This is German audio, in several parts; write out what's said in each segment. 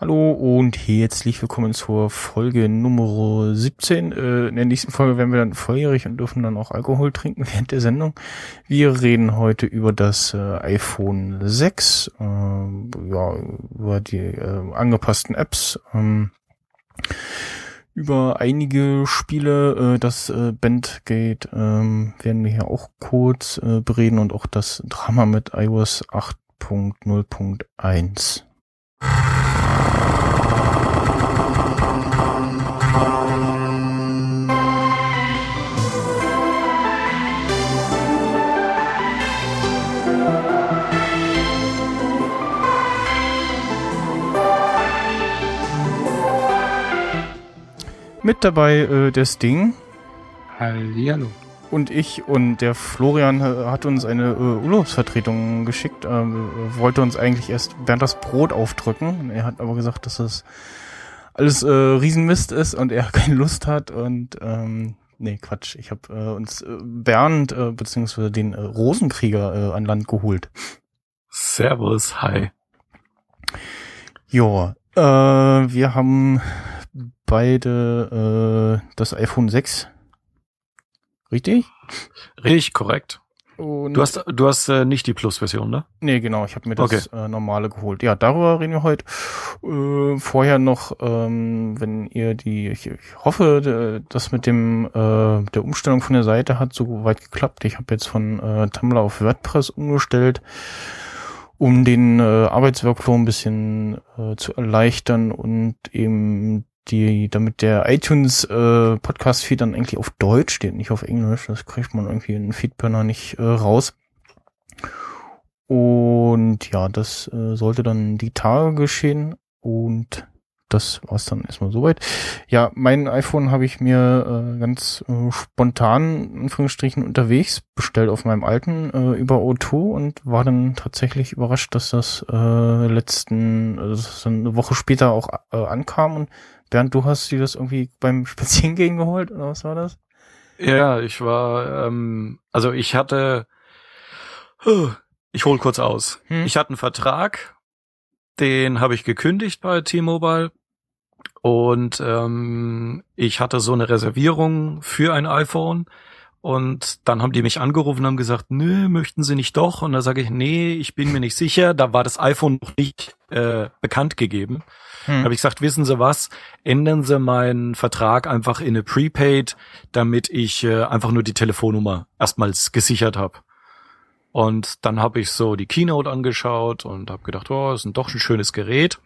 Hallo und herzlich willkommen zur Folge Nummer 17. Äh, in der nächsten Folge werden wir dann volljährig und dürfen dann auch Alkohol trinken während der Sendung. Wir reden heute über das äh, iPhone 6, äh, ja, über die äh, angepassten Apps, ähm, über einige Spiele, äh, das Bandgate ähm, werden wir hier auch kurz bereden und auch das Drama mit iOS 8.0.1. Mit dabei äh, das Ding. Hallihallo. Und ich und der Florian äh, hat uns eine äh, Urlaubsvertretung geschickt. Ähm, wollte uns eigentlich erst Bernd das Brot aufdrücken. Er hat aber gesagt, dass das alles äh, Riesenmist ist und er keine Lust hat. Und ähm, nee, Quatsch. Ich habe äh, uns äh, Bernd äh, beziehungsweise den äh, Rosenkrieger äh, an Land geholt. Servus, hi. Ja, äh, wir haben beide äh, das iPhone 6. Richtig? Richtig, korrekt. Und Du hast, du hast äh, nicht die Plus-Version, ne? Nee, genau, ich habe mir das Okay. äh, normale geholt. Ja, darüber reden wir heute. Äh, vorher noch, ähm, wenn ihr die, ich, ich hoffe, äh, das mit dem äh, der Umstellung von der Seite hat so weit geklappt. Ich habe jetzt von äh, Tumblr auf WordPress umgestellt, um den äh, Arbeitsworkflow ein bisschen äh, zu erleichtern und eben die, damit der iTunes äh, Podcast Feed dann eigentlich auf Deutsch steht, nicht auf Englisch. Das kriegt man irgendwie in Feedburner nicht äh, raus. Und ja, das äh, sollte dann die Tage geschehen und das war's dann erstmal soweit. Ja, mein iPhone habe ich mir äh, ganz äh, spontan, in Anführungsstrichen, unterwegs bestellt auf meinem alten äh, über O2 und war dann tatsächlich überrascht, dass das äh, letzten, äh, dass das dann eine Woche später auch äh, ankam. Und Bernd, du hast dir das irgendwie beim Spazierengehen geholt oder was war das? Ja, ich war, ähm, also ich hatte, ich hol kurz aus. Hm? Ich hatte einen Vertrag, den habe ich gekündigt bei T-Mobile und ähm, ich hatte so eine Reservierung für ein iPhone und dann haben die mich angerufen und haben gesagt, nö, möchten Sie nicht doch? Und da sage ich, nee, ich bin mir nicht sicher. Da war das iPhone noch nicht äh, bekannt gegeben. Hm. habe ich gesagt, wissen Sie was, ändern Sie meinen Vertrag einfach in eine Prepaid, damit ich äh, einfach nur die Telefonnummer erstmals gesichert habe. Und dann habe ich so die Keynote angeschaut und habe gedacht, oh, ist ein doch ein schönes Gerät.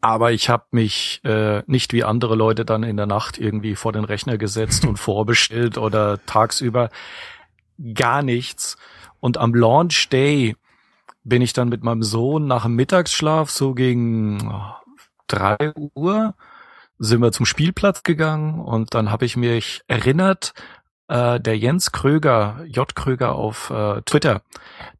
Aber ich habe mich äh, nicht wie andere Leute dann in der Nacht irgendwie vor den Rechner gesetzt und vorbestellt oder tagsüber gar nichts. Und am Launch Day bin ich dann mit meinem Sohn nach dem Mittagsschlaf so gegen oh, drei Uhr sind wir zum Spielplatz gegangen und dann habe ich mich erinnert, äh, der Jens Kröger, J. Kröger auf äh, Twitter,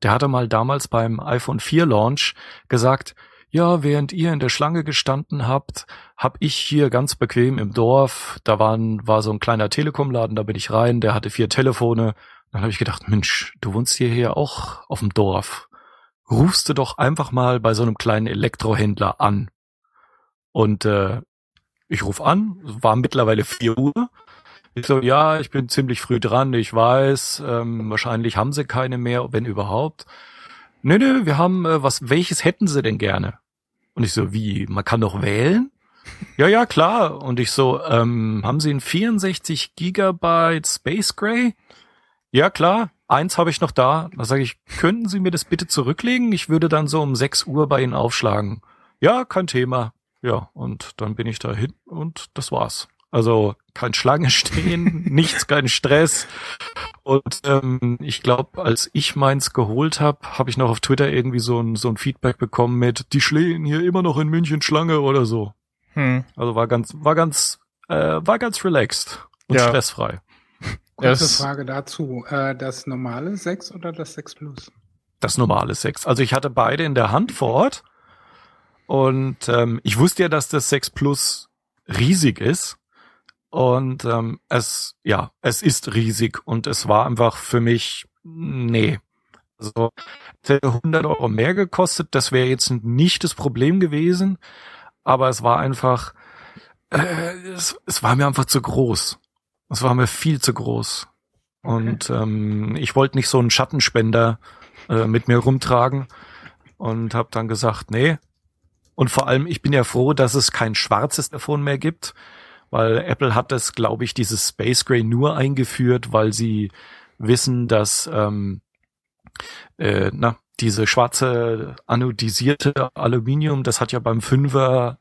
der hatte mal damals beim iPhone 4 Launch gesagt, ja, während ihr in der Schlange gestanden habt, hab ich hier ganz bequem im Dorf, da waren, war so ein kleiner Telekomladen, da bin ich rein, der hatte vier Telefone. Dann habe ich gedacht, Mensch, du wohnst hier hier auch auf dem Dorf. Rufst du doch einfach mal bei so einem kleinen Elektrohändler an. Und äh, ich rufe an, war mittlerweile vier Uhr. Ich so, ja, ich bin ziemlich früh dran, ich weiß, ähm, wahrscheinlich haben sie keine mehr, wenn überhaupt. Nö, nö, wir haben, äh, was, welches hätten sie denn gerne? Und ich so, wie, man kann doch wählen? Ja, ja, klar. Und ich so, ähm, haben Sie ein 64 Gigabyte Space Gray? Ja, klar. Eins habe ich noch da. Da sage ich, könnten Sie mir das bitte zurücklegen? Ich würde dann so um 6 Uhr bei Ihnen aufschlagen. Ja, kein Thema. Ja, und dann bin ich da hin und das war's. Also kein Schlange stehen, nichts, kein Stress. Und ähm, ich glaube, als ich meins geholt habe, habe ich noch auf Twitter irgendwie so ein, so ein Feedback bekommen mit, die stehen hier immer noch in München Schlange oder so. Hm. Also war ganz, war ganz, äh, war ganz relaxed und Ja. stressfrei. Ja, Kurze es- Frage dazu. Äh, das normale 6 oder das 6 Plus? Das normale 6. Also ich hatte beide in der Hand vor Ort. Und ähm, ich wusste ja, dass das 6 Plus riesig ist. Und ähm, es, ja, es ist riesig und es war einfach für mich, nee. Also hätte 100 Euro mehr gekostet, das wäre jetzt nicht das Problem gewesen, aber es war einfach, äh, es, es war mir einfach zu groß. Es war mir viel zu groß. Okay. Und ähm, ich wollte nicht so einen Schattenspender äh, mit mir rumtragen und habe dann gesagt, nee. Und vor allem, ich bin ja froh, dass es kein schwarzes Telefon mehr gibt, weil Apple hat das, glaube ich, dieses Space Gray nur eingeführt, weil sie wissen, dass ähm, äh, na, diese schwarze anodisierte Aluminium, das hat ja beim Fünfer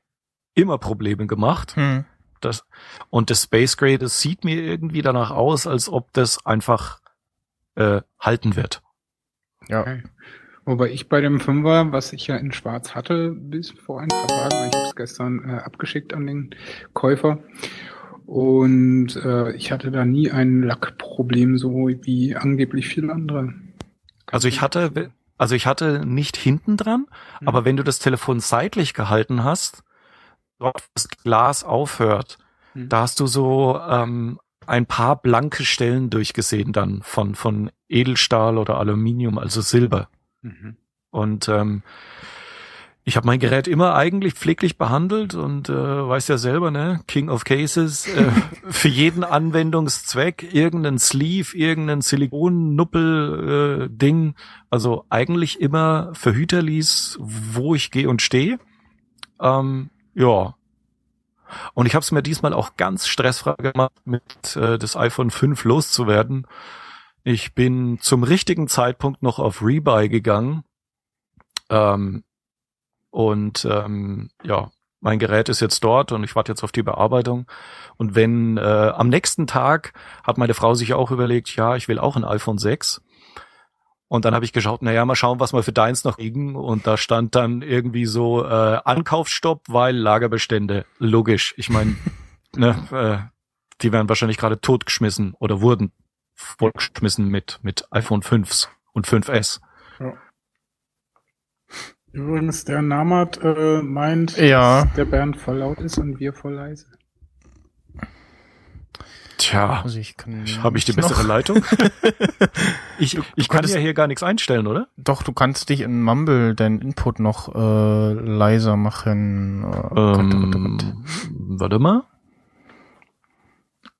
immer Probleme gemacht. Hm. Das, und das Space Gray, das sieht mir irgendwie danach aus, als ob das einfach äh, halten wird. Ja. Okay. Wobei ich bei dem Fünfer, was ich ja in Schwarz hatte, bis vor ein paar Tagen, weil ich habe es gestern äh, abgeschickt an den Käufer. Und äh, ich hatte da nie ein Lackproblem, so wie angeblich viele andere. Also ich hatte, also ich hatte nicht hinten dran, Mhm. aber wenn du das Telefon seitlich gehalten hast, dort das Glas aufhört, Mhm. da hast du so ähm, ein paar blanke Stellen durchgesehen dann von von Edelstahl oder Aluminium, also Silber. Mhm. Und ähm, ich habe mein Gerät immer eigentlich pfleglich behandelt und äh, weiß ja selber, ne, King of Cases, äh, für jeden Anwendungszweck irgendein Sleeve, irgendein Silikon-Nuppel äh, Ding, also eigentlich immer Verhüterlies, wo ich gehe und stehe. Ähm, ja. Und ich habe es mir diesmal auch ganz stressfrei gemacht, mit äh, das iPhone 5 loszuwerden. Ich bin zum richtigen Zeitpunkt noch auf Rebuy gegangen. Ähm, und ähm, ja, mein Gerät ist jetzt dort und ich warte jetzt auf die Bearbeitung. Und wenn äh, am nächsten Tag hat meine Frau sich auch überlegt, ja, ich will auch ein iPhone 6. Und dann habe ich geschaut, na ja, mal schauen, was wir für deins noch kriegen. Und da stand dann irgendwie so äh, Ankaufsstopp, weil Lagerbestände. Logisch. Ich meine, ne, äh, die werden wahrscheinlich gerade totgeschmissen oder wurden vollgeschmissen mit mit iPhone 5s und 5S. Übrigens, der Namat äh, meint, Ja. dass der Bernd voll laut ist und wir voll leise. Tja, Also ich kann. habe ich die noch- bessere Leitung? ich ich kann könntest- ja hier gar nichts einstellen, oder? Doch, du kannst dich in Mumble deinen Input noch äh, leiser machen. Gott. Ähm, warte mal.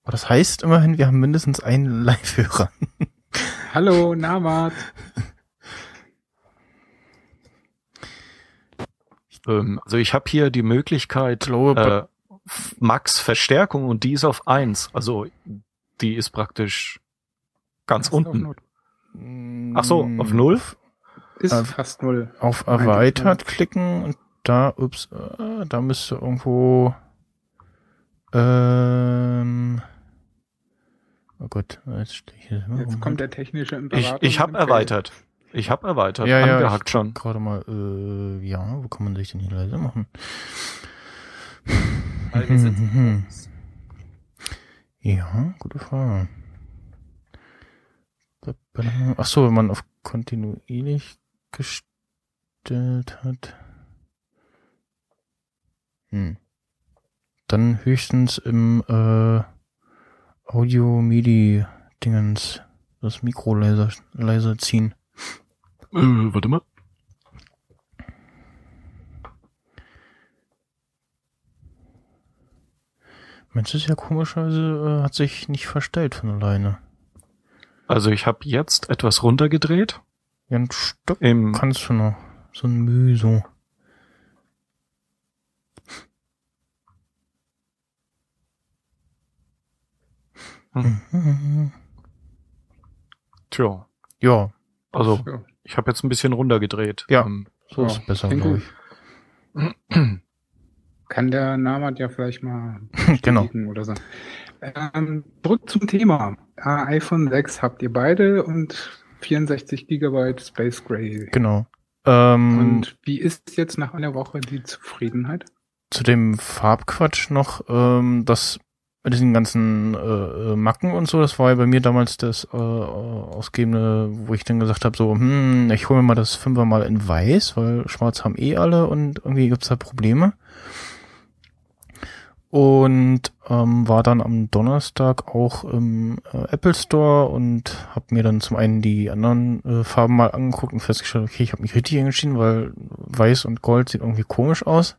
Aber das heißt immerhin, wir haben mindestens einen Live-Hörer. Hallo, Namat. Ähm, also ich habe hier die Möglichkeit, Ich glaube, äh, Max Verstärkung und die ist auf eins. Also die ist praktisch ganz unten. Ach so, auf null? Ist Äh, fast null. Auf Meinte ich, erweitert klicken und da, ups, äh, da müsste irgendwo, ähm, oh Gott, jetzt stehe ich hier. Jetzt kommt der technische Ich, Imperator. ich habe mit dem erweitert. Ich habe erweitert. Ja, ja, ich schon. gerade mal, äh, ja, wo kann man sich denn hier leise machen? Ja, gute Frage. Ach so, wenn man auf kontinuierlich gestellt hat. Hm. Dann höchstens im äh, Audio-MIDI-Dingens das Mikro leiser, leiser ziehen. Äh, warte mal. Mensch, ist ja komischerweise, äh, hat sich nicht verstellt von alleine. Also ich habe jetzt etwas runtergedreht. Ja, ein Stück Im, kannst du noch. So ein Mühe so. Mhm. tja, Ja, also Ja. ich habe jetzt ein bisschen runtergedreht. Ja. Ähm, so Ja, ist besser, glaube ich. Kann der Namat ja vielleicht mal Genau. oder so. Ähm, zurück zum Thema. Äh, iPhone 6 habt ihr beide und 64 Gigabyte Space Gray. Genau. Ähm, Und wie ist jetzt nach einer Woche die Zufriedenheit? zu dem Farbquatsch noch, ähm, das mit diesen ganzen äh, äh, Macken und so, das war ja bei mir damals das äh, ausgebende, wo ich dann gesagt habe, so, hm, ich hole mir mal das Fünfer mal in weiß, weil schwarz haben eh alle und irgendwie gibt's da Probleme. und ähm, war dann am Donnerstag auch im äh, Apple Store und habe mir dann zum einen die anderen äh, Farben mal angeguckt und festgestellt, okay, ich habe mich richtig entschieden, weil Weiß und Gold sieht irgendwie komisch aus.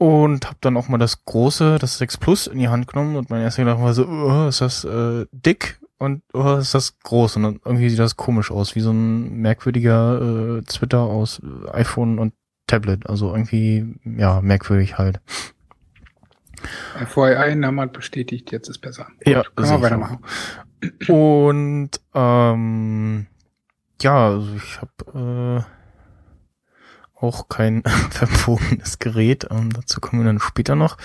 Und habe dann auch mal das große, das 6 Plus in die Hand genommen und mein erster Gedanke war so, oh, ist das äh, dick und oh, ist das groß und dann irgendwie sieht das komisch aus, wie so ein merkwürdiger äh, Twitter aus iPhone und Tablet. Also irgendwie, ja, merkwürdig halt. FYI, hat bestätigt, jetzt ist besser. Ja, Gut, können wir weitermachen. Und ähm, ja, also ich habe äh, auch kein verbogenes Gerät. Ähm, dazu kommen wir dann später noch.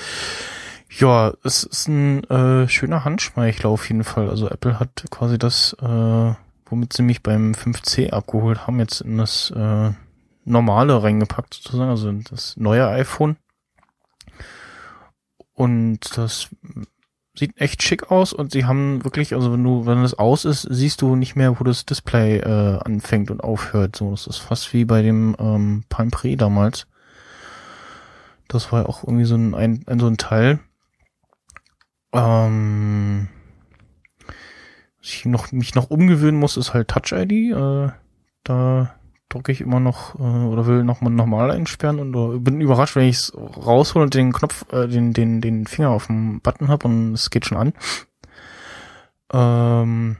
Ja, es ist ein äh, schöner Handschmeichler auf jeden Fall. Also Apple hat quasi das, äh, womit sie mich beim 5C abgeholt haben, jetzt in das äh, normale reingepackt sozusagen, also das neue iPhone. Und das sieht echt schick aus und sie haben wirklich, also wenn du, wenn das aus ist, siehst du nicht mehr, wo das Display äh, anfängt und aufhört. So, das ist fast wie bei dem ähm, Palm Pre damals. Das war ja auch irgendwie so ein, ein, ein so ein Teil. Ähm, was ich noch, mich noch umgewöhnen muss, ist halt Touch ID. Äh, da drücke ich immer noch äh, oder will noch mal normal einsperren und uh, bin überrascht, wenn ich es raushole und den Knopf, äh, den, den, den Finger auf dem Button habe und es geht schon an. Ähm,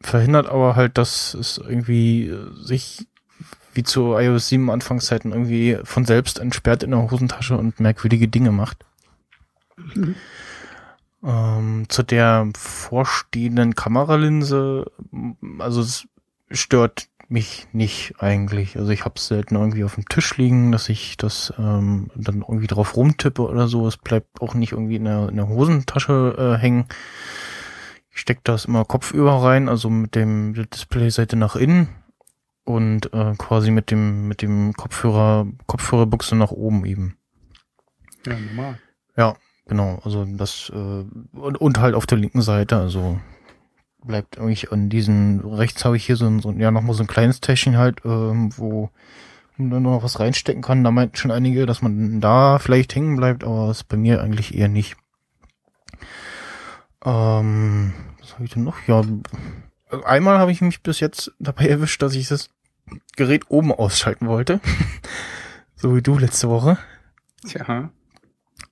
verhindert aber halt, dass es irgendwie äh, sich wie zu iOS 7 Anfangszeiten irgendwie von selbst entsperrt in der Hosentasche und merkwürdige Dinge macht. Mhm. Ähm, zu der vorstehenden Kameralinse, also es stört mich nicht eigentlich. Also ich habe es selten irgendwie auf dem Tisch liegen, dass ich das ähm, dann irgendwie drauf rumtippe oder so. Es bleibt auch nicht irgendwie in der, in der Hosentasche äh, hängen. Ich stecke das immer kopfüber rein, also mit dem Displayseite nach innen und äh, quasi mit dem mit dem Kopfhörer Kopfhörerbuchse nach oben eben. Ja, normal. Ja, genau. Also das äh, und, und halt auf der linken Seite, also bleibt irgendwie an diesen, rechts habe ich hier so ein, so, ja, nochmal so ein kleines Täschchen halt, ähm, wo man noch was reinstecken kann. Da meinten schon einige, dass man da vielleicht hängen bleibt, aber ist bei mir eigentlich eher nicht. Ähm, was habe ich denn noch? Ja, einmal habe ich mich bis jetzt dabei erwischt, dass ich das Gerät oben ausschalten wollte. so wie du letzte Woche. Tja.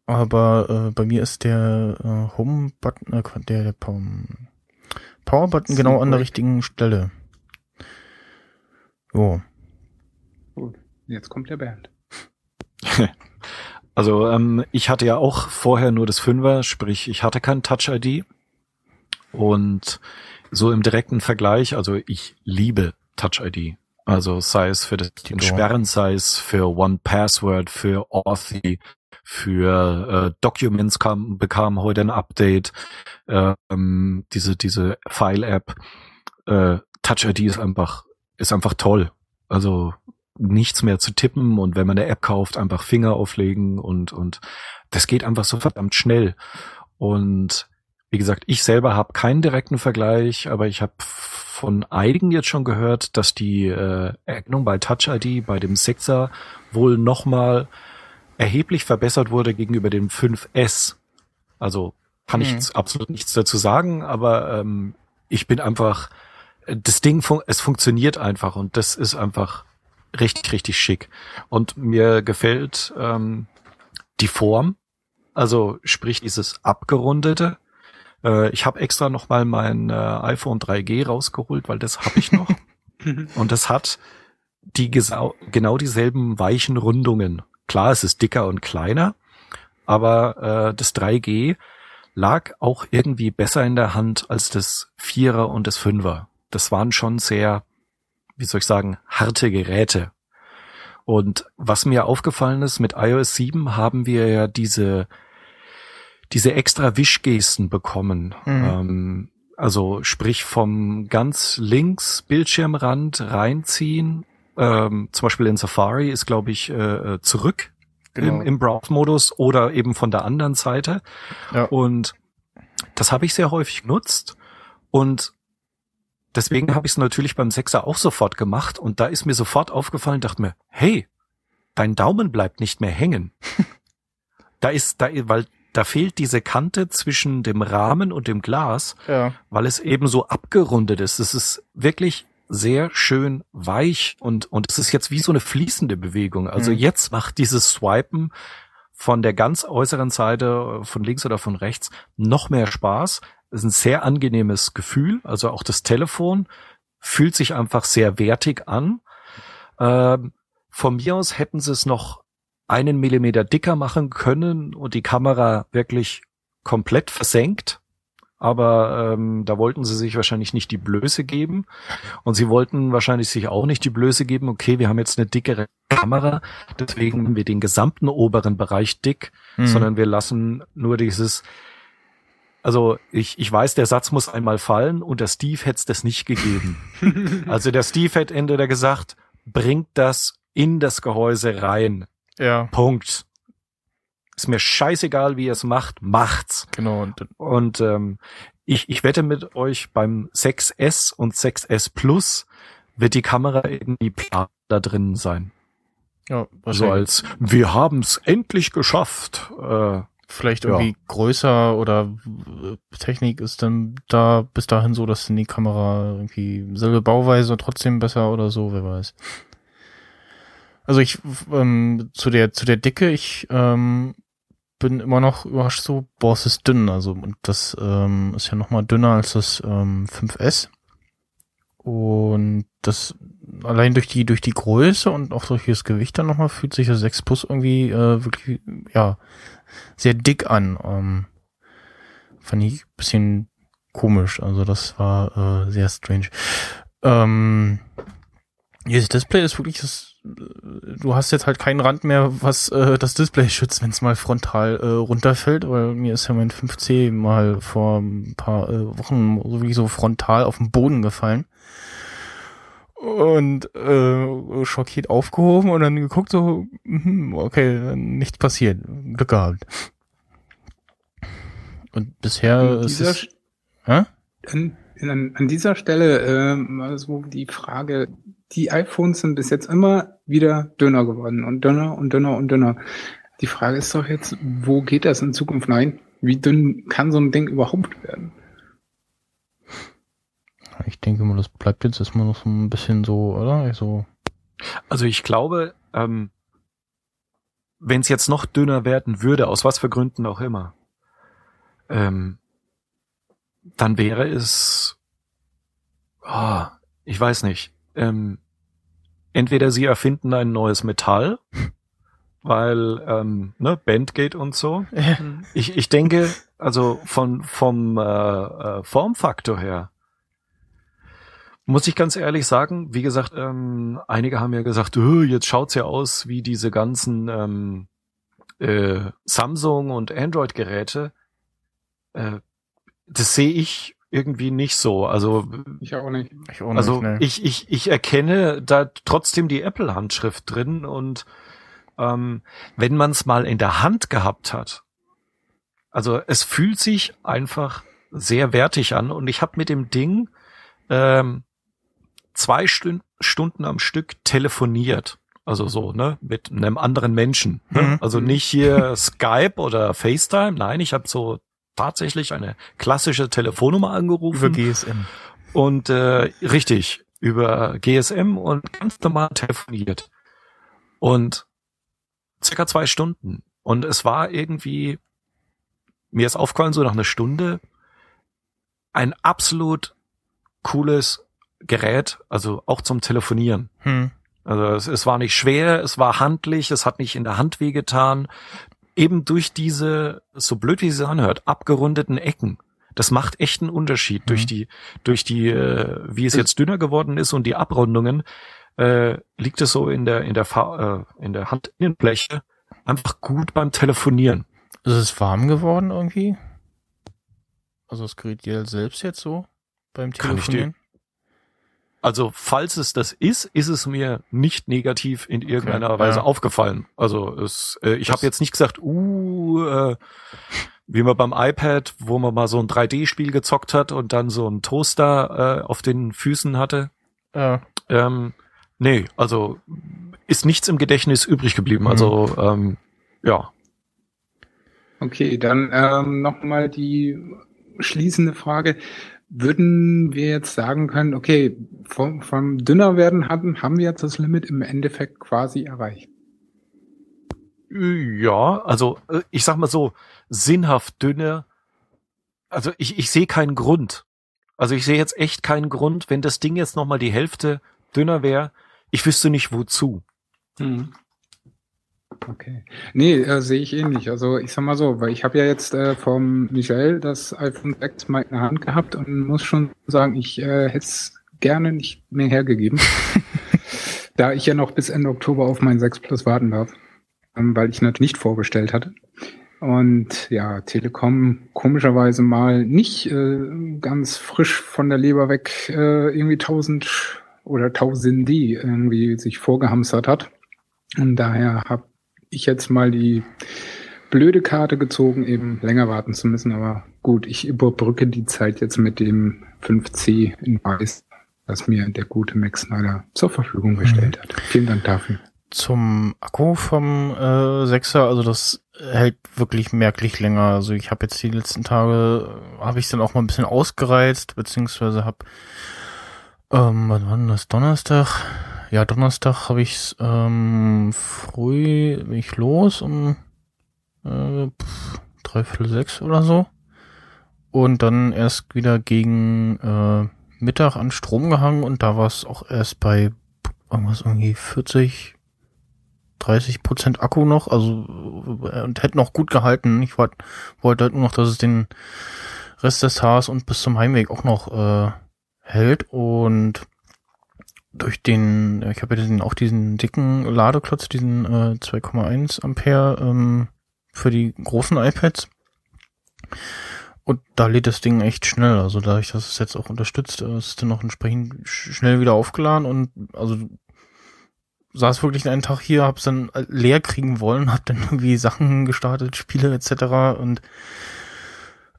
Aber äh, bei mir ist der äh, Home-Button, äh, der, der Powerbutton genau an der richtigen Stelle. Jo. Gut, jetzt kommt der Bernd. also ähm, ich hatte ja auch vorher nur das Fünfer, sprich ich hatte kein Touch-ID. Und so im direkten Vergleich, also ich liebe Touch-ID. Also sei es für das Sperren, sei es für One Password, für Authy, für äh, Documents kam, bekam heute ein Update. Ähm, diese diese File-App äh, Touch ID ist einfach ist einfach toll. Also nichts mehr zu tippen und wenn man eine App kauft, einfach Finger auflegen und und das geht einfach so verdammt schnell. Und wie gesagt, ich selber habe keinen direkten Vergleich, aber ich habe von einigen jetzt schon gehört, dass die äh, Erkennung bei Touch ID bei dem Sixer wohl nochmal erheblich verbessert wurde gegenüber dem 5S. Also kann hm. ich absolut nichts dazu sagen, aber ähm, ich bin einfach, das Ding, fun es funktioniert einfach und das ist einfach richtig, richtig schick. Und mir gefällt ähm, die Form, also sprich dieses abgerundete. Äh, ich habe extra noch mal mein äh, iPhone 3G rausgeholt, weil das habe ich noch. und das hat die genau dieselben weichen Rundungen. Klar, es ist dicker und kleiner, aber äh, das 3G lag auch irgendwie besser in der Hand als das Vierer und das Fünfer. Das waren schon sehr, wie soll ich sagen, harte Geräte. Und was mir aufgefallen ist, mit iOS 7 haben wir ja diese, diese extra Wischgesten bekommen. Mhm. Ähm, also sprich vom ganz links Bildschirmrand reinziehen ähm, zum Beispiel in Safari ist, glaube ich, äh, äh, zurück genau. im, im Browse-Modus oder eben von der anderen Seite. Ja. Und das habe ich sehr häufig genutzt. Und deswegen habe ich es natürlich beim Sechser auch sofort gemacht. Und da ist mir sofort aufgefallen, dachte mir, hey, dein Daumen bleibt nicht mehr hängen. da ist, da, weil da fehlt diese Kante zwischen dem Rahmen und dem Glas, Ja. weil es eben so abgerundet ist. Es ist wirklich sehr schön weich und, und es ist jetzt wie so eine fließende Bewegung. Also Mhm. jetzt macht dieses Swipen von der ganz äußeren Seite, von links oder von rechts, noch mehr Spaß. Es ist ein sehr angenehmes Gefühl. Also auch das Telefon fühlt sich einfach sehr wertig an. Ähm, von mir aus hätten sie es noch einen Millimeter dicker machen können und die Kamera wirklich komplett versenkt. Aber ähm, da wollten sie sich wahrscheinlich nicht die Blöße geben. Und sie wollten wahrscheinlich sich auch nicht die Blöße geben, okay, wir haben jetzt eine dickere Kamera, deswegen haben wir den gesamten oberen Bereich dick, Mhm. sondern wir lassen nur dieses, also ich, ich weiß, der Satz muss einmal fallen und der Steve hätte es das nicht gegeben. also der Steve hätte entweder gesagt, bringt das in das Gehäuse rein. Ja, Punkt. Ist mir scheißegal, wie ihr es macht, macht's. genau. Und, Und ähm, ich, ich wette mit euch, beim 6S und 6S Plus wird die Kamera irgendwie plan da drin sein. ja, So als wir haben's endlich geschafft. Äh, vielleicht ja. irgendwie größer oder äh, Technik ist dann da bis dahin so, dass die Kamera irgendwie selbe Bauweise trotzdem besser oder so, wer weiß. Also ich ähm, zu der zu der Dicke, ich ähm, bin immer noch überrascht so, boah, es ist dünn, also und das ähm, ist ja noch mal dünner als das ähm, 5S. Und das allein durch die durch die Größe und auch durch das Gewicht dann nochmal fühlt sich das 6 Plus irgendwie äh, wirklich ja sehr dick an. Ähm, fand ich bisschen komisch. Also das war äh, sehr strange. Ähm, dieses Display ist wirklich das. Äh, Du hast jetzt halt keinen Rand mehr, was äh, das Display schützt, wenn es mal frontal äh, runterfällt, weil mir ist ja mein 5C mal vor ein paar äh, Wochen so wie so frontal auf den Boden gefallen und äh, schockiert aufgehoben und dann geguckt so, mhm, okay, nichts passiert, Glück gehabt. Und bisher An ist es, hä? an, an, an dieser Stelle äh, mal so die Frage, die iPhones sind bis jetzt immer wieder dünner geworden und dünner und dünner und dünner. Die Frage ist doch jetzt, wo geht das in Zukunft rein? Wie dünn kann so ein Ding überhaupt werden? Ich denke mal, das bleibt jetzt erstmal noch so ein bisschen so, oder? Also, also ich glaube, ähm, wenn es jetzt noch dünner werden würde, aus was für Gründen auch immer, ähm, dann wäre es, ah, ich weiß nicht, ähm, entweder sie erfinden ein neues Metall, weil ähm, ne, Bandgate und so. Ich, ich denke, also von vom äh, äh, Formfaktor her muss ich ganz ehrlich sagen, wie gesagt, ähm, einige haben ja gesagt, "Öh, jetzt schaut's ja aus wie diese ganzen ähm, äh, Samsung und Android-Geräte. Äh, das sehe ich irgendwie nicht so. Also Ich auch nicht. ich auch also nicht, ne. ich, ich, ich erkenne da trotzdem die Apple-Handschrift drin und ähm, wenn man es mal in der Hand gehabt hat, also es fühlt sich einfach sehr wertig an und ich habe mit dem Ding ähm, zwei Stünd Stunden am Stück telefoniert. Also so, ne, mit einem anderen Menschen. Ne? Mhm. Also nicht hier Skype oder FaceTime. Nein, ich habe so tatsächlich eine klassische Telefonnummer angerufen. Über GSM. Und äh, richtig, über GSM und ganz normal telefoniert. Und circa zwei Stunden. Und es war irgendwie, mir ist aufgefallen, so nach einer Stunde, ein absolut cooles Gerät, also auch zum Telefonieren. Hm. Also es, es war nicht schwer, es war handlich, es hat nicht in der Hand wehgetan. Eben durch diese, so blöd wie es sich anhört, abgerundeten Ecken. Das macht echt einen Unterschied. Mhm. Durch die, durch die, äh, wie es jetzt dünner geworden ist und die Abrundungen, äh, liegt es so in der, in der, Fa äh, in der Handinnenfläche einfach gut beim Telefonieren. Ist es warm geworden irgendwie? Also das Gerät selbst jetzt so beim Kann ich Telefonieren? Also, falls es das ist, ist es mir nicht negativ in irgendeiner Okay, Weise ja. aufgefallen. Also, es, äh, ich habe jetzt nicht gesagt, uh, äh, wie man beim iPad, wo man mal so ein 3D-Spiel gezockt hat und dann so einen Toaster äh, auf den Füßen hatte. Ja. Ähm, nee, also ist nichts im Gedächtnis übrig geblieben. Also, ähm, ja. Okay, dann ähm, nochmal die schließende Frage. Würden wir jetzt sagen können, okay, vom, vom dünner werden haben, haben wir jetzt das Limit im Endeffekt quasi erreicht? Ja, also äh, ich sag mal so, sinnhaft dünner. Also ich, ich sehe keinen Grund. Also ich sehe jetzt echt keinen Grund, wenn das Ding jetzt nochmal die Hälfte dünner wäre. Ich wüsste nicht wozu. Hm. Okay. Nee, äh, sehe ich ähnlich. Also ich sag mal so, weil ich habe ja jetzt äh, vom Michael das iPhone 6 mal in der Hand gehabt und muss schon sagen, ich äh, hätte es gerne nicht mehr hergegeben. da ich ja noch bis Ende Oktober auf mein 6 Plus warten darf. Ähm, weil ich natürlich nicht vorbestellt hatte. Und ja, Telekom komischerweise mal nicht äh, ganz frisch von der Leber weg äh, irgendwie 1000 oder 1000 die irgendwie sich vorgehamstert hat. Und daher habe ich jetzt mal die blöde Karte gezogen, eben länger warten zu müssen. Aber gut, ich überbrücke die Zeit jetzt mit dem 5C in Weiß, was mir der gute Max Snyder zur Verfügung gestellt hat. Vielen Dank dafür. Zum Akku vom äh, 6er, also das hält wirklich merklich länger. Also ich habe jetzt die letzten Tage, habe ich dann auch mal ein bisschen ausgereizt, beziehungsweise habe, ähm, was war denn das, Donnerstag? Ja, Donnerstag habe ich ähm, früh bin ich los um äh, pff, dreiviertel sechs oder so. Und dann erst wieder gegen äh, Mittag an Strom gehangen und da war es auch erst bei irgendwas irgendwie 40, 30 Prozent Akku noch, also und hätte noch gut gehalten. Ich wollte wollte halt nur noch, dass es den Rest des Tages und bis zum Heimweg auch noch äh, hält und durch den, ich habe ja diesen, auch diesen dicken Ladeklotz, diesen äh, 2,1 Ampere ähm, für die großen iPads. Und da lädt das Ding echt schnell. Also dadurch, dass es jetzt auch unterstützt, äh, ist es dann noch entsprechend schnell wieder aufgeladen und also saß wirklich einen Tag hier, hab's dann leer kriegen wollen, hab dann irgendwie Sachen gestartet, Spiele etc. und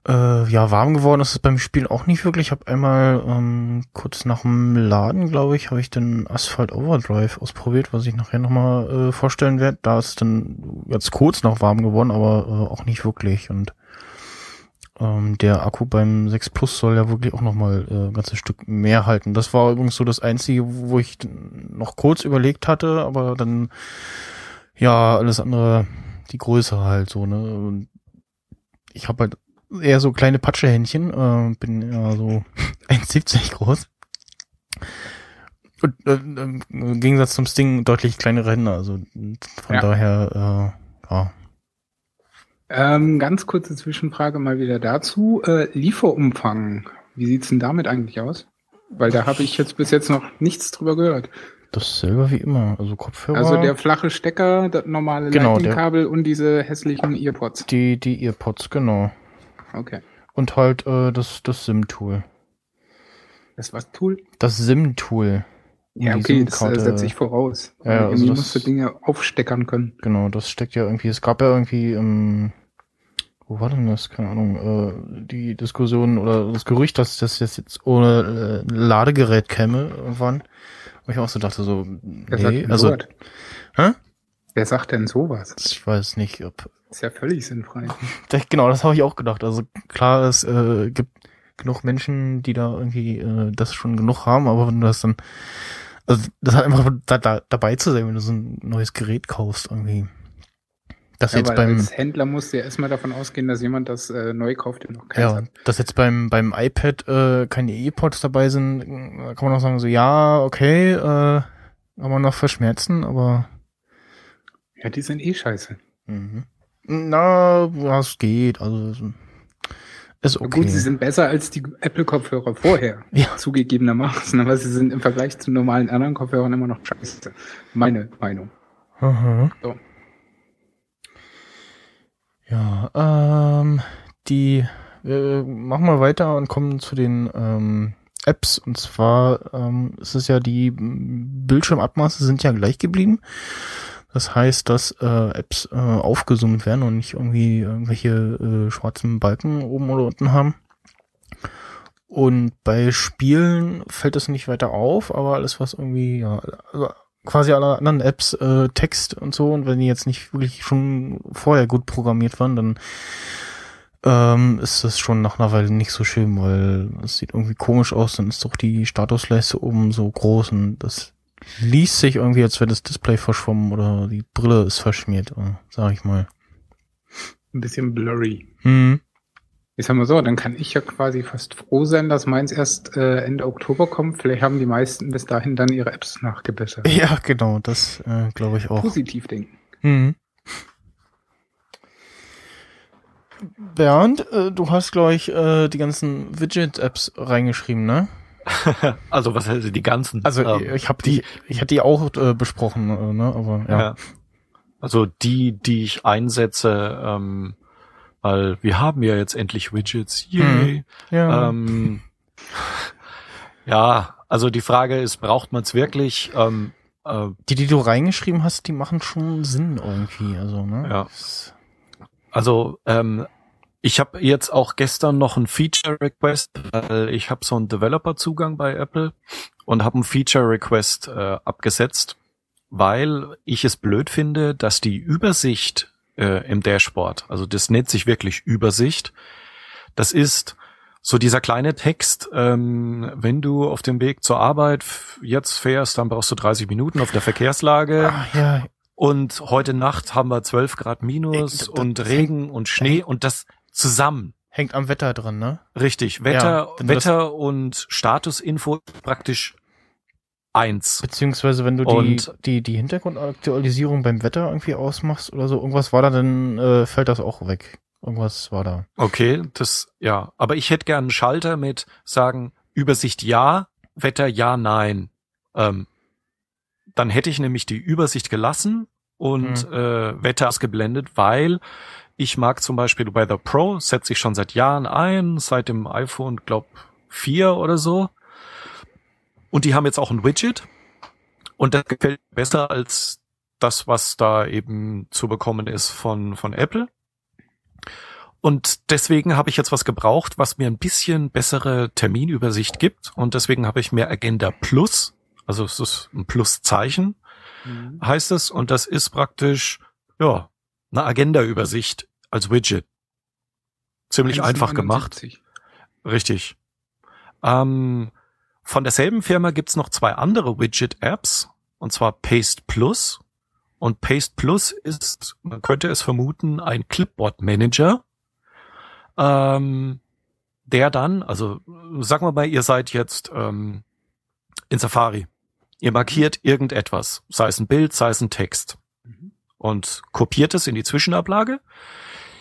äh, ja, warm geworden ist es beim Spiel auch nicht wirklich. Ich habe einmal ähm, kurz nach dem Laden, glaube ich, habe ich den Asphalt Overdrive ausprobiert, was ich nachher nochmal äh, vorstellen werde. Da ist dann jetzt kurz noch warm geworden, aber äh, auch nicht wirklich. Und ähm, der Akku beim 6 Plus soll ja wirklich auch nochmal äh, ein ganzes Stück mehr halten. Das war übrigens so das Einzige, wo ich noch kurz überlegt hatte, aber dann ja, alles andere, die Größe halt so, ne? Ich habe halt eher so kleine Patschehändchen, äh, bin ja so 1,70 groß. Und äh, im Gegensatz zum Sting deutlich kleinere Hände, also von Ja. daher, äh, ja. Ähm, ganz kurze Zwischenfrage mal wieder dazu. Äh, Lieferumfang, wie sieht's denn damit eigentlich aus? Weil da habe ich jetzt bis jetzt noch nichts drüber gehört. Dasselbe wie immer, also Kopfhörer. Also der flache Stecker, das normale Genau, Lightning-Kabel und diese hässlichen Earpods. die, die Earpods, genau. Okay. Und halt äh, das, das SIM-Tool. Das was Tool? Das SIM-Tool. Ja, okay, das äh, setze ich voraus. Ja, also das- musst du Dinge aufsteckern können. Genau, das steckt ja irgendwie, es gab ja irgendwie, ähm, wo war denn das? Keine Ahnung, äh, die Diskussion oder das Gerücht, dass das jetzt, ohne äh, Ladegerät käme irgendwann. Wo ich auch so dachte, so, Wer sagt nee, also, hä? Wer sagt denn sowas? Ich weiß nicht, ob, Ist ja völlig sinnfrei. Genau, das habe ich auch gedacht. Also klar, es äh, gibt genug Menschen, die da irgendwie äh, das schon genug haben, aber wenn du das dann, also das hat einfach da, da, dabei zu sein, wenn du so ein neues Gerät kaufst irgendwie. Das Ja, jetzt beim, als Händler musst du ja erstmal davon ausgehen, dass jemand das äh, neu kauft, der noch keins ja, hat. dass jetzt beim beim iPad äh, keine E-Pods dabei sind, kann man auch sagen so, ja, okay, äh, kann man noch verschmerzen, aber Ja, die sind eh scheiße. mhm. na, was geht, also ist okay. Gut, sie sind besser als die Apple-Kopfhörer vorher, Ja. zugegebenermaßen, aber sie sind im Vergleich zu normalen anderen Kopfhörern immer noch scheiße. Meine Meinung. Aha. So. Ja, ähm, die, wir machen mal weiter und kommen zu den ähm, Apps. Und zwar ähm, ist es ja, die Bildschirmabmaße sind ja gleich geblieben. Das heißt, dass äh, Apps äh, aufgezoomt werden und nicht irgendwie irgendwelche äh, schwarzen Balken oben oder unten haben. Und bei Spielen fällt das nicht weiter auf, aber alles, was irgendwie, ja, also quasi alle anderen Apps äh, Text und so und wenn die jetzt nicht wirklich schon vorher gut programmiert waren, dann ähm, ist das schon nach einer Weile nicht so schön, weil es sieht irgendwie komisch aus, dann ist doch die Statusleiste oben so groß und das liest sich irgendwie, als wäre das Display verschwommen oder die Brille ist verschmiert, sag ich mal. Ein bisschen blurry. Hm. Ich sag mal so, dann kann ich ja quasi fast froh sein, dass meins erst äh, Ende Oktober kommt. Vielleicht haben die meisten bis dahin dann ihre Apps nachgebessert. Ja, genau, das äh, glaube ich auch. Positiv denken. Mhm. Bernd, äh, du hast, glaube ich, äh, die ganzen Widget-Apps reingeschrieben, ne? also was heißt die ganzen? Also Ähm, ich habe die, ich hatte die auch äh, besprochen, äh, ne? Aber ja. ja. Also die, die ich einsetze, ähm, weil wir haben ja jetzt endlich Widgets. Yay. Ja. Ähm, ja, also die Frage ist, braucht man es wirklich? Ähm, äh, die, die du reingeschrieben hast, die machen schon Sinn irgendwie, also ne? Ja. Also ähm, ich habe jetzt auch gestern noch ein Feature Request, weil ich habe so einen Developer-Zugang bei Apple und habe einen Feature Request äh, abgesetzt, weil ich es blöd finde, dass die Übersicht äh, im Dashboard, also das nennt sich wirklich Übersicht, das ist so dieser kleine Text, ähm, wenn du auf dem Weg zur Arbeit jetzt fährst, dann brauchst du 30 Minuten auf der Verkehrslage. Ah, ja, Und heute Nacht haben wir 12 Grad minus Ey, das- und Regen und Schnee und das zusammen. hängt am Wetter dran, ne? Richtig. Wetter, Ja, Wetter und Statusinfo praktisch eins. Beziehungsweise wenn du die, Und- die, die Hintergrundaktualisierung beim Wetter irgendwie ausmachst oder so, irgendwas war da, dann äh, fällt das auch weg. Irgendwas war da. Okay, das, ja. Aber ich hätte gern einen Schalter mit sagen, Übersicht ja, Wetter ja, nein. Ähm, dann hätte ich nämlich die Übersicht gelassen und Mhm. äh, Wetter ausgeblendet, weil ich mag zum Beispiel bei The Pro, setze ich schon seit Jahren ein, seit dem iPhone, glaub, 4 oder so. Und die haben jetzt auch ein Widget. Und das gefällt mir besser als das, was da eben zu bekommen ist von, von Apple. Und deswegen habe ich jetzt was gebraucht, was mir ein bisschen bessere Terminübersicht gibt. Und deswegen habe ich mir Agenda Plus, also es ist ein Pluszeichen, heißt es. Und das ist praktisch, ja, eine Agenda-Übersicht als Widget. Ziemlich einfach gemacht. 1,79. Richtig. Ähm, von derselben Firma gibt's noch zwei andere Widget-Apps, und zwar Paste Plus. Und Paste Plus ist, man könnte es vermuten, ein Clipboard-Manager, ähm, der dann, also sagen wir mal, ihr seid jetzt ähm, in Safari. Ihr markiert irgendetwas, sei es ein Bild, sei es ein Text. Und kopiert es in die Zwischenablage.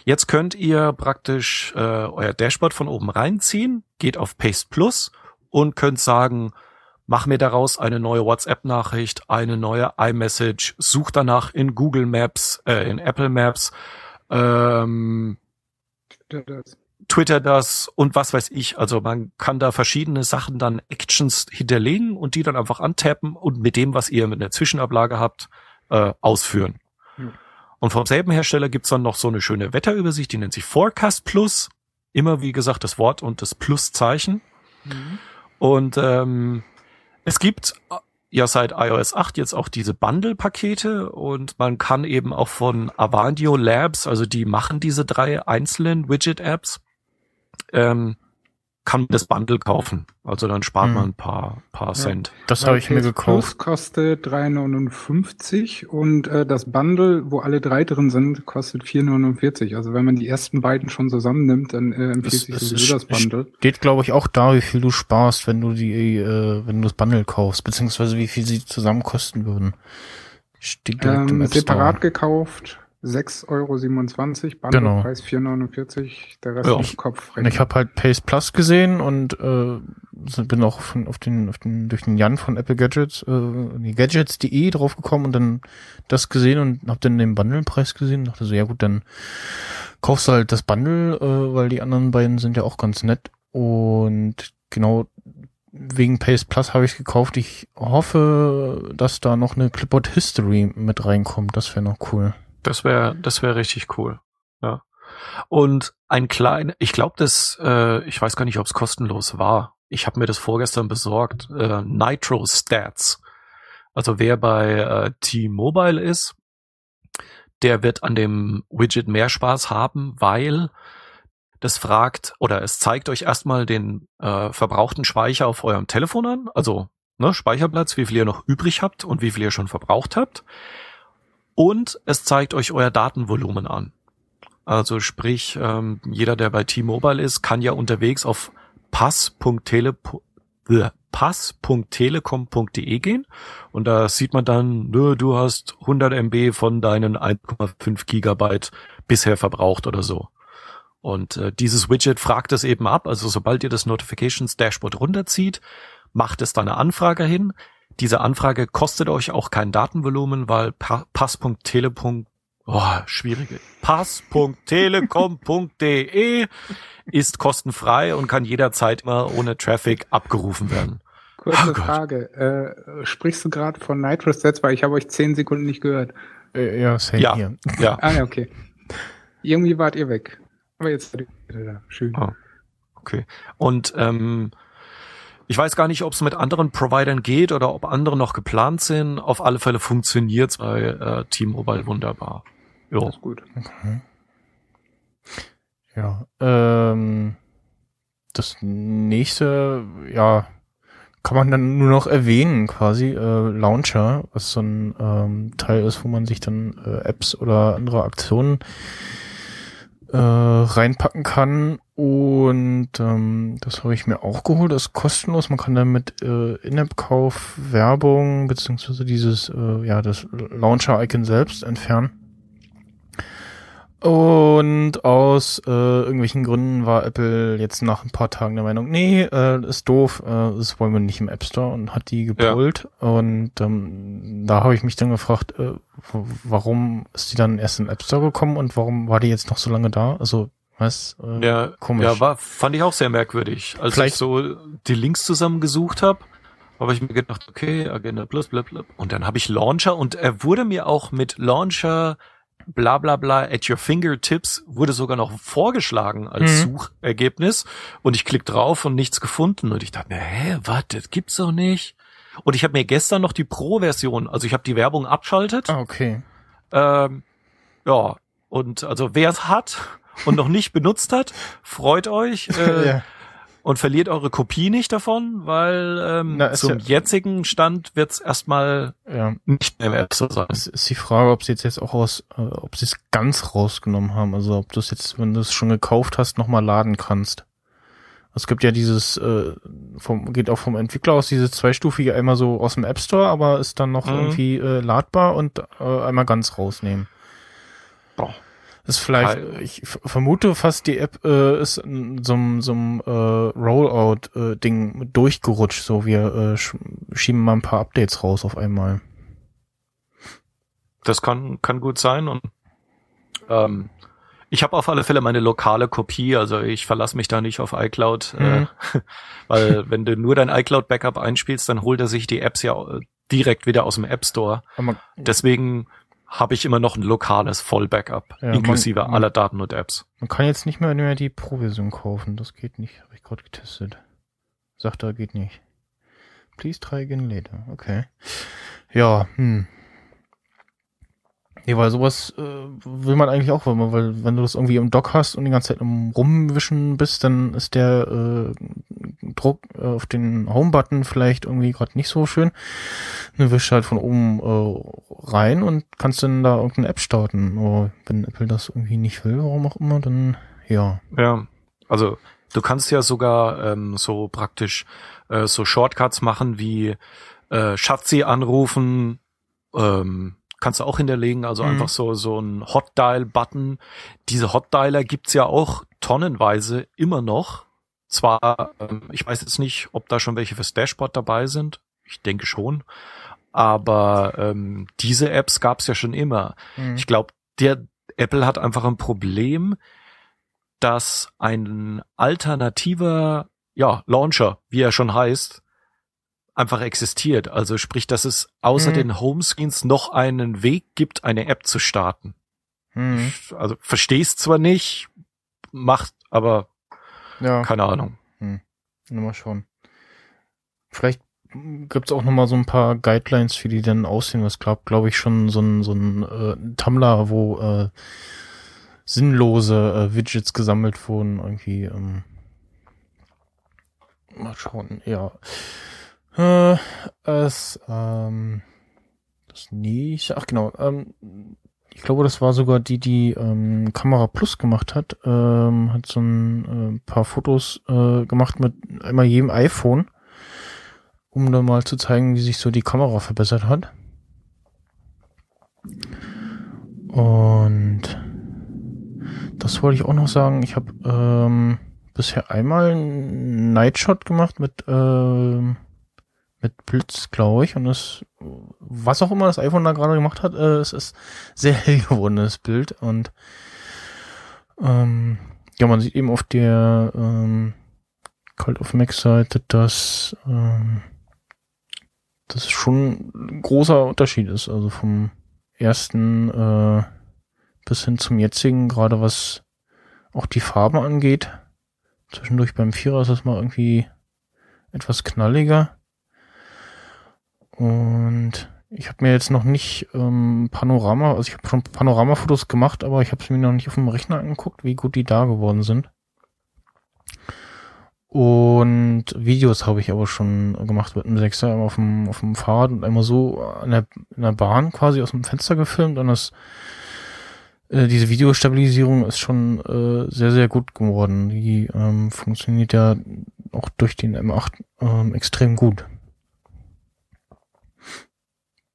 Jetzt könnt ihr praktisch äh, euer Dashboard von oben reinziehen, geht auf Paste Plus und könnt sagen, mach mir daraus eine neue WhatsApp-Nachricht, eine neue iMessage, such danach in Google Maps, äh, in Apple Maps, ähm, Twitter das und was weiß ich. Also man kann da verschiedene Sachen dann Actions hinterlegen und die dann einfach antappen und mit dem, was ihr mit der Zwischenablage habt, äh, ausführen. Und vom selben Hersteller gibt's dann noch so eine schöne Wetterübersicht, die nennt sich Forecast Plus. Immer wie gesagt das Wort und das Pluszeichen. Mhm. Und ähm, es gibt äh, ja seit iOS 8 jetzt auch diese Bundle-Pakete und man kann eben auch von Avandio Labs, also die machen diese drei einzelnen Widget-Apps, ähm, kann man das Bundle kaufen. Also dann spart Mhm. man ein paar, paar Cent. Das Weil habe ich mir gekauft. Plus kostet 3,59 und äh, das Bundle, wo alle drei drin sind, kostet 4,49. Also wenn man die ersten beiden schon zusammennimmt, dann äh, empfiehlt Es- sich es sowieso das Bundle. Steht, glaube ich, auch da, wie viel du sparst, wenn du die, äh, wenn du das Bundle kaufst, beziehungsweise wie viel sie zusammen kosten würden. Steht direkt im Ähm, App Store. separat gekauft 6,27 Euro, Bundlepreis 4,49, der Rest Ja. im Kopf. Und ich habe halt Pace Plus gesehen und äh, bin auch von, auf den, auf den, durch den Jan von Apple Gadgets, äh, die Gadgets.de draufgekommen und dann das gesehen und habe dann den Bundle-Preis gesehen und dachte so, ja gut, dann kaufst du halt das Bundle, äh, weil die anderen beiden sind ja auch ganz nett. Und genau wegen Pace Plus habe ich gekauft. Ich hoffe, dass da noch eine Clipboard History mit reinkommt. Das wäre noch cool. Das wäre, das wäre richtig cool. Ja. Und ein klein, ich glaube, das, äh, ich weiß gar nicht, ob es kostenlos war. Ich habe mir das vorgestern besorgt. Äh, Nitro Stats. Also wer bei äh, T-Mobile ist, der wird an dem Widget mehr Spaß haben, weil das fragt oder es zeigt euch erstmal den äh, verbrauchten Speicher auf eurem Telefon an, also ne, Speicherplatz, wie viel ihr noch übrig habt und wie viel ihr schon verbraucht habt. Und es zeigt euch euer Datenvolumen an. Also sprich, ähm, jeder, der bei T-Mobile ist, kann ja unterwegs auf pass.tele pass.telekom.de gehen und da sieht man dann, du hast 100 MB von deinen 1,5 Gigabyte bisher verbraucht oder so. Und äh, dieses Widget fragt es eben ab, also sobald ihr das Notifications Dashboard runterzieht, macht es dann eine Anfrage hin. Diese Anfrage kostet euch auch kein Datenvolumen, weil pa pass.tele.de Oh, schwierige. Pass.telekom.de ist kostenfrei und kann jederzeit immer ohne Traffic abgerufen werden. Kurze oh Frage. Äh, sprichst du gerade von Nitrous Sets, weil ich habe euch zehn Sekunden nicht gehört. Äh, ja, same ja. hier. Ja. Ah, ja, okay. Irgendwie wart ihr weg. Aber jetzt seid ihr wieder da. Schön. Oh, okay. Und ähm, ich weiß gar nicht, ob es mit anderen Providern geht oder ob andere noch geplant sind. Auf alle Fälle funktioniert es bei äh, T-Mobile wunderbar. Ja. Das ist gut. Okay. Ja, ähm, das nächste, ja, kann man dann nur noch erwähnen, quasi, äh, Launcher, was so ein ähm, Teil ist, wo man sich dann äh, Apps oder andere Aktionen äh, reinpacken kann. Und ähm, das habe ich mir auch geholt. Das ist kostenlos. Man kann damit äh, In-App-Kauf, Werbung beziehungsweise dieses, äh, ja, das Launcher-Icon selbst entfernen. Und aus äh, irgendwelchen Gründen war Apple jetzt nach ein paar Tagen der Meinung, nee, äh, ist doof, äh, das wollen wir nicht im App Store und hat die gepult. Ja. Und ähm, da habe ich mich dann gefragt, äh, warum ist die dann erst im App Store gekommen und warum war die jetzt noch so lange da? Also was? Äh, ja, komisch. Ja, war, fand ich auch sehr merkwürdig. Als Vielleicht ich so die Links zusammengesucht habe, habe ich mir gedacht, okay, Agenda plus, bla, bla. Und dann habe ich Launcher und er wurde mir auch mit Launcher bla bla bla at your fingertips wurde sogar noch vorgeschlagen als mhm. Suchergebnis und ich klick drauf und nichts gefunden und ich dachte mir, hä, was, das gibt's doch nicht. Und ich habe mir gestern noch die Pro-Version, also ich habe die Werbung abschaltet. Ah, okay. Ähm, ja, und also wer es hat und noch nicht benutzt hat, freut euch. Äh, ja und verliert eure Kopie nicht davon, weil ähm, Na, zum ja, jetzigen Stand wird's erstmal ja. nicht mehr im App Store sein. Es ist die Frage, ob sie jetzt jetzt auch aus, äh, ob sie es ganz rausgenommen haben, also ob du es jetzt, wenn du es schon gekauft hast, nochmal laden kannst. Es gibt ja dieses, äh, vom, geht auch vom Entwickler aus, dieses zweistufige einmal so aus dem App Store, aber ist dann noch mhm. irgendwie äh, ladbar und äh, einmal ganz rausnehmen. Ist vielleicht, ich vermute fast, die App äh, ist in so einem so einem, äh, Rollout-Ding äh, durchgerutscht. So, wir äh, schieben mal ein paar Updates raus auf einmal. Das kann, kann gut sein und ähm, ich habe auf alle Fälle meine lokale Kopie, also ich verlasse mich da nicht auf iCloud, äh, mhm. äh, weil wenn du nur dein iCloud-Backup einspielst, dann holt er sich die Apps ja äh, direkt wieder aus dem App Store. Deswegen habe ich immer noch ein lokales Vollbackup, ja, inklusive man, aller Daten und Apps. Man kann jetzt nicht mehr, mehr die Pro-Version kaufen, das geht nicht, habe ich gerade getestet. Sagt er, geht nicht. Please try again later, okay. Ja, hm. Nee, weil sowas äh, will man eigentlich auch, weil, wenn du das irgendwie im Dock hast und die ganze Zeit im Rumwischen bist, dann ist der äh, Druck äh, auf den Home-Button vielleicht irgendwie gerade nicht so schön. Du wischst halt von oben äh, rein und kannst dann da irgendeine App starten. Aber wenn Apple das irgendwie nicht will, warum auch immer, dann ja. Ja, also du kannst ja sogar ähm, so praktisch äh, so Shortcuts machen wie äh, Schatzi anrufen, ähm, kannst du auch hinterlegen, also mhm. einfach so so ein Hot Dial Button. Diese Hot Dialer gibt's ja auch tonnenweise immer noch. Zwar, ähm, ich weiß jetzt nicht, ob da schon welche fürs Dashboard dabei sind. Ich denke schon. Aber ähm, diese Apps gab's ja schon immer. Mhm. Ich glaube, der Apple hat einfach ein Problem, dass ein alternativer ja, Launcher, wie er schon heißt, einfach existiert. Also sprich, dass es außer mhm. den Homescreens noch einen Weg gibt, eine App zu starten. Mhm. Also verstehst zwar nicht, macht, aber ja. keine Ahnung. Hm. Mal schon. Vielleicht gibt's auch noch mal so ein paar Guidelines, wie die denn aussehen. Was glaubt, glaube ich, schon so ein, so ein äh, Tumblr, wo äh, sinnlose äh, Widgets gesammelt wurden. Irgendwie, ähm, mal schauen, ja. Äh, es, ähm, das nicht, ach genau, ähm, ich glaube, das war sogar die, die ähm, Kamera Plus gemacht hat, ähm, hat so ein äh, paar Fotos äh, gemacht mit einmal jedem iPhone, um dann mal zu zeigen, wie sich so die Kamera verbessert hat. Und das wollte ich auch noch sagen. Ich habe ähm, bisher einmal einen Nightshot gemacht mit ähm, mit Blitz, glaube ich. Und das, was auch immer das iPhone da gerade gemacht hat, äh, es ist sehr hell geworden, das Bild. Und ähm, ja, man sieht eben auf der ähm, Cult of Max Seite, dass ähm, das schon ein großer Unterschied ist. Also vom ersten äh, bis hin zum jetzigen, gerade was auch die Farben angeht. Zwischendurch beim Vierer ist das mal irgendwie etwas knalliger. Und ich habe mir jetzt noch nicht ähm, Panorama, also ich habe schon Panoramafotos gemacht, aber ich habe es mir noch nicht auf dem Rechner angeguckt, wie gut die da geworden sind. Und Videos habe ich aber schon gemacht mit einem Sechser auf dem, auf dem Fahrrad und einmal so an der, in der Bahn quasi aus dem Fenster gefilmt und das äh, diese Videostabilisierung ist schon äh, sehr, sehr gut geworden. Die ähm, funktioniert ja auch durch den M8 ähm, extrem gut.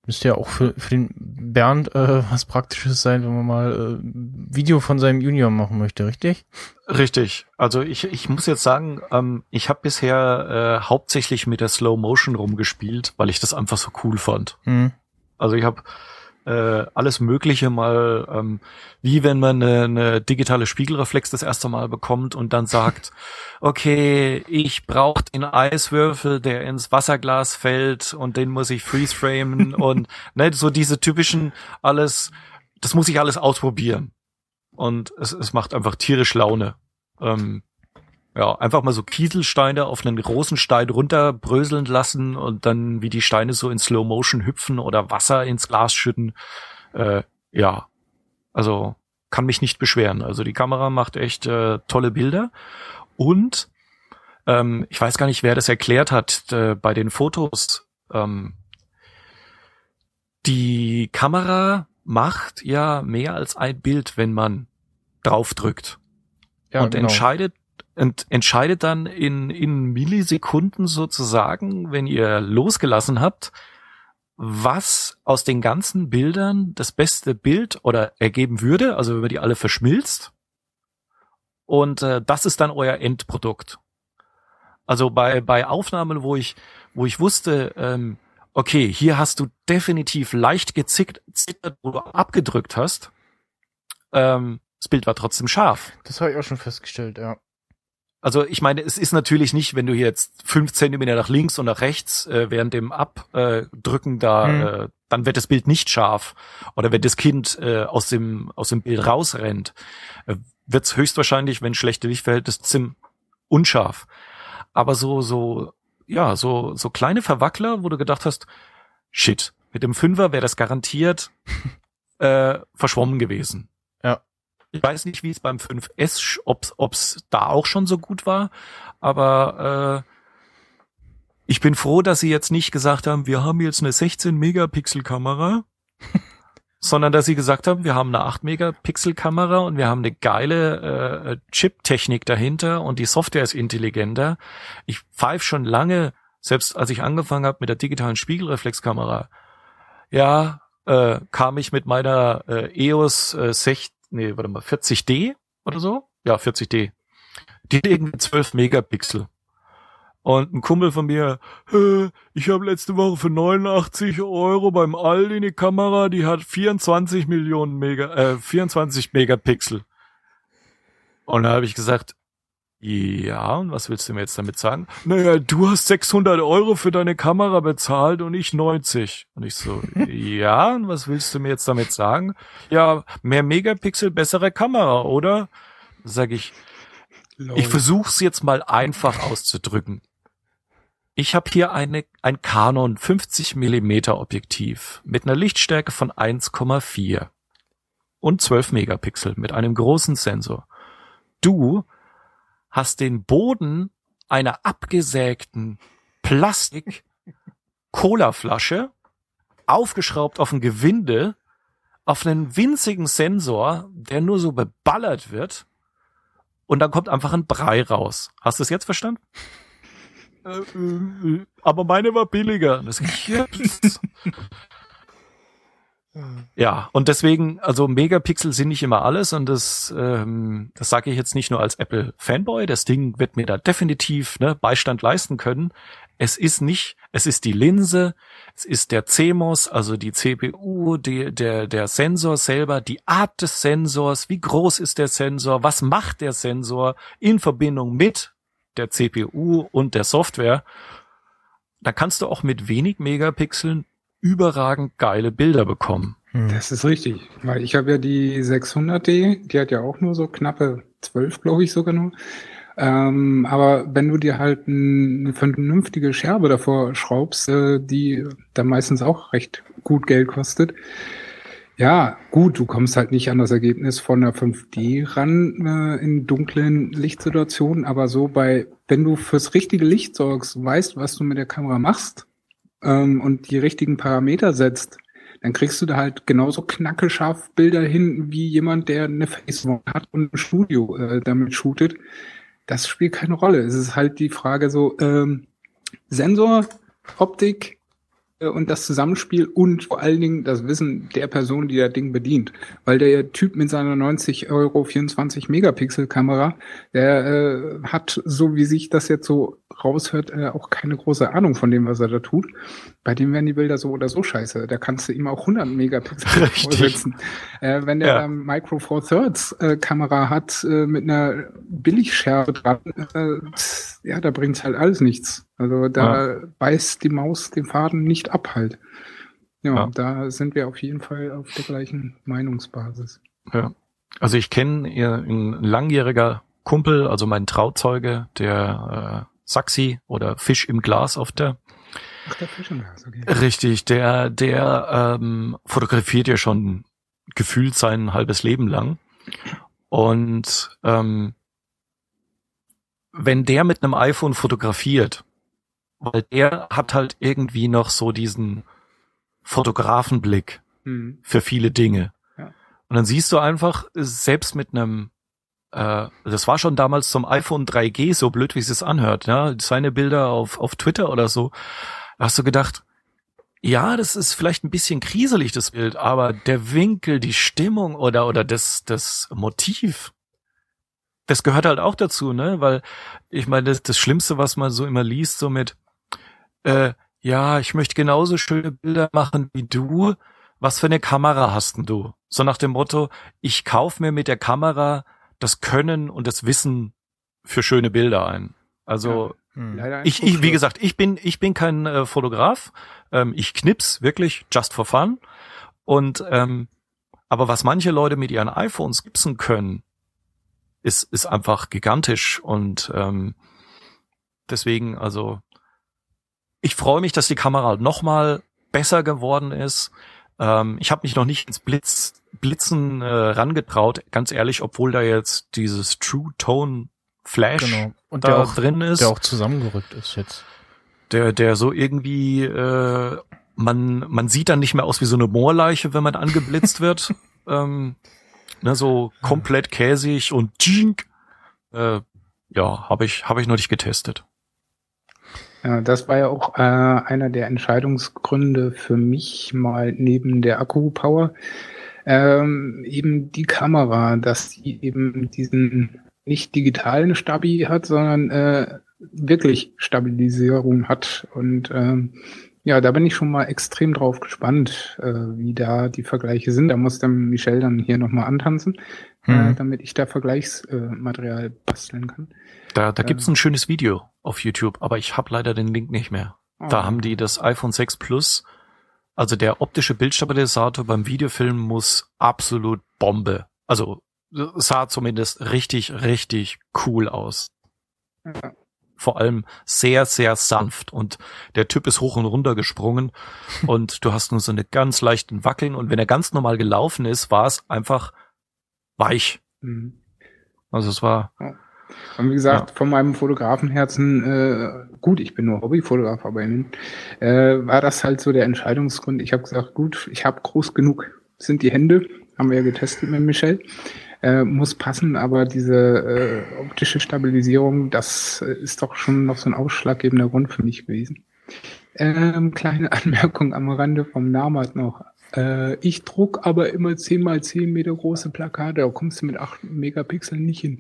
Müsste ja auch für, für den Bernd äh, was Praktisches sein, wenn man mal äh, Video von seinem Junior machen möchte, richtig? Richtig. Also ich, ich muss jetzt sagen, ähm, ich habe bisher äh, hauptsächlich mit der Slow Motion rumgespielt, weil ich das einfach so cool fand. Mhm. Also ich habe äh, alles Mögliche mal, ähm, wie wenn man eine, eine digitale Spiegelreflex das erste Mal bekommt und dann sagt, okay, ich brauche den Eiswürfel, der ins Wasserglas fällt und den muss ich freeze-framen und ne, so diese typischen alles, das muss ich alles ausprobieren. Und es, es macht einfach tierisch Laune. Ähm, ja, einfach mal so Kieselsteine auf einen großen Stein runterbröseln lassen und dann wie die Steine so in Slow Motion hüpfen oder Wasser ins Glas schütten. Äh, ja, also kann mich nicht beschweren. Also die Kamera macht echt äh, tolle Bilder und ähm, ich weiß gar nicht, wer das erklärt hat äh, bei den Fotos. Ähm, die Kamera macht ja mehr als ein Bild, wenn man draufdrückt. Ja, und genau. entscheidet und entscheidet dann in, in Millisekunden sozusagen, wenn ihr losgelassen habt, was aus den ganzen Bildern das beste Bild oder ergeben würde, also wenn man die alle verschmilzt. Und äh, das ist dann euer Endprodukt. Also bei, bei Aufnahmen, wo ich, wo ich wusste, ähm, okay, hier hast du definitiv leicht gezickt, zittert, wo du abgedrückt hast, ähm, das Bild war trotzdem scharf. Das habe ich auch schon festgestellt, ja. Also ich meine, es ist natürlich nicht, wenn du jetzt fünf Zentimeter nach links und nach rechts äh, während dem Abdrücken da, mhm. äh, dann wird das Bild nicht scharf. Oder wenn das Kind äh, aus dem aus dem Bild rausrennt, äh, wird es höchstwahrscheinlich, wenn schlechte Lichtverhältnisse sind, unscharf. Aber so so ja so so kleine Verwackler, wo du gedacht hast, shit, mit dem Fünfer wäre das garantiert äh, verschwommen gewesen. Ich weiß nicht, wie es beim 5S, ob's, ob's da auch schon so gut war, aber äh, ich bin froh, dass sie jetzt nicht gesagt haben, wir haben jetzt eine 16 Megapixel Kamera, sondern dass sie gesagt haben, wir haben eine 8 Megapixel Kamera und wir haben eine geile äh, Chip-Technik dahinter und die Software ist intelligenter. Ich pfeife schon lange, selbst als ich angefangen habe mit der digitalen Spiegelreflexkamera, ja, äh, kam ich mit meiner äh, EOS äh, 16 nee, warte mal, 40D oder so? Ja, 40D. Die legen 12 Megapixel. Und ein Kumpel von mir, ich habe letzte Woche für 89 Euro beim Aldi eine Kamera, die hat 24 Millionen Mega, äh, 24 Megapixel. Und da habe ich gesagt, ja, und was willst du mir jetzt damit sagen? Naja, du hast 600 Euro für deine Kamera bezahlt und ich 90. Und ich so, ja, und was willst du mir jetzt damit sagen? Ja, mehr Megapixel, bessere Kamera, oder? Sag ich, Lol. ich versuch's jetzt mal einfach auszudrücken. Ich habe hier eine, ein Canon 50 Millimeter Objektiv mit einer Lichtstärke von 1,4 und 12 Megapixel mit einem großen Sensor. Du hast den Boden einer abgesägten Plastik Colaflasche aufgeschraubt auf ein Gewinde auf einen winzigen Sensor, der nur so beballert wird und dann kommt einfach ein Brei raus. Hast du es jetzt verstanden? Äh, äh, aber meine war billiger. Ja, und deswegen, also Megapixel sind nicht immer alles und das, ähm, das sage ich jetzt nicht nur als Apple-Fanboy. Das Ding wird mir da definitiv ne, Beistand leisten können. Es ist nicht, es ist die Linse, es ist der CMOS, also die CPU, die, der, der Sensor selber, die Art des Sensors, wie groß ist der Sensor, was macht der Sensor in Verbindung mit der CPU und der Software. Da kannst du auch mit wenig Megapixeln überragend geile Bilder bekommen. Hm. Das ist richtig, weil ich habe ja die 600D, die hat ja auch nur so knappe 12, glaube ich sogar nur. Ähm, aber wenn du dir halt eine vernünftige Scherbe davor schraubst, äh, die dann meistens auch recht gut Geld kostet, ja, gut, du kommst halt nicht an das Ergebnis von der 5D ran äh, in dunklen Lichtsituationen, aber so bei, wenn du fürs richtige Licht sorgst, weißt, was du mit der Kamera machst ähm, und die richtigen Parameter setzt, dann kriegst du da halt genauso knackescharf Bilder hin, wie jemand, der eine Face hat und ein Studio äh, damit shootet. Das spielt keine Rolle. Es ist halt die Frage so, ähm, Sensor, Optik, und das Zusammenspiel und vor allen Dingen das Wissen der Person, die das Ding bedient. Weil der Typ mit seiner 90 Euro 24 Megapixel Kamera, der äh, hat, so wie sich das jetzt so raushört, äh, auch keine große Ahnung von dem, was er da tut. Bei dem werden die Bilder so oder so scheiße. Da kannst du ihm auch 100 Megapixel vorsetzen. Äh, wenn der ja. Micro Four Thirds äh, Kamera hat äh, mit einer Billigschärfe dran, äh, ja, da bringt's halt alles nichts. Also da ja. beißt die Maus den Faden nicht ab halt. Ja, ja, da sind wir auf jeden Fall auf der gleichen Meinungsbasis. Ja. Also ich kenne ein langjähriger Kumpel, also mein Trauzeuge, der äh, Saxi oder Fisch im Glas auf der Ach, der Fisch im Glas, okay. Richtig, der, der ähm, fotografiert ja schon gefühlt sein halbes Leben lang. Und ähm, wenn der mit einem iPhone fotografiert, weil der hat halt irgendwie noch so diesen Fotografenblick mhm. für viele Dinge. Ja. Und dann siehst du einfach, selbst mit einem, äh, das war schon damals zum iPhone 3G, so blöd wie es sich anhört, ja, seine Bilder auf, auf Twitter oder so, hast du gedacht, ja, das ist vielleicht ein bisschen kriselig, das Bild, aber der Winkel, die Stimmung oder, oder das, das Motiv, das gehört halt auch dazu, ne? Weil ich meine, das, das Schlimmste, was man so immer liest, so mit, äh, ja, ich möchte genauso schöne Bilder machen wie du. Was für eine Kamera hast denn du? So nach dem Motto, ich kauf mir mit der Kamera das Können und das Wissen für schöne Bilder ein. Also ja. hm. ich, ich, wie gesagt, ich bin, ich bin kein äh, Fotograf. Ähm, ich knips wirklich just for fun. Und ähm, aber was manche Leute mit ihren iPhones gipsen können, ist, ist einfach gigantisch und ähm, deswegen, also ich freue mich, dass die Kamera nochmal besser geworden ist. Ähm, ich habe mich noch nicht ins Blitz, Blitzen äh, rangetraut, ganz ehrlich, obwohl da jetzt dieses True Tone Flash genau. und da der auch drin ist. Der auch zusammengerückt ist jetzt. Der, der so irgendwie, äh, man, man sieht dann nicht mehr aus wie so eine Moorleiche, wenn man angeblitzt wird. ähm, ne, so komplett käsig und tschink. Äh, ja, habe ich, hab ich noch nicht getestet. Ja, das war ja auch äh, einer der Entscheidungsgründe für mich mal neben der Akku-Power. Ähm, eben die Kamera, dass sie eben diesen nicht digitalen Stabi hat, sondern äh, wirklich Stabilisierung hat. Und ähm, ja, da bin ich schon mal extrem drauf gespannt, äh, wie da die Vergleiche sind. Da muss dann Michelle dann hier nochmal antanzen, äh, mhm. äh, damit ich da Vergleichsmaterial basteln kann. Da, da gibt's ähm. ein schönes Video auf YouTube, aber ich habe leider den Link nicht mehr. Oh. Da haben die das iPhone 6 Plus, also der optische Bildstabilisator beim Videofilm muss absolut Bombe. Also sah zumindest richtig, richtig cool aus. Ja. vor allem sehr, sehr sanft und der Typ ist hoch und runter gesprungen und du hast nur so eine ganz leichten Wackeln und wenn er ganz normal gelaufen ist, war es einfach weich. Mhm. Also es war. Ja. Und wie gesagt, ja. von meinem Fotografenherzen, äh, gut, ich bin nur Hobbyfotograf, aber in, äh, war das halt so der Entscheidungsgrund. Ich habe gesagt, gut, ich habe groß genug, sind die Hände, haben wir ja getestet mit Michelle. Äh, muss passen, aber diese äh, optische Stabilisierung, das äh, ist doch schon noch so ein ausschlaggebender Grund für mich gewesen. Ähm, kleine Anmerkung am Rande vom Namat noch. Äh, ich druck aber immer 10 mal 10 Meter große Plakate, da kommst du mit 8 Megapixeln nicht hin.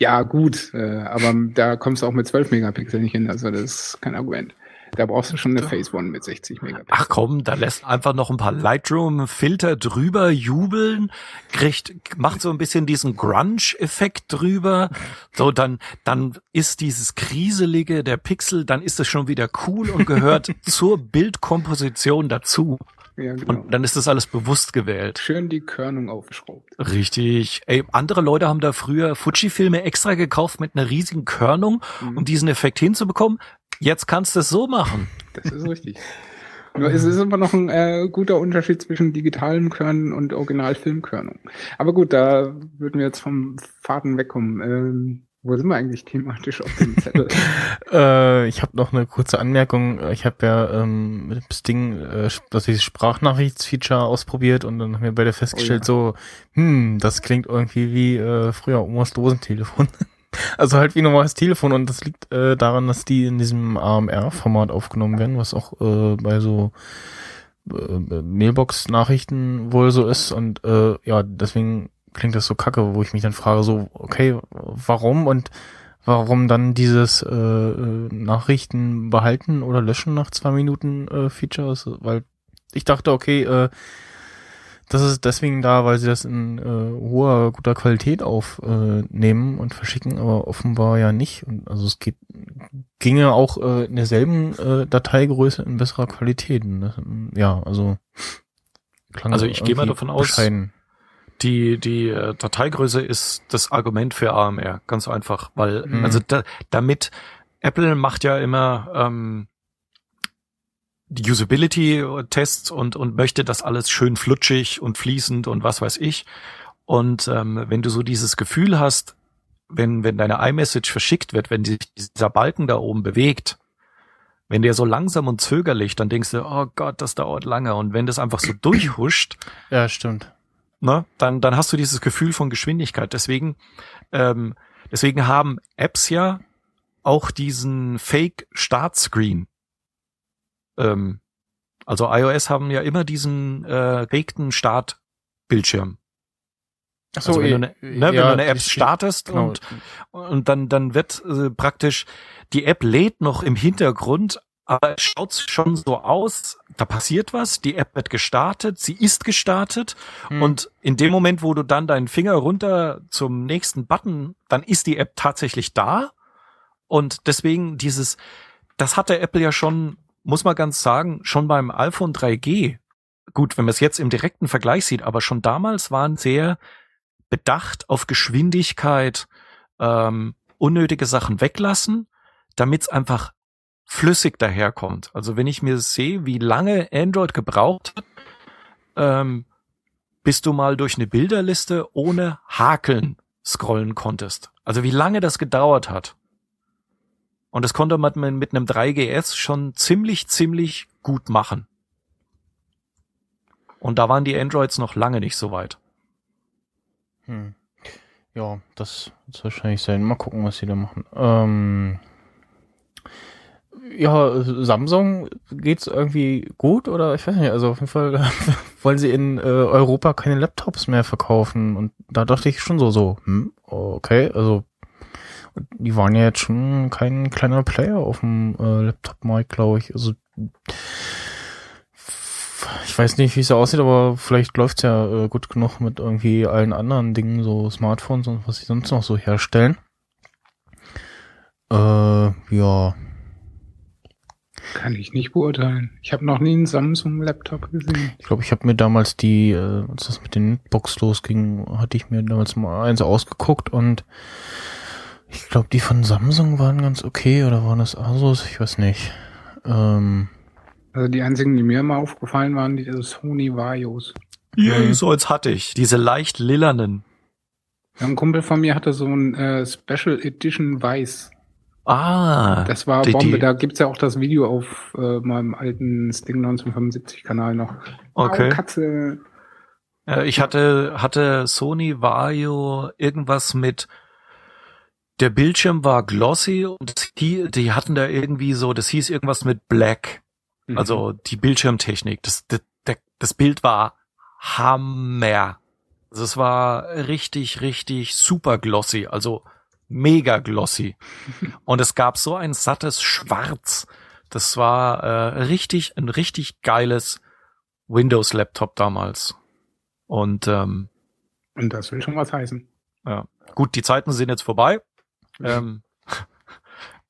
Ja, gut, äh, aber da kommst du auch mit 12 Megapixeln nicht hin, also das ist kein Argument. Da brauchst du schon eine Phase One mit 60 Megapixel. Ach komm, da lässt einfach noch ein paar Lightroom-Filter drüber jubeln, kriegt, macht so ein bisschen diesen Grunge-Effekt drüber. So, dann, dann ist dieses Kriselige der Pixel, dann ist es schon wieder cool und gehört zur Bildkomposition dazu. Ja, genau. Und dann ist das alles bewusst gewählt. Schön die Körnung aufgeschraubt. Richtig. Ey, andere Leute haben da früher Fuji-Filme extra gekauft mit einer riesigen Körnung, mhm. um diesen Effekt hinzubekommen. Jetzt kannst du es so machen. Das ist richtig. Nur es ist immer noch ein äh, guter Unterschied zwischen digitalem Körnen und Originalfilmkörnung. Aber gut, da würden wir jetzt vom Faden wegkommen. Ähm, wo sind wir eigentlich thematisch auf dem Zettel? äh, ich habe noch eine kurze Anmerkung. Ich habe ja ähm, mit dem Sting äh, das ist Sprachnachrichtsfeature ausprobiert und dann haben wir beide festgestellt, oh ja. so, hm, das klingt irgendwie wie äh, früher Omas Dosentelefon. Also halt wie normales Telefon und das liegt äh, daran, dass die in diesem AMR-Format aufgenommen werden, was auch äh, bei so äh, Mailbox-Nachrichten wohl so ist und äh, ja, deswegen klingt das so kacke, wo ich mich dann frage, so, okay, warum und warum dann dieses äh, äh Nachrichten behalten oder löschen nach zwei Minuten äh, Features, weil ich dachte, okay, äh, das ist deswegen da, weil sie das in äh, hoher, guter Qualität aufnehmen äh, und verschicken, aber offenbar ja nicht. Und also es geht, ginge auch äh, in derselben äh, Dateigröße in besserer Qualität. Das, ja, also klang Also ich gehe mal davon aus, bescheiden. Die, die äh, Dateigröße ist das Argument für AMR, ganz einfach, weil, mhm. also da, damit Apple macht ja immer ähm, die Usability-Tests und, und möchte das alles schön flutschig und fließend und was weiß ich. Und ähm, wenn du so dieses Gefühl hast, wenn, wenn deine iMessage verschickt wird, wenn sich dieser Balken da oben bewegt, wenn der so langsam und zögerlich, dann denkst du, oh Gott, das dauert lange. Und wenn das einfach so durchhuscht, ja, stimmt. Ne, dann, dann hast du dieses Gefühl von Geschwindigkeit. Deswegen, ähm, deswegen haben Apps ja auch diesen Fake Startscreen. Ähm, also iOS haben ja immer diesen äh, regten Startbildschirm. Ach so, also wenn, du eine, ne, ja, wenn du eine App startest genau. und, und dann, dann wird äh, praktisch, die App lädt noch im Hintergrund, aber es schaut schon so aus, da passiert was, die App wird gestartet, sie ist gestartet hm. und in dem Moment, wo du dann deinen Finger runter zum nächsten Button, dann ist die App tatsächlich da und deswegen dieses, das hatte Apple ja schon muss man ganz sagen, schon beim iPhone 3G, gut, wenn man es jetzt im direkten Vergleich sieht, aber schon damals waren sehr bedacht auf Geschwindigkeit, ähm, unnötige Sachen weglassen, damit es einfach flüssig daherkommt. Also wenn ich mir sehe, wie lange Android gebraucht hat, ähm, bis du mal durch eine Bilderliste ohne Hakeln scrollen konntest. Also wie lange das gedauert hat. Und das konnte man mit einem 3GS schon ziemlich, ziemlich gut machen. Und da waren die Androids noch lange nicht so weit. Hm. Ja, das wird wahrscheinlich sein. Mal gucken, was sie da machen. Ähm ja, Samsung geht's irgendwie gut oder ich weiß nicht, also auf jeden Fall wollen sie in äh, Europa keine Laptops mehr verkaufen und da dachte ich schon so, so, hm, okay, also die waren ja jetzt schon kein kleiner Player auf dem äh, Laptop-Markt, glaube ich. Also ich weiß nicht, wie es aussieht, aber vielleicht läuft's ja äh, gut genug mit irgendwie allen anderen Dingen, so Smartphones und was sie sonst noch so herstellen. Äh, ja. Kann ich nicht beurteilen. Ich habe noch nie einen Samsung-Laptop gesehen. Ich glaube, ich habe mir damals die, äh, als das mit den Netbox losging, hatte ich mir damals mal eins ausgeguckt und Ich glaube, die von Samsung waren ganz okay oder waren das Asus? Ich weiß nicht. Ähm, Also die einzigen, die mir immer aufgefallen waren, die Sony Vaios. Ja, Mhm. so eins hatte ich. Diese leicht lilanen. Ja, Ein Kumpel von mir hatte so ein äh, Special Edition Weiß. Ah. Das war die- Bombe. die- Da gibt's ja auch das Video auf äh, meinem alten Sting 1975 Kanal noch. Okay. Au, Katze. Äh, ich hatte, hatte Sony Vario irgendwas mit, der Bildschirm war glossy und die, die hatten da irgendwie so, das hieß irgendwas mit Black. Mhm. Also die Bildschirmtechnik. Das, das, das Bild war Hammer. Also es war richtig, richtig super glossy, also mega glossy. Und es gab so ein sattes Schwarz. Das war äh, richtig, ein richtig geiles Windows-Laptop damals. Und ähm, Und das will schon was heißen. ja. gut, die Zeiten sind jetzt vorbei. Ähm,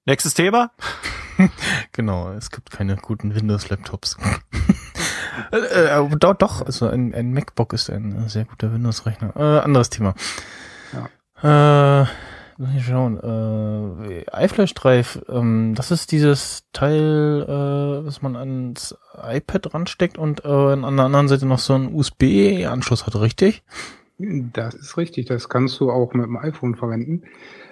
nächstes Thema. genau, es gibt keine guten Windows-Laptops. äh, äh, aber doch, doch, also ein, ein MacBook ist ein sehr guter Windows-Rechner. Äh, anderes Thema. Ja. Äh, lass mich schauen. Äh, iFlash Drive, ähm, das ist dieses Teil, äh, was man ans iPad ransteckt und äh, an der anderen Seite noch so einen USB-Anschluss hat, richtig? Das ist richtig. Das kannst du auch mit dem iPhone verwenden.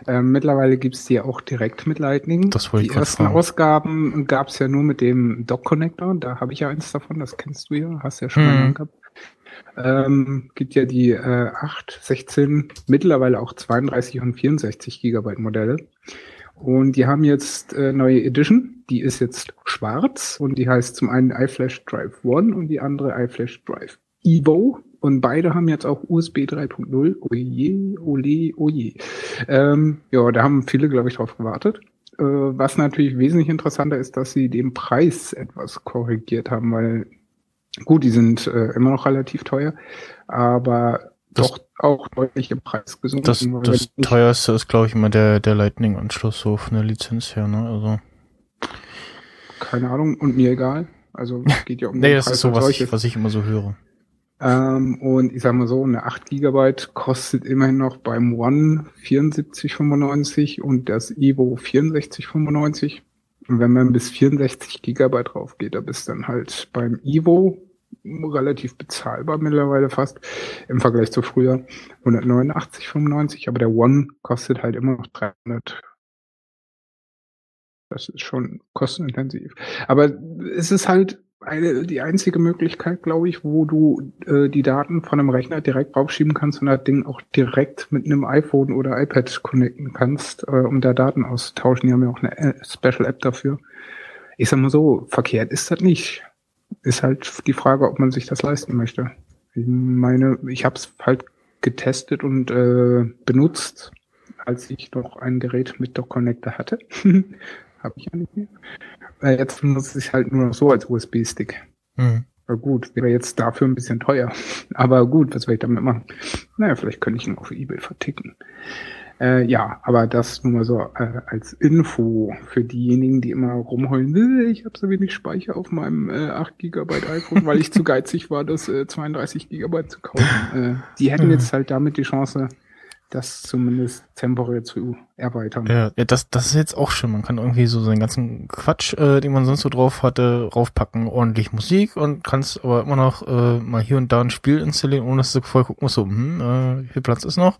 Ähm, mittlerweile gibt's die auch direkt mit Lightning. Das wollte ich Die ersten fragen. Ausgaben gab's ja nur mit dem Dock-Connector. Da habe ich ja eins davon. Das kennst du ja. Hast ja schon Mhm. mal gehabt. Ähm, gibt ja die äh, 8, 16, mittlerweile auch 32 und 64 Gigabyte Modelle. Und die haben jetzt äh, neue Edition. Die ist jetzt schwarz und die heißt zum einen iFlash Drive One und die andere iFlash Drive Evo. Und beide haben jetzt auch USB 3.0. Oje, ole, oje. Ähm, ja, da haben viele, glaube ich, drauf gewartet. Äh, was natürlich wesentlich interessanter ist, dass sie den Preis etwas korrigiert haben, weil gut, die sind äh, immer noch relativ teuer, aber Das- doch auch deutlich im Preis gesunken. Das, das teuerste ist, glaube ich, immer der, der Lightning-Anschluss so von der Lizenz her, ne? Also. keine Ahnung und mir egal. Also es geht ja um Nee, das Preis ist so, was ich, was ich immer so höre. Ähm, und ich sag mal so, eine 8 Gigabyte kostet immerhin noch beim One 74,95 und das Evo 64,95. Und wenn man bis 64 Gigabyte drauf geht, da bist dann halt beim Evo relativ bezahlbar mittlerweile fast im Vergleich zu früher 189,95, aber der One kostet halt immer noch 300. Das ist schon kostenintensiv. Aber es ist halt eine, die einzige Möglichkeit, glaube ich, wo du äh, die Daten von einem Rechner direkt draufschieben kannst und das Ding auch direkt mit einem iPhone oder iPad connecten kannst, äh, um da Daten auszutauschen. Die haben ja auch eine äh, Special App dafür. Ich sag mal so, verkehrt ist das nicht. Ist halt die Frage, ob man sich das leisten möchte. Ich meine, ich habe es halt getestet und äh, benutzt, als ich noch ein Gerät mit Dock Connector hatte. habe ich ja nicht mehr. Äh, jetzt nutze ich halt nur noch so als USB-Stick. Hm. Na gut, wäre jetzt dafür ein bisschen teuer. Aber gut, was will ich damit machen? Naja, vielleicht könnte ich ihn auf Ebay verticken. Äh, ja, aber das nur mal so äh, als Info für diejenigen, die immer rumheulen, "Äh, ich habe so wenig Speicher auf meinem äh, 8 GB iPhone, weil ich zu geizig war, das äh, 32 GB zu kaufen. Äh, die hätten Mhm. jetzt halt damit die Chance, das zumindest temporär zu erweitern. Ja, das, das ist jetzt auch schön. Man kann irgendwie so seinen ganzen Quatsch, äh, den man sonst so drauf hatte, raufpacken, ordentlich Musik und kannst aber immer noch äh, mal hier und da ein Spiel installieren, ohne dass du vorher gucken musst, so, hm, äh, wie viel Platz ist noch?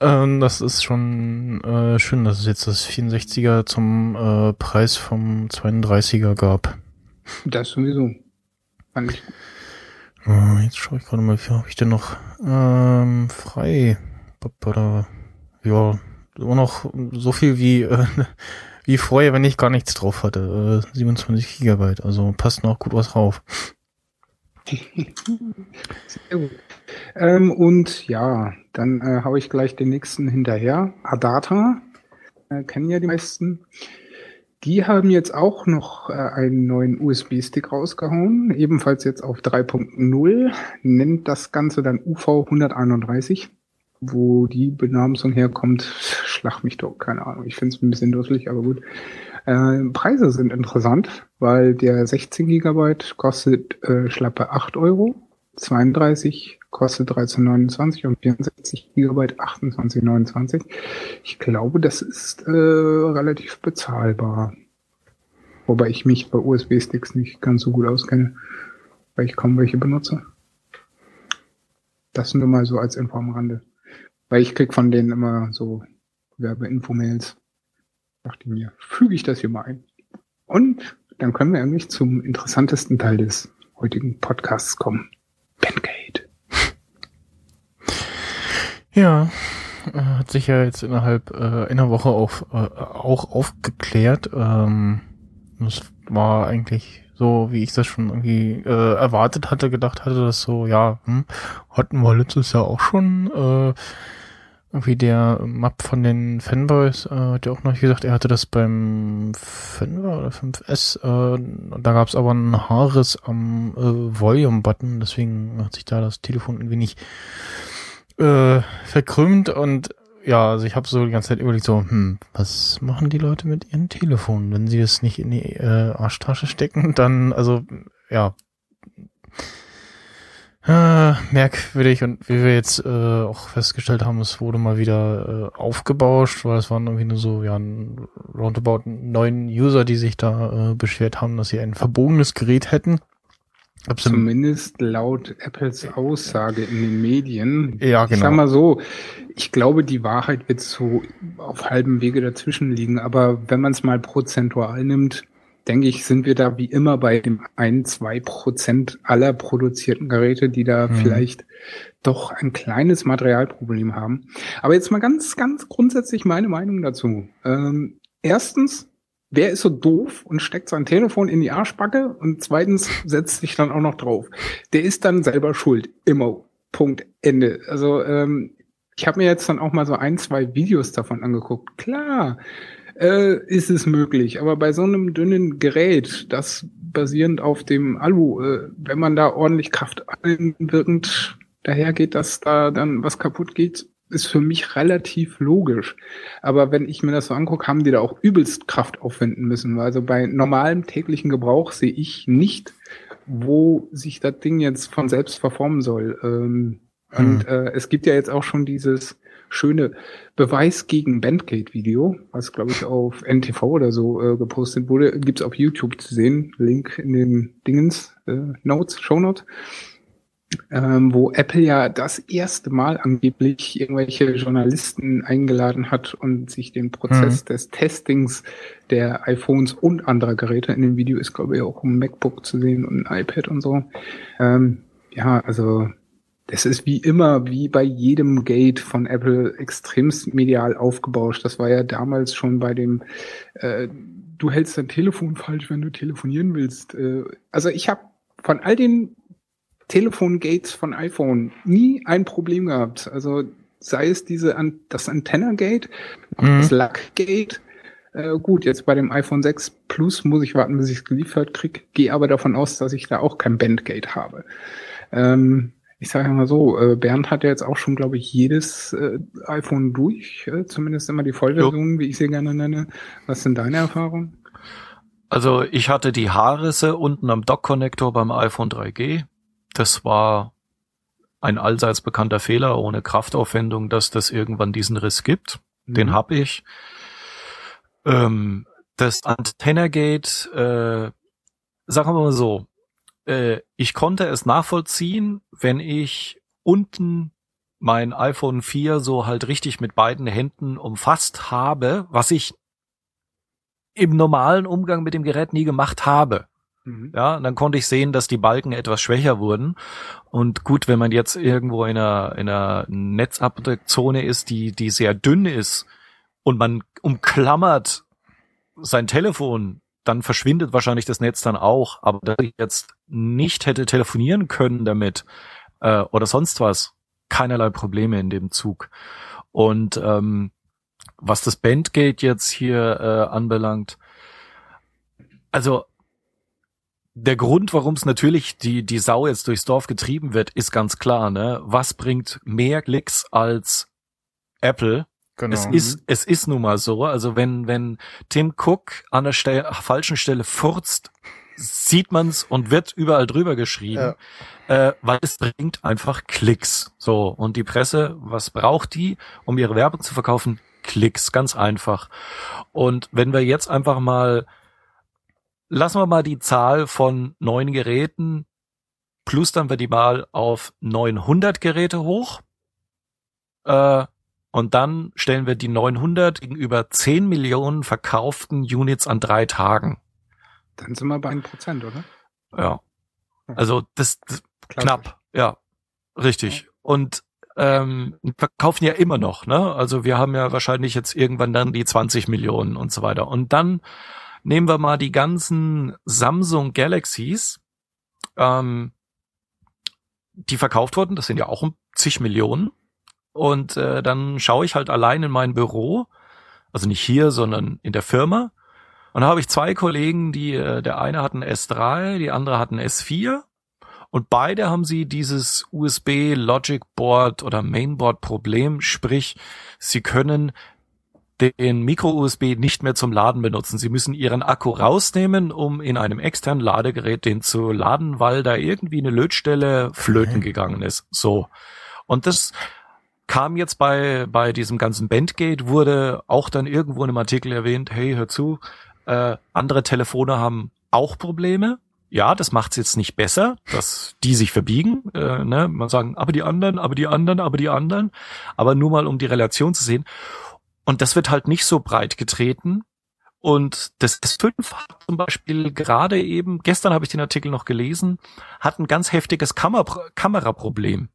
Ähm, das ist schon äh, schön, dass es jetzt das 64er zum äh, Preis vom 32er gab. Das sowieso. Fand ich Äh, jetzt schaue ich gerade mal, wie viel habe ich denn noch ähm, frei? Ja, immer noch so viel wie, äh, wie vorher, wenn ich gar nichts drauf hatte. Äh, 27 Gigabyte, also passt noch gut was drauf. Sehr gut. Ähm, und ja, dann äh, habe ich gleich den nächsten hinterher. Adata, äh, kennen ja die meisten. Die haben jetzt auch noch äh, einen neuen USB-Stick rausgehauen, ebenfalls jetzt auf 3.0, nennt das Ganze dann UV 131. Wo die Benamsung herkommt, schlag mich doch, keine Ahnung. Ich finde es ein bisschen dusselig, aber gut. Äh, Preise sind interessant, weil der 16 Gigabyte kostet äh, schlappe 8 Euro. 32 kostet 13,29 und 64 Gigabyte 28,29. Ich glaube, das ist äh, relativ bezahlbar. Wobei ich mich bei USB-Sticks nicht ganz so gut auskenne, weil ich kaum welche benutze. Das nur mal so als Info am Rande. Weil ich krieg von denen immer so Werbeinfomails. Dachte mir, füge ich das hier mal ein. Und dann können wir eigentlich zum interessantesten Teil des heutigen Podcasts kommen. Bandgate. Ja, äh, hat sich ja jetzt innerhalb äh, einer Woche auf, äh, auch aufgeklärt. Ähm, das war eigentlich so, wie ich das schon irgendwie äh, erwartet hatte, gedacht hatte, dass so, ja, hm, hatten wir letztes Jahr auch schon. Äh, irgendwie der Map von den Fanboys, äh, hat ja auch noch gesagt, er hatte das beim 5er oder 5S, äh, da gab es aber ein Haares am äh, Volume-Button, deswegen hat sich da das Telefon ein wenig äh, verkrümmt und ja, also ich habe so die ganze Zeit überlegt, so, hm, was machen die Leute mit ihren Telefonen? Wenn sie es nicht in die äh, Arschtasche stecken, dann, also, ja, äh, merkwürdig und wie wir jetzt äh, auch festgestellt haben, es wurde mal wieder äh, aufgebauscht, weil es waren irgendwie nur so, ja, roundabout neun User, die sich da äh, beschwert haben, dass sie ein verbogenes Gerät hätten. Zumindest laut Apples Aussage in den Medien. Ja, genau. Ich sag mal so, ich glaube, die Wahrheit wird so auf halbem Wege dazwischen liegen, aber wenn man es mal prozentual nimmt, denke ich, sind wir da wie immer bei dem ein, zwei Prozent aller produzierten Geräte, die da mhm. vielleicht doch ein kleines Materialproblem haben. Aber jetzt mal ganz, ganz grundsätzlich meine Meinung dazu. Ähm, erstens, wer ist so doof und steckt sein Telefon in die Arschbacke und zweitens setzt sich dann auch noch drauf. Der ist dann selber schuld. Immer. Punkt. Ende. Also ähm, ich habe mir jetzt dann auch mal so ein, zwei Videos davon angeguckt. Klar, äh, ist es möglich. Aber bei so einem dünnen Gerät, das basierend auf dem Alu, äh, wenn man da ordentlich Kraft einwirkend dahergeht, dass da dann was kaputt geht, ist für mich relativ logisch. Aber wenn ich mir das so angucke, haben die da auch übelst Kraft aufwenden müssen. Also bei normalem täglichen Gebrauch sehe ich nicht, wo sich das Ding jetzt von selbst verformen soll. Ähm, hm. Und äh, es gibt ja jetzt auch schon dieses schöne Beweis gegen Bandgate-Video, was glaube ich auf NTV oder so äh, gepostet wurde, gibt's auf YouTube zu sehen. Link in den Dingens, äh, Notes, Show Notes. Ähm, wo Apple ja das erste Mal angeblich irgendwelche Journalisten eingeladen hat und sich den Prozess mhm. des Testings der iPhones und anderer Geräte in dem Video ist, glaube ich, auch ein MacBook zu sehen und ein iPad und so. Ähm, ja, also das ist wie immer, wie bei jedem Gate von Apple extremst medial aufgebauscht. Das war ja damals schon bei dem, äh, du hältst dein Telefon falsch, wenn du telefonieren willst. Äh, also ich habe von all den Telefongates von iPhone nie ein Problem gehabt. Also sei es diese das Antenna-Gate, mhm. das Luck-Gate. Äh, gut, jetzt bei dem iPhone 6 Plus muss ich warten, bis ich es geliefert krieg. Gehe aber davon aus, dass ich da auch kein Bandgate habe. Ähm, ich sage mal so, äh, Bernd hat ja jetzt auch schon, glaube ich, jedes äh, iPhone durch, äh, zumindest immer die Vollversion, wie ich sie gerne nenne. Was sind deine Erfahrungen? Also ich hatte die Haarrisse unten am Dock-Connector beim iPhone 3G. Das war ein allseits bekannter Fehler ohne Kraftaufwendung, dass das irgendwann diesen Riss gibt. Mhm. Den habe ich. Ähm, das Antenna-Gate, äh, sagen wir mal so, äh, ich konnte es nachvollziehen, wenn ich unten mein iPhone 4 so halt richtig mit beiden Händen umfasst habe, was ich im normalen Umgang mit dem Gerät nie gemacht habe. Mhm. Ja, dann konnte ich sehen, dass die Balken etwas schwächer wurden. Und gut, wenn man jetzt irgendwo in einer, in einer Netzabdeckzone ist, die, die sehr dünn ist und man umklammert sein Telefon dann verschwindet wahrscheinlich das Netz dann auch. Aber dass ich jetzt nicht hätte telefonieren können damit äh, oder sonst was, keinerlei Probleme in dem Zug. Und ähm, was das Bandgate jetzt hier äh, anbelangt, also der Grund, warum es natürlich die, die Sau jetzt durchs Dorf getrieben wird, ist ganz klar, ne? Was bringt mehr Klicks als Apple? Genau. Es ist, es ist nun mal so. Also wenn, wenn Tim Cook an der Stelle, falschen Stelle furzt, sieht man's und wird überall drüber geschrieben, ja. äh, weil es bringt einfach Klicks. So und die Presse, was braucht die, um ihre Werbung zu verkaufen? Klicks, ganz einfach. Und wenn wir jetzt einfach mal lassen wir mal die Zahl von neun Geräten plustern wir die mal auf 900 Geräte hoch. Äh, und dann stellen wir die 900 gegenüber 10 Millionen verkauften Units an drei Tagen. Dann sind wir bei 1%, oder? Ja. Also das, das knapp, ja. Richtig. Und ähm, verkaufen ja immer noch, ne? Also wir haben ja wahrscheinlich jetzt irgendwann dann die 20 Millionen und so weiter. Und dann nehmen wir mal die ganzen Samsung Galaxies, ähm, die verkauft wurden, das sind ja auch um zig Millionen. Und äh, dann schaue ich halt allein in mein Büro, also nicht hier, sondern in der Firma. Und da habe ich zwei Kollegen, die, äh, der eine hat ein S3, die andere hat ein S4. Und beide haben sie dieses USB Logic Board oder Mainboard Problem, sprich, sie können den Micro-USB nicht mehr zum Laden benutzen. Sie müssen ihren Akku rausnehmen, um in einem externen Ladegerät den zu laden, weil da irgendwie eine Lötstelle flöten gegangen ist. So. Und das kam jetzt bei, bei diesem ganzen Bandgate, wurde auch dann irgendwo in einem Artikel erwähnt, hey, hör zu, äh, andere Telefone haben auch Probleme. Ja, das macht es jetzt nicht besser, dass die sich verbiegen. Äh, ne? Man sagen, aber die anderen, aber die anderen, aber die anderen. Aber nur mal, um die Relation zu sehen. Und das wird halt nicht so breit getreten. Und das, das 5 hat zum Beispiel gerade eben, gestern habe ich den Artikel noch gelesen, hat ein ganz heftiges Kamer Kameraproblem.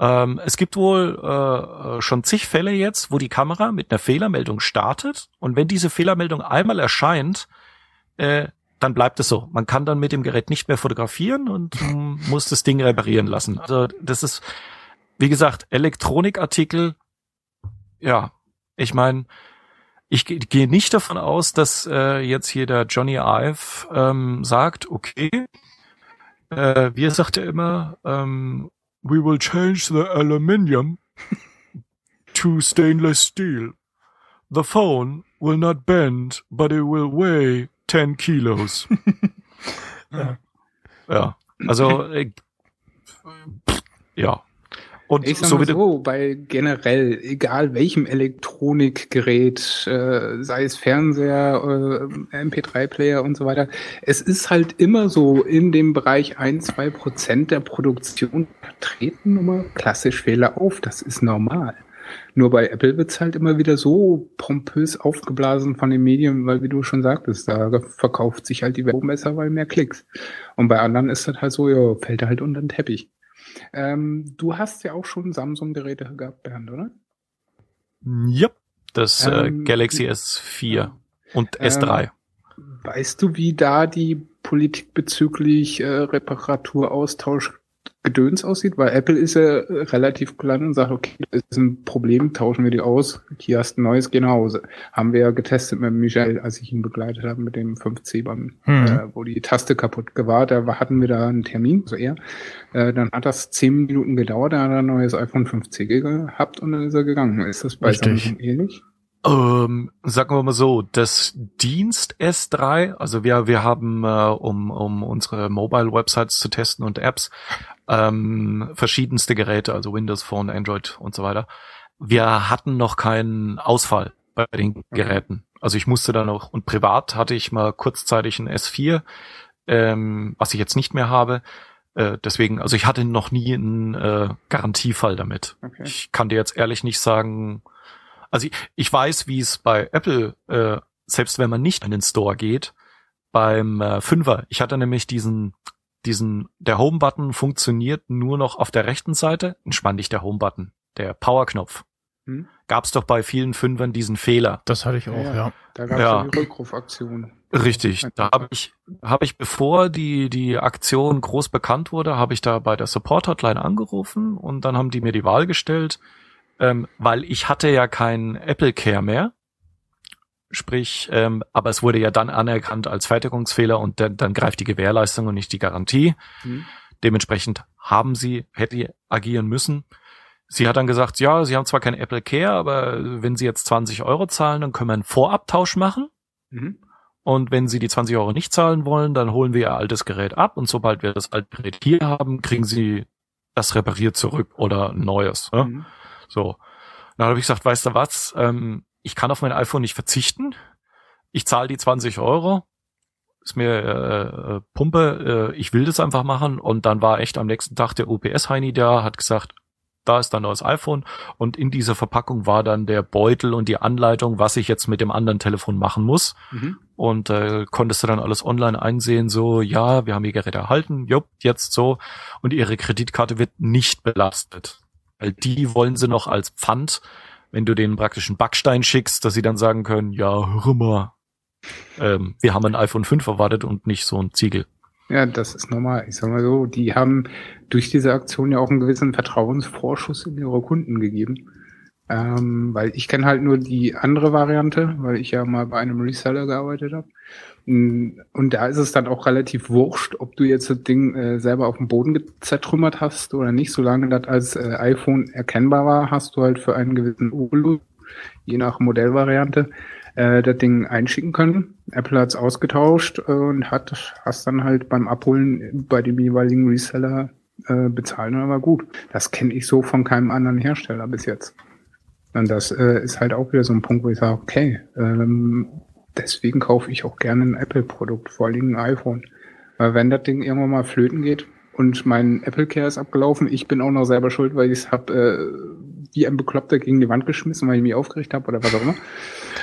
Ähm, es gibt wohl äh, schon zig Fälle jetzt, wo die Kamera mit einer Fehlermeldung startet und wenn diese Fehlermeldung einmal erscheint, äh, dann bleibt es so. Man kann dann mit dem Gerät nicht mehr fotografieren und muss das Ding reparieren lassen. Also das ist, wie gesagt, Elektronikartikel, ja, ich meine, ich gehe nicht davon aus, dass äh, jetzt hier der Johnny Ive ähm, sagt, okay, äh, wie sagt er immer, ähm, we will change the aluminium to stainless steel. The phone will not bend, but it will weigh 10 kilos. ja. ja. Also, äh, ja. Und ich sag so, mal so, bei generell, egal welchem Elektronikgerät, äh, sei es Fernseher, äh, MP3-Player und so weiter, es ist halt immer so in dem Bereich ein, zwei Prozent der Produktion treten immer klassisch Fehler auf. Das ist normal. Nur bei Apple wird's halt immer wieder so pompös aufgeblasen von den Medien, weil wie du schon sagtest, da verkauft sich halt die Werbung besser, weil mehr Klicks. Und bei anderen ist das halt so, ja, fällt halt unter den Teppich. Ähm, du hast ja auch schon Samsung-Geräte gehabt, Bernd, oder? Ja, das äh, ähm, Galaxy S4 und S3. Ähm, weißt du, wie da die Politik bezüglich äh, Reparaturaustausch Gedöns aussieht, weil Apple ist ja relativ klein und sagt, okay, das ist ein Problem, tauschen wir die aus, hier hast du ein neues, geh nach Hause. Haben wir ja getestet mit Michael, als ich ihn begleitet habe mit dem 5C beim, hm. äh, wo die Taste kaputt war, da hatten wir da einen Termin, so eher. Äh, dann hat das zehn Minuten gedauert, da hat er ein neues iPhone 5C gehabt und dann ist er gegangen. Ist das bei Richtig. Samsung ähnlich? Ähm, sagen wir mal so, das Dienst S3, also wir, wir haben, äh, um, um unsere Mobile-Websites zu testen und Apps, ähm, verschiedenste Geräte, also Windows Phone, Android und so weiter. Wir hatten noch keinen Ausfall bei den Geräten. Also ich musste da noch, und privat hatte ich mal kurzzeitig ein S4, ähm, was ich jetzt nicht mehr habe. Äh, deswegen, also ich hatte noch nie einen äh, Garantiefall damit. Okay. Ich kann dir jetzt ehrlich nicht sagen, also ich, ich weiß, wie es bei Apple, äh, selbst wenn man nicht in den Store geht, beim äh, Fünfer, ich hatte nämlich diesen diesen, der Home-Button funktioniert nur noch auf der rechten Seite. Entspann dich der Home-Button, der Power-Knopf. Hm? Gab es doch bei vielen Fünfern diesen Fehler. Das hatte ich auch, ja. ja. Da gab es ja. die Rückrufaktion. Richtig. Da habe ich, habe ich, bevor die, die Aktion groß bekannt wurde, habe ich da bei der Support-Hotline angerufen und dann haben die mir die Wahl gestellt, ähm, weil ich hatte ja kein Apple Care mehr. Sprich, ähm, aber es wurde ja dann anerkannt als Fertigungsfehler und dann, dann greift die Gewährleistung und nicht die Garantie. Mhm. Dementsprechend haben sie, hätte agieren müssen. Sie hat dann gesagt, ja, sie haben zwar kein Apple Care, aber wenn sie jetzt 20 Euro zahlen, dann können wir einen Vorabtausch machen. Mhm. und wenn Sie die 20 Euro nicht zahlen wollen, dann holen wir Ihr altes Gerät ab und sobald wir das alte Gerät hier haben, kriegen Sie das repariert zurück oder ein neues. Ne? Mhm. So. Dann habe ich gesagt, weißt du was, ähm, ich kann auf mein iPhone nicht verzichten. Ich zahle die 20 Euro, ist mir äh, äh, Pumpe, äh, ich will das einfach machen. Und dann war echt am nächsten Tag der UPS-Heini da, hat gesagt, da ist ein neues iPhone und in dieser Verpackung war dann der Beutel und die Anleitung, was ich jetzt mit dem anderen Telefon machen muss. Mhm. Und äh, konntest du dann alles online einsehen, so, ja, wir haben ihr Gerät erhalten, jupp, jetzt so. Und ihre Kreditkarte wird nicht belastet. Weil die wollen sie noch als Pfand, wenn du den praktischen Backstein schickst, dass sie dann sagen können, ja, hör mal, ähm, wir haben ein iPhone 5 erwartet und nicht so ein Ziegel. Ja, das ist normal. Ich sag mal so, die haben durch diese Aktion ja auch einen gewissen Vertrauensvorschuss in ihre Kunden gegeben. Ähm, weil ich kenne halt nur die andere Variante, weil ich ja mal bei einem Reseller gearbeitet habe. Und da ist es dann auch relativ wurscht, ob du jetzt das Ding äh, selber auf dem Boden zertrümmert hast oder nicht. Solange das als äh, iPhone erkennbar war, hast du halt für einen gewissen Obolus, je nach Modellvariante, äh, das Ding einschicken können. Apple hat es ausgetauscht und hat hast dann halt beim Abholen bei dem jeweiligen Reseller äh, bezahlen und war gut. Das kenne ich so von keinem anderen Hersteller bis jetzt. Und das äh, ist halt auch wieder so ein Punkt, wo ich sage, okay, ähm, deswegen kaufe ich auch gerne ein Apple-Produkt, vor allem ein iPhone. Weil wenn das Ding irgendwann mal flöten geht und mein Apple Care ist abgelaufen, ich bin auch noch selber schuld, weil ich es habe äh, wie ein Bekloppter gegen die Wand geschmissen, weil ich mich aufgeregt habe oder was auch immer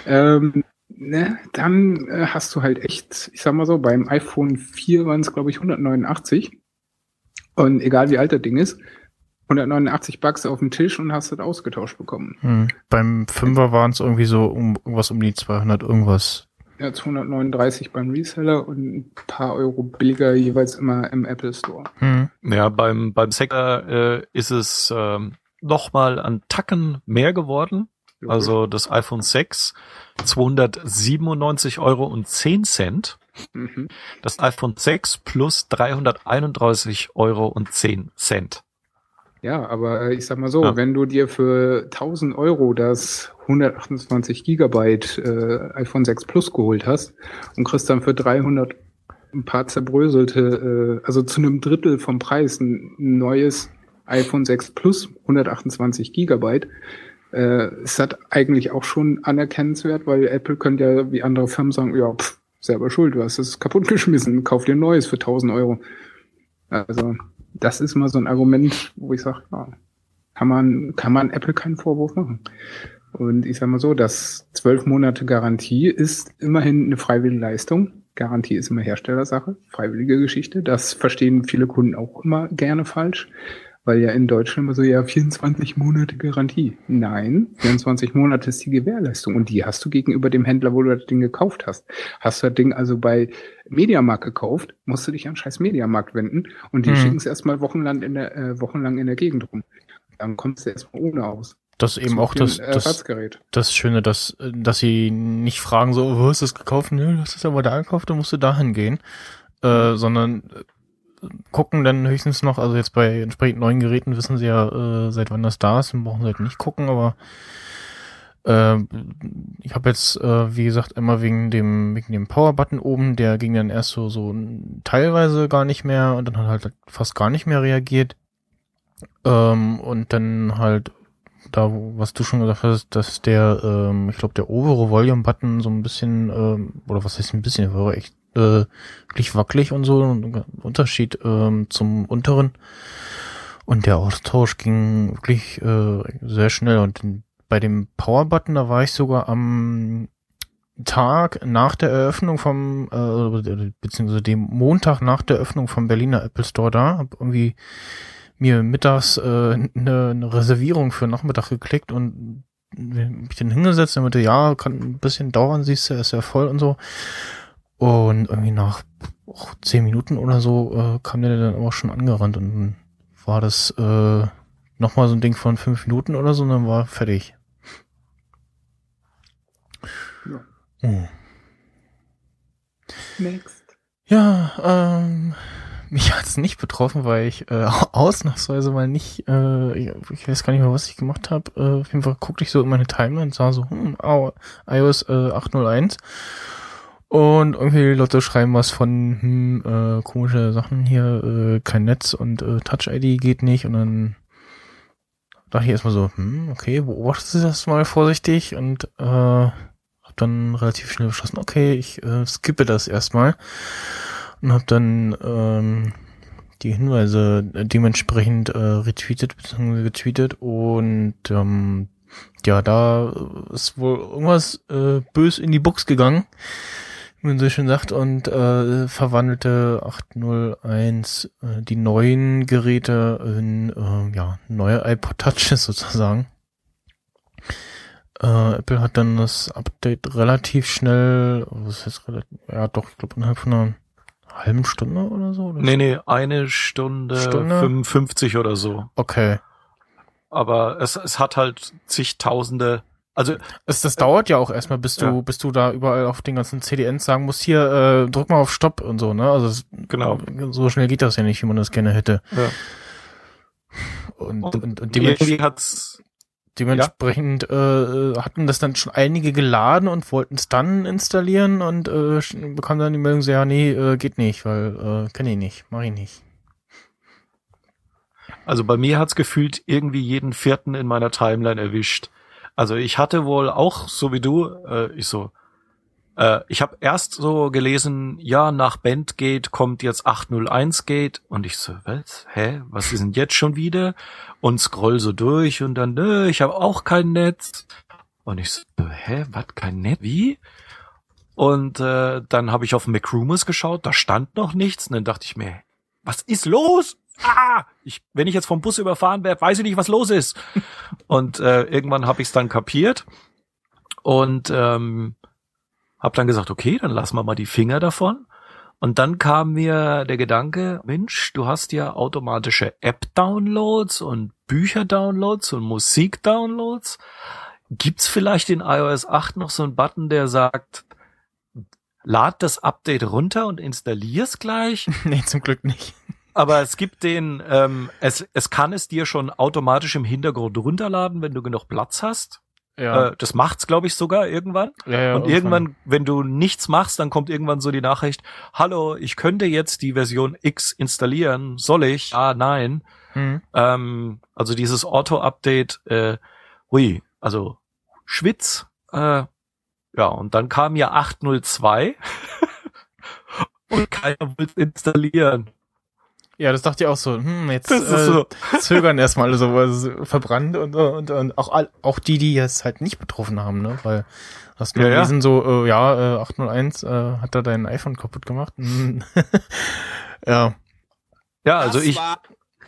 ähm, ne, dann äh, hast du halt echt, ich sag mal so, beim iPhone 4 waren es, glaube ich, 189. Und egal wie alt das Ding ist, 189 Bucks auf dem Tisch und hast das ausgetauscht bekommen. Hm. Beim 5er waren es irgendwie so um irgendwas um die 200 irgendwas. Ja, 239 beim Reseller und ein paar Euro billiger jeweils immer im Apple Store. Hm. Ja, beim, beim Sector äh, ist es ähm, noch mal an Tacken mehr geworden. Also das iPhone 6 297 Euro und 10 Cent. Mhm. Das iPhone 6 plus 331 Euro und 10 Cent. Ja, aber äh, ich sag mal so, ja. wenn du dir für 1000 Euro das 128 Gigabyte äh, iPhone 6 Plus geholt hast und kriegst dann für 300 ein paar zerbröselte, äh, also zu einem Drittel vom Preis ein neues iPhone 6 Plus 128 Gigabyte, äh, ist das eigentlich auch schon anerkennenswert, weil Apple könnte ja wie andere Firmen sagen, ja, pff, selber schuld, du hast es kaputtgeschmissen, kauf dir ein neues für 1000 Euro. Also, das ist mal so ein Argument, wo ich sage, ja, kann man, kann man Apple keinen Vorwurf machen. Und ich sage mal so, dass zwölf Monate Garantie ist immerhin eine freiwillige Leistung. Garantie ist immer Herstellersache, freiwillige Geschichte. Das verstehen viele Kunden auch immer gerne falsch. Weil ja in Deutschland immer so, ja, 24 Monate Garantie. Nein, 24 Monate ist die Gewährleistung und die hast du gegenüber dem Händler, wo du das Ding gekauft hast. Hast du das Ding also bei Mediamarkt gekauft, musst du dich an scheiß Mediamarkt wenden und die mhm. schicken es erstmal wochenlang in der, äh, wochenlang in der Gegend rum. Dann kommst du erstmal ohne aus. Das ist eben auch das, das, das Schöne, dass, dass sie nicht fragen so, wo hast du das gekauft? Nö, das ist aber da gekauft, dann musst du dahin gehen. Äh, sondern gucken dann höchstens noch, also jetzt bei entsprechend neuen Geräten wissen sie ja, äh, seit wann das da ist, dann brauchen sie halt nicht gucken, aber äh, ich habe jetzt, äh, wie gesagt, immer wegen dem, wegen dem Power-Button oben, der ging dann erst so, so teilweise gar nicht mehr und dann hat halt fast gar nicht mehr reagiert. Ähm, und dann halt da, was du schon gesagt hast, dass der, ähm, ich glaube, der obere Volume-Button so ein bisschen, ähm, oder was heißt ein bisschen, war echt äh, wirklich wackelig und so, ein Unterschied ähm, zum unteren. Und der Austausch ging wirklich äh, sehr schnell. Und bei dem Power-Button, da war ich sogar am Tag nach der Eröffnung vom, äh, beziehungsweise dem Montag nach der Eröffnung vom Berliner Apple Store da, hab irgendwie mir mittags äh, eine, eine Reservierung für Nachmittag geklickt und mich dann hingesetzt und meinte, ja, kann ein bisschen dauern, siehst du, ist ja voll und so. Und irgendwie nach oh, zehn Minuten oder so äh, kam der dann auch schon angerannt und dann war das äh, nochmal so ein Ding von fünf Minuten oder so und dann war fertig. Ja. Oh. Next. Ja, ähm, mich hat's nicht betroffen, weil ich äh, ausnahmsweise mal nicht, äh, ich weiß gar nicht mehr, was ich gemacht habe. Äh, auf jeden Fall guckte ich so in meine Timeline und sah so, hm, oh, iOS äh, 801 Und irgendwie Leute schreiben was von hm, äh, komische Sachen hier, äh, kein Netz und äh, Touch-ID geht nicht. Und dann dachte ich erstmal so, hm, okay, beobachtest du das mal vorsichtig und äh, hab dann relativ schnell beschlossen, okay, ich äh, skippe das erstmal und hab dann ähm, die Hinweise dementsprechend äh, retweetet bzw. getweetet und ähm, ja, da ist wohl irgendwas äh, bös in die Box gegangen, wie man so schön sagt, und äh, verwandelte 801 äh, die neuen Geräte in äh, ja, neue iPod Touches sozusagen. Äh, Apple hat dann das Update relativ schnell, was heißt relativ, ja doch, ich glaube innerhalb von einer halben Stunde oder so? Oder Nee, nee, eine Stunde, Stunde? 55 oder so. Okay. Aber es, es hat halt zigtausende, also Es, das dauert ja auch erstmal, bis du, Ja. bis du da überall auf den ganzen CDNs sagen musst, hier, äh, drück mal auf Stopp und so, ne? Also es, Genau. so schnell geht das ja nicht, wie man das gerne hätte. Ja. Und, Und und, und dements hat's, dementsprechend äh, hatten das dann schon einige geladen und wollten es dann installieren und äh, bekamen dann die Meldung so, ja, nee, äh, geht nicht, weil äh, kenne ich nicht, mach ich nicht. also bei mir hat's gefühlt irgendwie jeden vierten in meiner Timeline erwischt. Also ich hatte wohl auch, so wie du, äh, ich so, äh, ich habe erst so gelesen, ja, nach Bandgate kommt jetzt 801 Gate und ich so, was? Hä? Was ist denn jetzt schon wieder? Und scroll so durch und dann, nö, ich habe auch kein Netz. Und ich so, hä, was, kein Netz? Wie? Und äh, dann habe ich auf McRumors geschaut, da stand noch nichts. Und dann dachte ich mir, was ist los? Ah, ich, wenn ich jetzt vom Bus überfahren werde, weiß ich nicht, was los ist. und äh, irgendwann habe ich es dann kapiert und ähm, habe dann gesagt, okay, dann lassen wir mal die Finger davon. Und dann kam mir der Gedanke, Mensch, du hast ja automatische App-Downloads und Bücher-Downloads und Musik-Downloads. Gibt's vielleicht in iOS 8 noch so einen Button, der sagt, lad das Update runter und installier's gleich? nee, zum Glück nicht. Aber es gibt den, ähm, es, es kann es dir schon automatisch im Hintergrund runterladen, wenn du genug Platz hast. Ja, Äh, das macht's, glaube ich, sogar irgendwann. ja, ja Und irgendwann, wenn du nichts machst, dann kommt irgendwann so die Nachricht, hallo, ich könnte jetzt die Version X installieren. Soll ich? Ah, nein. Hm. Ähm, also dieses Auto-Update, äh, hui, also Schwitz, äh, ja, und dann kam ja 802 und keiner wollte installieren. Ja, das dachte ich auch so. Hm, jetzt Das ist äh, so. zögern erstmal so, weil es verbrannt und, und, und auch, all- auch die, die es halt nicht betroffen haben, ne? Weil hast du Ja, ja. gelesen, so, äh, ja, äh, 801 äh, hat da dein iPhone kaputt gemacht. Hm. ja, Ja, also das ich, war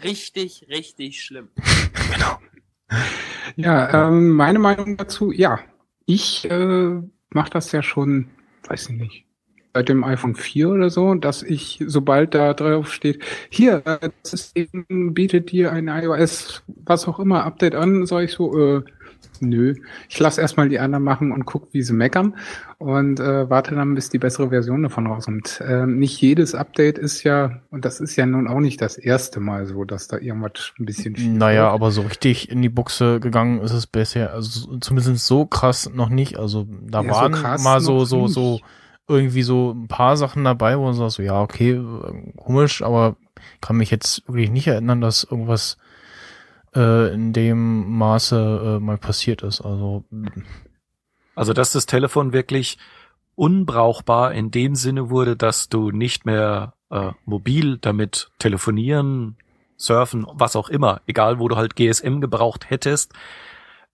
richtig, richtig schlimm. genau. Ja, ähm, meine Meinung dazu, ja. Ich äh, mache das ja schon, weiß ich nicht, seit dem iPhone 4 oder so, dass ich, sobald da drauf steht, hier, äh, das System bietet dir ein iOS, was auch immer, Update an, sage ich so, äh, nö. Ich lasse erstmal die anderen machen und guck, wie sie meckern und äh, warte dann, bis die bessere Version davon rauskommt. Ähm, nicht jedes Update ist ja, und das ist ja nun auch nicht das erste Mal so, dass da irgendwas ein bisschen schief Naja, läuft. aber so richtig in die Buchse gegangen ist es bisher, also zumindest so krass noch nicht. Also da Ja, so waren krass mal so, so, nicht. so irgendwie so ein paar Sachen dabei, wo man sagt, so, ja, okay, komisch, aber kann mich jetzt wirklich nicht erinnern, dass irgendwas äh, in dem Maße äh, mal passiert ist. Also also dass das Telefon wirklich unbrauchbar in dem Sinne wurde, dass du nicht mehr äh, mobil damit telefonieren, surfen, was auch immer, egal wo du halt GSM gebraucht hättest.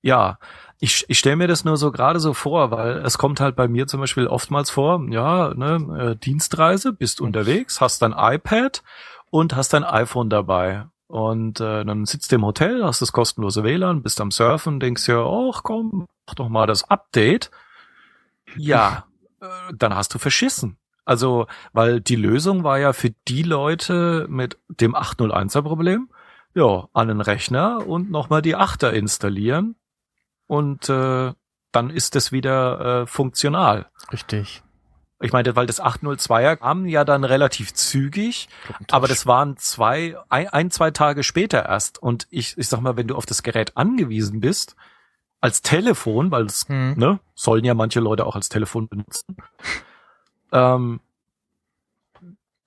Ja, ich, ich stelle mir das nur so gerade so vor, weil es kommt halt bei mir zum Beispiel oftmals vor, ja, ne, äh, Dienstreise, bist unterwegs, hast dein iPad und hast dein iPhone dabei. Und äh, dann sitzt du im Hotel, hast das kostenlose WLAN, bist am Surfen, denkst ja, ach komm, mach doch mal das Update. Ja, äh, dann hast du verschissen. Also, weil die Lösung war ja für die Leute mit dem 801er Problem, ja, an den Rechner und nochmal die 8er installieren und äh, dann ist es wieder äh, funktional. richtig. Ich meine, weil das 802er kam ja dann relativ zügig, aber das waren zwei, ein, ein, zwei Tage später erst. Und ich, ich sag mal, wenn du auf das Gerät angewiesen bist, als Telefon, weil es, Hm. ne, sollen ja manche Leute auch als Telefon benutzen, ähm,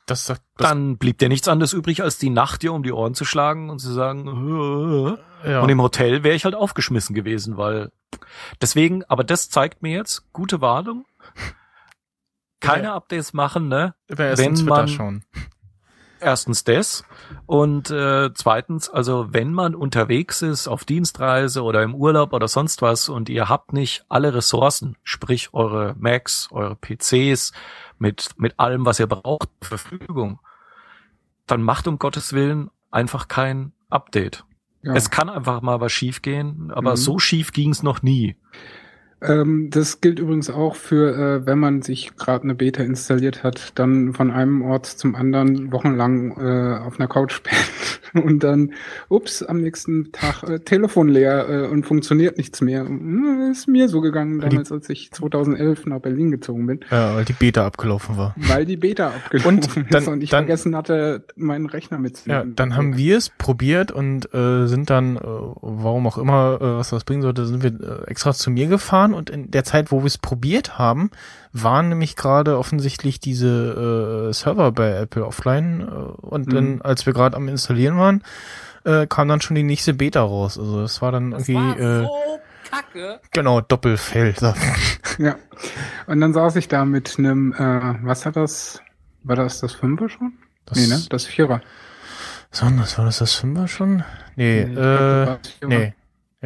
Das, das, dann blieb dir nichts anderes übrig, als die Nacht dir um die Ohren zu schlagen und zu sagen, "Äh, ja. und im Hotel wäre ich halt aufgeschmissen gewesen, weil deswegen, aber das zeigt mir jetzt, gute Warnung, keine Ja. Updates machen, ne? Wenn man- schauen. Erstens das und äh, zweitens, also wenn man unterwegs ist auf Dienstreise oder im Urlaub oder sonst was und ihr habt nicht alle Ressourcen, sprich eure Macs, eure PCs mit mit allem, was ihr braucht, zur Verfügung, dann macht um Gottes Willen einfach kein Update. Ja. Es kann einfach mal was schief gehen, aber Mhm. so schief ging es noch nie. Ähm, das gilt übrigens auch für, äh, wenn man sich gerade eine Beta installiert hat, dann von einem Ort zum anderen wochenlang äh, auf einer Couch pennt und dann, ups, am nächsten Tag äh, Telefon leer äh, und funktioniert nichts mehr. Hm, Ist mir so gegangen damals, als ich 2011 nach Berlin gezogen bin, Ja, weil die Beta abgelaufen war. weil die Beta abgelaufen Und dann- ist und ich dann- vergessen hatte, meinen Rechner Ja, mitzunehmen. dann haben wir es probiert und äh, sind dann, äh, warum auch immer, was das bringen sollte, sind wir extra zu mir gefahren und in der Zeit, wo wir es probiert haben, waren nämlich gerade offensichtlich diese äh, Server bei Apple offline äh, und Mhm. dann, als wir gerade am installieren waren, äh, kam dann schon die nächste Beta raus. Also das war dann Das irgendwie war äh, so kacke. genau Doppelfell. Ja. Und dann saß ich da mit einem, äh, was hat das? War das das Fünfer schon? Das, nee, ne? Das Vierer. So, das war das das Fünfer schon? Nee, das äh, war das Vierer. nee.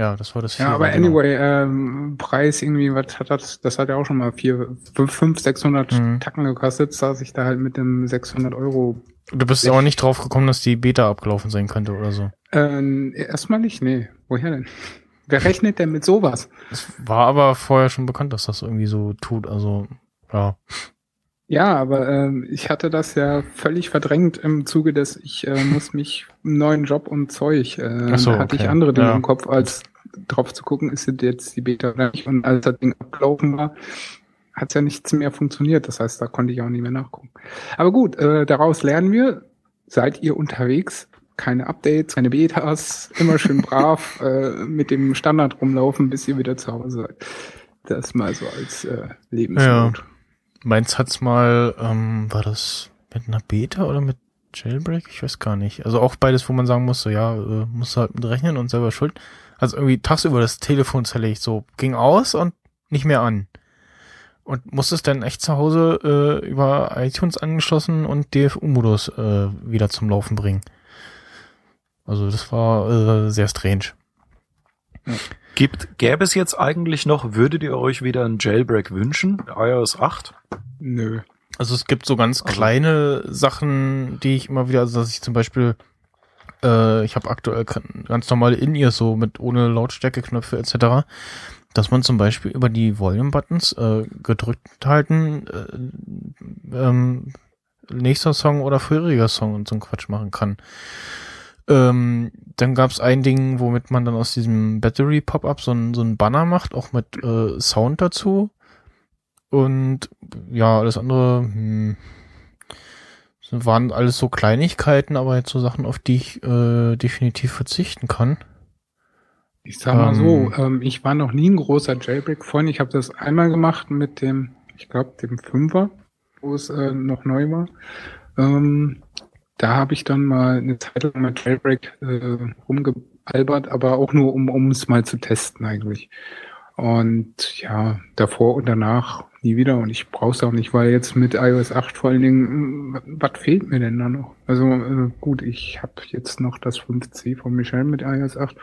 Ja, das war das Ja, aber genau. anyway, ähm, Preis irgendwie, was hat das? Das hat ja auch schon mal vier, fünf, fünf 600 Mhm. Tacken gekostet. Saß ich da halt mit dem 600 Euro. Du bist aber nicht drauf gekommen, dass die Beta abgelaufen sein könnte oder so. Äh, erstmal nicht, nee. Woher denn? Wer rechnet denn mit sowas? Es war aber vorher schon bekannt, dass das irgendwie so tut. Also, ja. Ja, aber ähm, ich hatte das ja völlig verdrängt im Zuge des, ich äh, muss mich einen neuen Job und Zeug. Äh, so, da hatte okay. ich andere Dinge Ja. im Kopf, als drauf zu gucken, ist jetzt die Beta oder nicht. Und als das Ding abgelaufen war, hat ja nichts mehr funktioniert. Das heißt, da konnte ich auch nicht mehr nachgucken. Aber gut, äh, daraus lernen wir, seid ihr unterwegs, keine Updates, keine Betas, immer schön brav äh, mit dem Standard rumlaufen, bis ihr wieder zu Hause seid. Das mal so als äh, Lebensmut. Meins hat's mal, ähm, war das mit einer Beta oder mit Jailbreak? Ich weiß gar nicht. Also auch beides, wo man sagen musste, ja, äh, musst du halt mit rechnen und selber schuld. Also irgendwie tagsüber das Telefon zerlegt, so ging aus und nicht mehr an. Und musstest dann echt zu Hause äh, über iTunes angeschlossen und DFU-Modus äh, wieder zum Laufen bringen. Also das war äh, sehr strange. Gibt, gäbe es jetzt eigentlich noch, würdet ihr euch wieder einen Jailbreak wünschen? iOS 8? Nö. Also es gibt so ganz Also- kleine Sachen, die ich immer wieder, also dass ich zum Beispiel, äh, ich habe aktuell ganz normale In-Ears so mit ohne Lautstärkeknöpfe etc., dass man zum Beispiel über die Volume-Buttons äh, gedrückt halten, äh, ähm, nächster Song oder vorheriger Song und so einen Quatsch machen kann. Ähm, dann gab es ein Ding, womit man dann aus diesem Battery-Pop-Up so ein, so ein Banner macht, auch mit äh, Sound dazu. Und ja, alles andere hm, das waren alles so Kleinigkeiten, aber jetzt so Sachen, auf die ich äh, definitiv verzichten kann. Ich sag mal Ähm. so, ähm, ich war noch nie ein großer Jailbreak-Freund. Ich habe das einmal gemacht mit dem, ich glaube, dem Fünfer, wo es äh, noch neu war. Ähm, da habe ich dann mal eine Zeit lang mit Jailbreak äh, rumgealbert, aber auch nur, um um es mal zu testen eigentlich. Und ja, davor und danach nie wieder. Und ich brauche es auch nicht, weil jetzt mit iOS 8 vor allen Dingen, mh, was fehlt mir denn da noch? Also äh, gut, ich habe jetzt noch das 5C von Michel mit iOS 8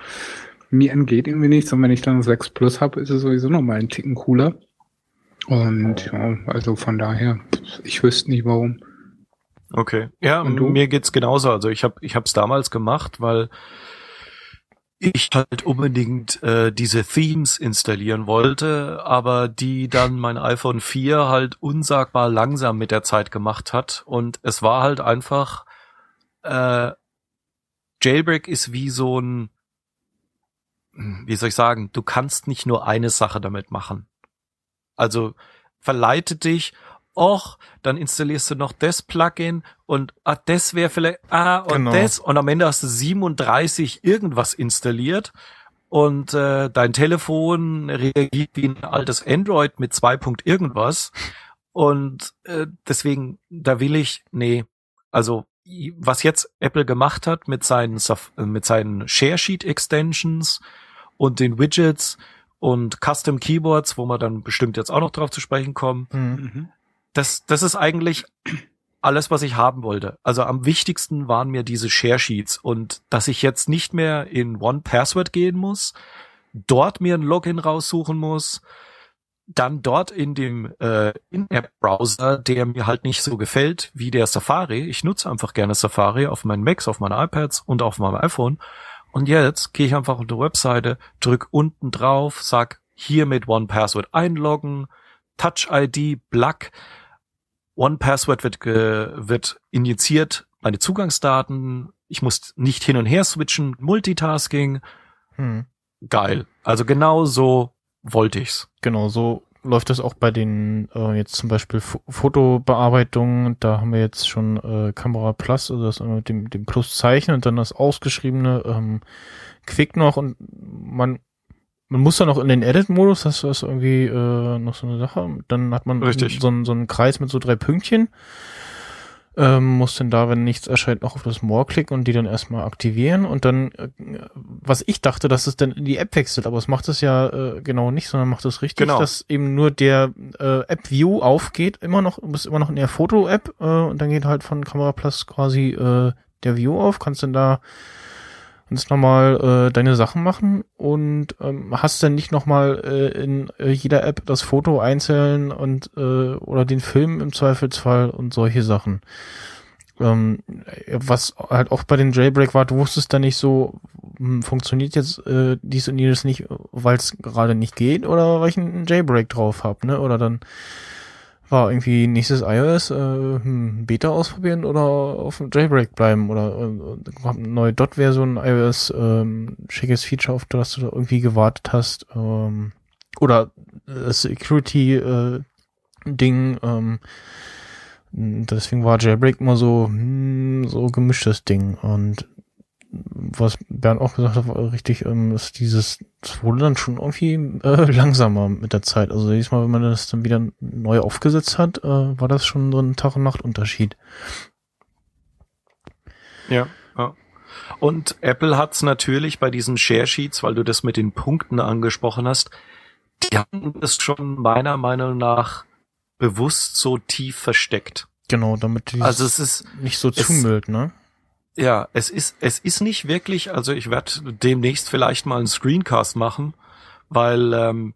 mir entgeht irgendwie nichts und wenn ich dann 6 Plus habe, ist es sowieso noch mal einen Ticken cooler. Und ja, also von daher, ich wüsste nicht warum. Okay. Ja, mir geht's genauso. Also ich habe ich hab's damals gemacht, weil ich halt unbedingt äh, diese Themes installieren wollte, aber die dann mein iPhone 4 halt unsagbar langsam mit der Zeit gemacht hat und es war halt einfach äh, Jailbreak ist wie so ein wie soll ich sagen, du kannst nicht nur eine Sache damit machen. Also verleitet dich, och, dann installierst du noch das Plugin und ah, das wäre vielleicht, ah, und Genau. das und am Ende hast du 37 irgendwas installiert und äh, dein Telefon reagiert wie ein altes Android mit 2. Punkt irgendwas Und äh, deswegen, da will ich, nee, also was jetzt Apple gemacht hat mit seinen äh, mit seinen Share Sheet Extensions und den Widgets und Custom Keyboards, wo wir dann bestimmt jetzt auch noch drauf zu sprechen kommen. Mhm. Das das ist eigentlich alles, was ich haben wollte. Also am wichtigsten waren mir diese Share Sheets und dass ich jetzt nicht mehr in One Password gehen muss, dort mir ein Login raussuchen muss, dann dort in dem äh, In-App-Browser, der mir halt nicht so gefällt wie der Safari. Ich nutze einfach gerne Safari auf meinen Macs, auf meinen iPads und auf meinem iPhone. Und jetzt gehe ich einfach auf die Webseite, drück unten drauf, sag hier mit One Password einloggen, Touch ID, Black, One Password wird, wird injiziert, meine Zugangsdaten, ich muss nicht hin und her switchen, Multitasking. Hm. Geil. Also genau so wollte ich's. Genau, so läuft das auch bei den äh, jetzt zum Beispiel F Fotobearbeitungen. Da haben wir jetzt schon äh, Kamera Plus, also das mit dem, dem Pluszeichen und dann das ausgeschriebene ähm, Quick noch und man man muss dann noch in den Edit-Modus, das ist irgendwie äh, noch so eine Sache. Dann hat man Richtig. so, so einen Kreis mit so drei Pünktchen ähm, muss dann da, wenn nichts erscheint, noch auf das More klicken und die dann erstmal aktivieren und dann, äh, was ich dachte, dass es dann in die App wechselt, aber es macht es ja äh, genau nicht, sondern macht es richtig, Genau. dass eben nur der äh, App-View aufgeht, immer noch, du bist immer noch in der Foto-App äh, und dann geht halt von Kamera Plus quasi äh, der View auf, kannst dann da ganz normal äh, deine Sachen machen und ähm, hast dann nicht nochmal äh, in äh, jeder App das Foto einzeln und äh, oder den Film im Zweifelsfall und solche Sachen. Ähm, was halt auch bei den Jailbreak war, du wusstest da nicht so, hm, funktioniert jetzt äh, dies und jenes nicht, weil es gerade nicht geht oder weil ich einen Jailbreak drauf hab, ne? Oder dann war irgendwie nächstes iOS, äh, hm, Beta ausprobieren oder auf dem Jailbreak bleiben oder äh, neue Dot-Version iOS, ähm, schickes Feature, auf das du da irgendwie gewartet hast, ähm, oder das Security-Ding, ähm, deswegen war Jailbreak immer so, hm, so gemischtes Ding und was Bernd auch gesagt hat, war richtig, ähm, ist dieses, das wurde dann schon irgendwie äh, langsamer mit der Zeit. Also jedes Mal, wenn man das dann wieder neu aufgesetzt hat, äh, war das schon so ein Tag- und Nacht-Unterschied. Ja, ja. Und Apple hat's natürlich bei diesen Share Sheets, weil du das mit den Punkten angesprochen hast, die haben das schon meiner Meinung nach bewusst so tief versteckt. Genau, damit die Also es ist nicht so es- zumüllt, ne? Ja, es ist, es ist nicht wirklich, also ich werde demnächst vielleicht mal einen Screencast machen, weil ähm,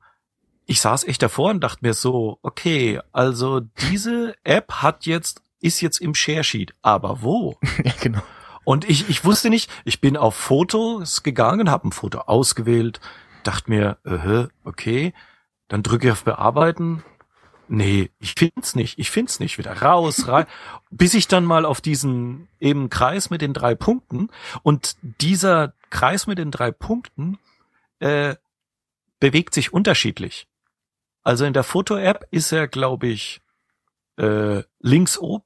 ich saß echt davor und dachte mir so, okay, also diese App hat jetzt, ist jetzt im Share Sheet, aber wo? ja, genau. Und ich, ich wusste nicht, ich bin auf Fotos gegangen, habe ein Foto ausgewählt, dachte mir, äh, okay, dann drücke ich auf Bearbeiten. Nee, ich find's nicht, ich find's nicht. Wieder raus, rein. Bis ich dann mal auf diesen eben Kreis mit den drei Punkten und dieser Kreis mit den drei Punkten äh, bewegt sich unterschiedlich. Also in der Foto-App ist er, glaube ich, äh, links oben,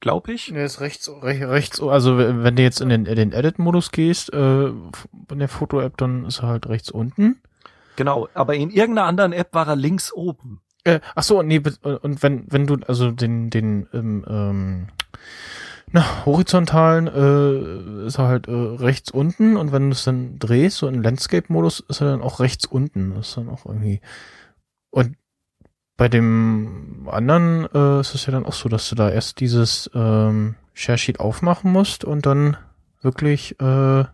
glaube ich. Der ist rechts, rechts, rechts, also wenn du jetzt in den, in den Edit-Modus gehst, äh, in der Foto-App, dann ist er halt rechts unten. Genau, aber in irgendeiner anderen App war er links oben. Äh, ach so, nee, und wenn, wenn du also den, den, ähm, ähm, na, horizontalen, äh, ist er halt äh, rechts unten und wenn du es dann drehst, so in Landscape-Modus, ist er dann auch rechts unten. Das ist dann auch irgendwie. Und bei dem anderen äh, ist es ja dann auch so, dass du da erst dieses ähm, Share Sheet aufmachen musst und dann wirklich äh,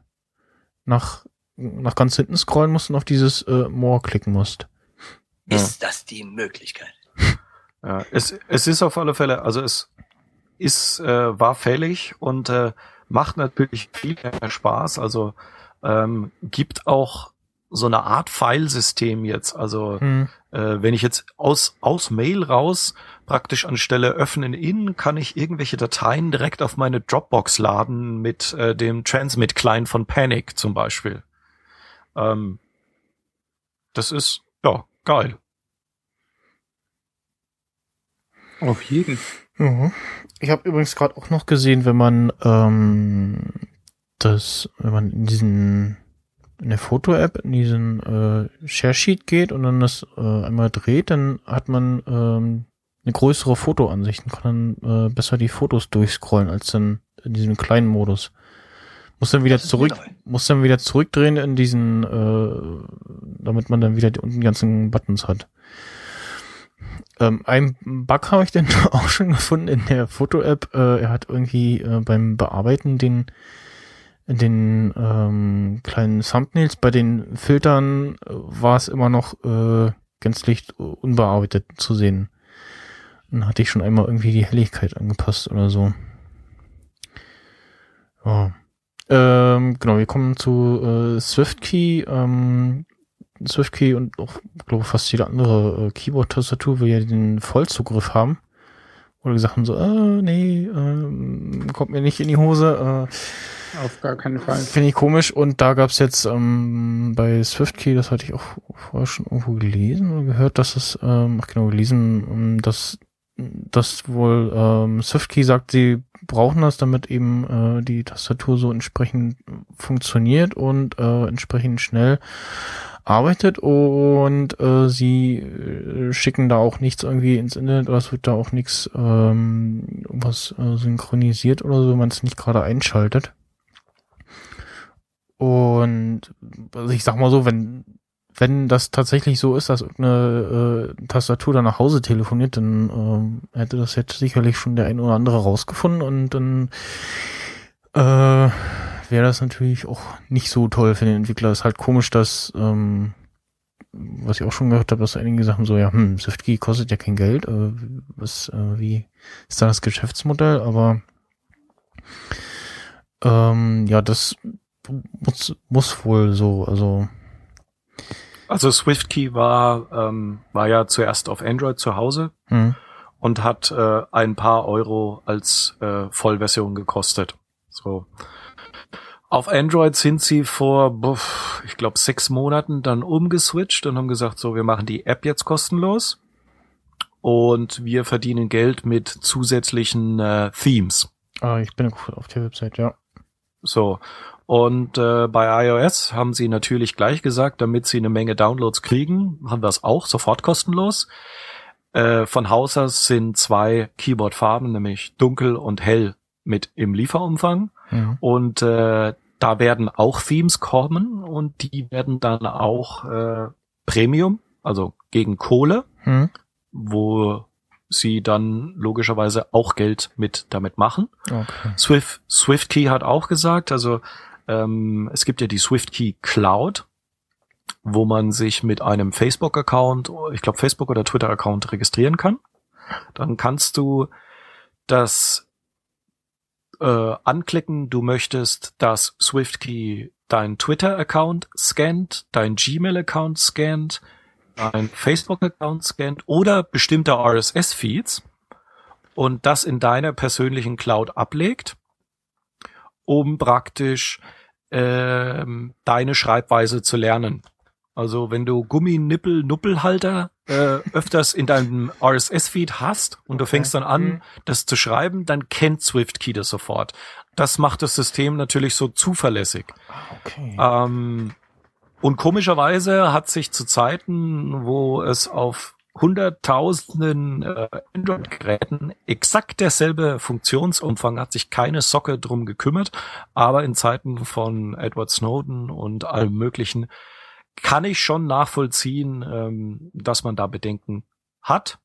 nach, nach ganz hinten scrollen musst und auf dieses äh, More klicken musst. Ja. Ist das die Möglichkeit? Ja, es, es ist auf alle Fälle, also es ist, äh, war fällig und äh, macht natürlich viel mehr Spaß. Also ähm, gibt auch so eine Art Filesystem jetzt. Also Hm. äh, wenn ich jetzt aus, aus Mail raus praktisch anstelle öffnen in, kann ich irgendwelche Dateien direkt auf meine Dropbox laden mit äh, dem Transmit-Client von Panic zum Beispiel. Ähm, das ist, ja, geil. Auf jeden. Mhm. Ich habe übrigens gerade auch noch gesehen, wenn man ähm, das, wenn man in diesen in der Foto-App in diesen äh, Share Sheet geht und dann das äh, einmal dreht, dann hat man ähm, eine größere Fotoansicht und kann dann äh, besser die Fotos durchscrollen als dann in diesem kleinen Modus. Muss dann wieder zurück, muss dann wieder zurückdrehen in diesen, äh, damit man dann wieder die unten ganzen Buttons hat. Ähm, ein Bug habe ich dann auch schon gefunden in der Foto-App. Äh, er hat irgendwie äh, beim Bearbeiten den den ähm, kleinen Thumbnails bei den Filtern äh, war es immer noch äh, gänzlich unbearbeitet zu sehen. Dann hatte ich schon einmal irgendwie die Helligkeit angepasst oder so. Ja. Ähm, genau, wir kommen zu äh, SwiftKey. Ähm, SwiftKey und auch, glaube fast jede andere äh, Keyboard-Tastatur will ja den Vollzugriff haben. Oder gesagt haben so, äh, nee, ähm, kommt mir nicht in die Hose. Äh, Auf gar keinen Fall. Finde ich komisch. Und da gab's jetzt ähm, bei SwiftKey, das hatte ich auch vorher schon irgendwo gelesen oder gehört, dass es, ähm, ach genau, gelesen, ähm, dass dass wohl ähm, SwiftKey sagt, sie brauchen das, damit eben äh, die Tastatur so entsprechend funktioniert und äh, entsprechend schnell arbeitet und äh, sie äh, schicken da auch nichts irgendwie ins Internet oder es wird da auch nichts ähm, was äh, synchronisiert oder so, wenn man es nicht gerade einschaltet. Und also ich sag mal so, wenn wenn das tatsächlich so ist, dass irgendeine äh, Tastatur da nach Hause telefoniert, dann ähm, hätte das jetzt sicherlich schon der ein oder andere rausgefunden und dann äh, wäre das natürlich auch nicht so toll für den Entwickler. Ist halt komisch, dass ähm, was ich auch schon gehört habe, dass einige Sachen so, ja, hm, SwiftKey kostet ja kein Geld, äh, was, äh, wie ist da das Geschäftsmodell? Aber ähm, ja, das muss, muss wohl so, also Also SwiftKey war, ähm, war ja zuerst auf Android zu Hause hm, und hat äh, ein paar Euro als äh, Vollversion gekostet. So. Auf Android sind sie vor, buff, ich glaube, sechs Monaten dann umgeswitcht und haben gesagt, so, wir machen die App jetzt kostenlos und wir verdienen Geld mit zusätzlichen äh, Themes. ah, ich bin auf der Website, ja. So. Und äh, bei iOS haben sie natürlich gleich gesagt, damit sie eine Menge Downloads kriegen, haben wir es auch sofort kostenlos. Äh, von Haus aus sind zwei Keyboard-Farben, nämlich dunkel und hell mit im Lieferumfang. ja. Und äh, da werden auch Themes kommen und die werden dann auch äh, Premium, also gegen Kohle, Hm, wo sie dann logischerweise auch Geld mit damit machen. okay. Swift, SwiftKey hat auch gesagt, also ähm, es gibt ja die SwiftKey Cloud, wo man sich mit einem Facebook-Account, ich glaube Facebook- oder Twitter-Account registrieren kann. Dann kannst du das äh, anklicken, du möchtest, dass SwiftKey dein Twitter-Account scannt, dein Gmail-Account scannt, dein Facebook-Account scannt oder bestimmte RSS-Feeds und das in deiner persönlichen Cloud ablegt, um praktisch ähm, deine Schreibweise zu lernen. Also wenn du Gumminippel-Nuppelhalter äh, öfters in deinem RSS-Feed hast und du fängst dann an, Mhm. das zu schreiben, dann kennt SwiftKey das sofort. Das macht das System natürlich so zuverlässig. Okay. Ähm, und komischerweise hat sich zu Zeiten, wo es auf hunderttausenden äh, Android-Geräten exakt derselbe Funktionsumfang hat sich keine Socke drum gekümmert, aber in Zeiten von Edward Snowden und allem möglichen kann ich schon nachvollziehen, ähm, dass man da Bedenken hat.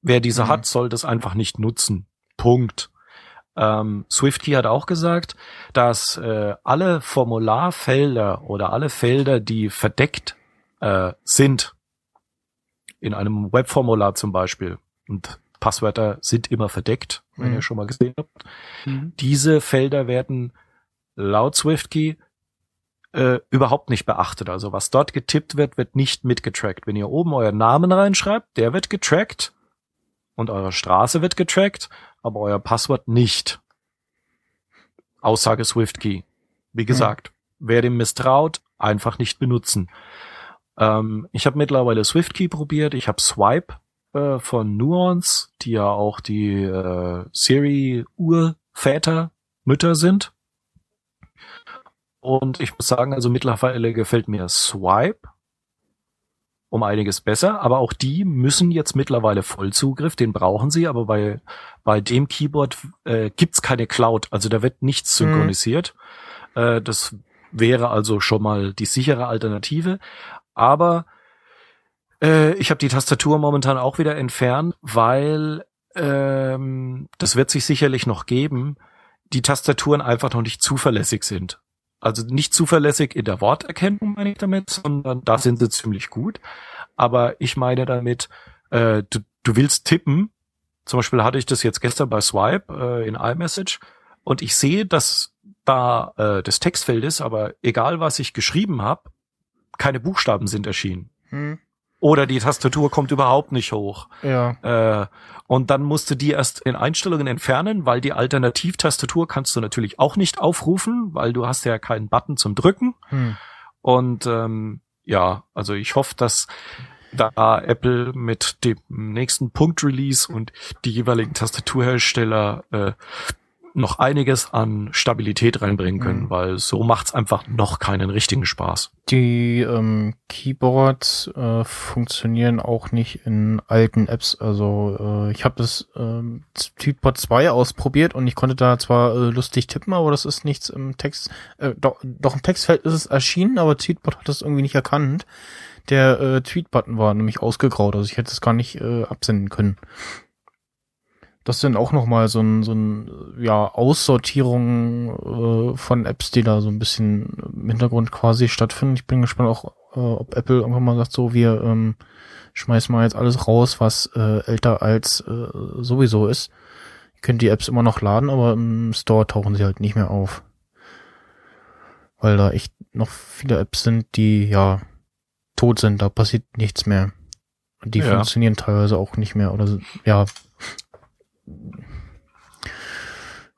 Wer diese Mhm. hat, soll das einfach nicht nutzen. Punkt. Ähm, SwiftKey hat auch gesagt, dass äh, alle Formularfelder oder alle Felder, die verdeckt äh, sind, in einem Webformular zum Beispiel, und Passwörter sind immer verdeckt, wenn Mhm. ihr schon mal gesehen habt, Mhm. diese Felder werden laut SwiftKey äh, überhaupt nicht beachtet. Also was dort getippt wird, wird nicht mitgetrackt. Wenn ihr oben euren Namen reinschreibt, der wird getrackt und eure Straße wird getrackt, aber euer Passwort nicht. Aussage SwiftKey. Wie gesagt, wer dem misstraut, einfach nicht benutzen. Ähm, ich habe mittlerweile SwiftKey probiert. Ich habe Swipe äh, von Nuance, die ja auch die äh, Siri-Urväter, Mütter sind. Und ich muss sagen, also mittlerweile gefällt mir Swipe um einiges besser, aber auch die müssen jetzt mittlerweile Vollzugriff, den brauchen sie, aber bei, bei dem Keyboard äh, gibt's keine Cloud, also da wird nichts Mhm. synchronisiert. Äh, das wäre also schon mal die sichere Alternative, aber äh, ich habe die Tastatur momentan auch wieder entfernt, weil ähm, das wird sich sicherlich noch geben, die Tastaturen einfach noch nicht zuverlässig sind. Also nicht zuverlässig in der Worterkennung meine ich damit, sondern da sind sie ziemlich gut. Aber ich meine damit, äh, du, du willst tippen. Zum Beispiel hatte ich das jetzt gestern bei Swipe äh, in iMessage und ich sehe, dass da äh, das Textfeld ist, aber egal was ich geschrieben habe, keine Buchstaben sind erschienen. Hm. Oder die Tastatur kommt überhaupt nicht hoch. Ja. Äh, und dann musst du die erst in Einstellungen entfernen, weil die Alternativtastatur kannst du natürlich auch nicht aufrufen, weil du hast ja keinen Button zum Drücken. Hm. Und ähm, ja, also ich hoffe, dass da Apple mit dem nächsten Punkt-Release und die jeweiligen Tastaturhersteller äh, noch einiges an Stabilität reinbringen können, Mhm. weil so macht's einfach noch keinen richtigen Spaß. Die ähm, Keyboards äh, funktionieren auch nicht in alten Apps. Also äh, ich habe das ähm, Tweetbot 2 ausprobiert und ich konnte da zwar äh, lustig tippen, aber das ist nichts im Text. Äh, doch, doch im Textfeld ist es erschienen, aber Tweetbot hat das irgendwie nicht erkannt. Der äh, Tweet-Button war nämlich ausgegraut, also ich hätte es gar nicht äh, absenden können. Das sind auch noch mal so ein, so ein ja, Aussortierung äh, von Apps, die da so ein bisschen im Hintergrund quasi stattfinden. Ich bin gespannt auch, äh, ob Apple irgendwann mal sagt, so, wir ähm, schmeißen mal jetzt alles raus, was äh, älter als äh, sowieso ist. Ihr könnt die Apps immer noch laden, aber im Store tauchen sie halt nicht mehr auf. Weil da echt noch viele Apps sind, die ja tot sind, da passiert nichts mehr. Und die Ja. funktionieren teilweise auch nicht mehr oder ja,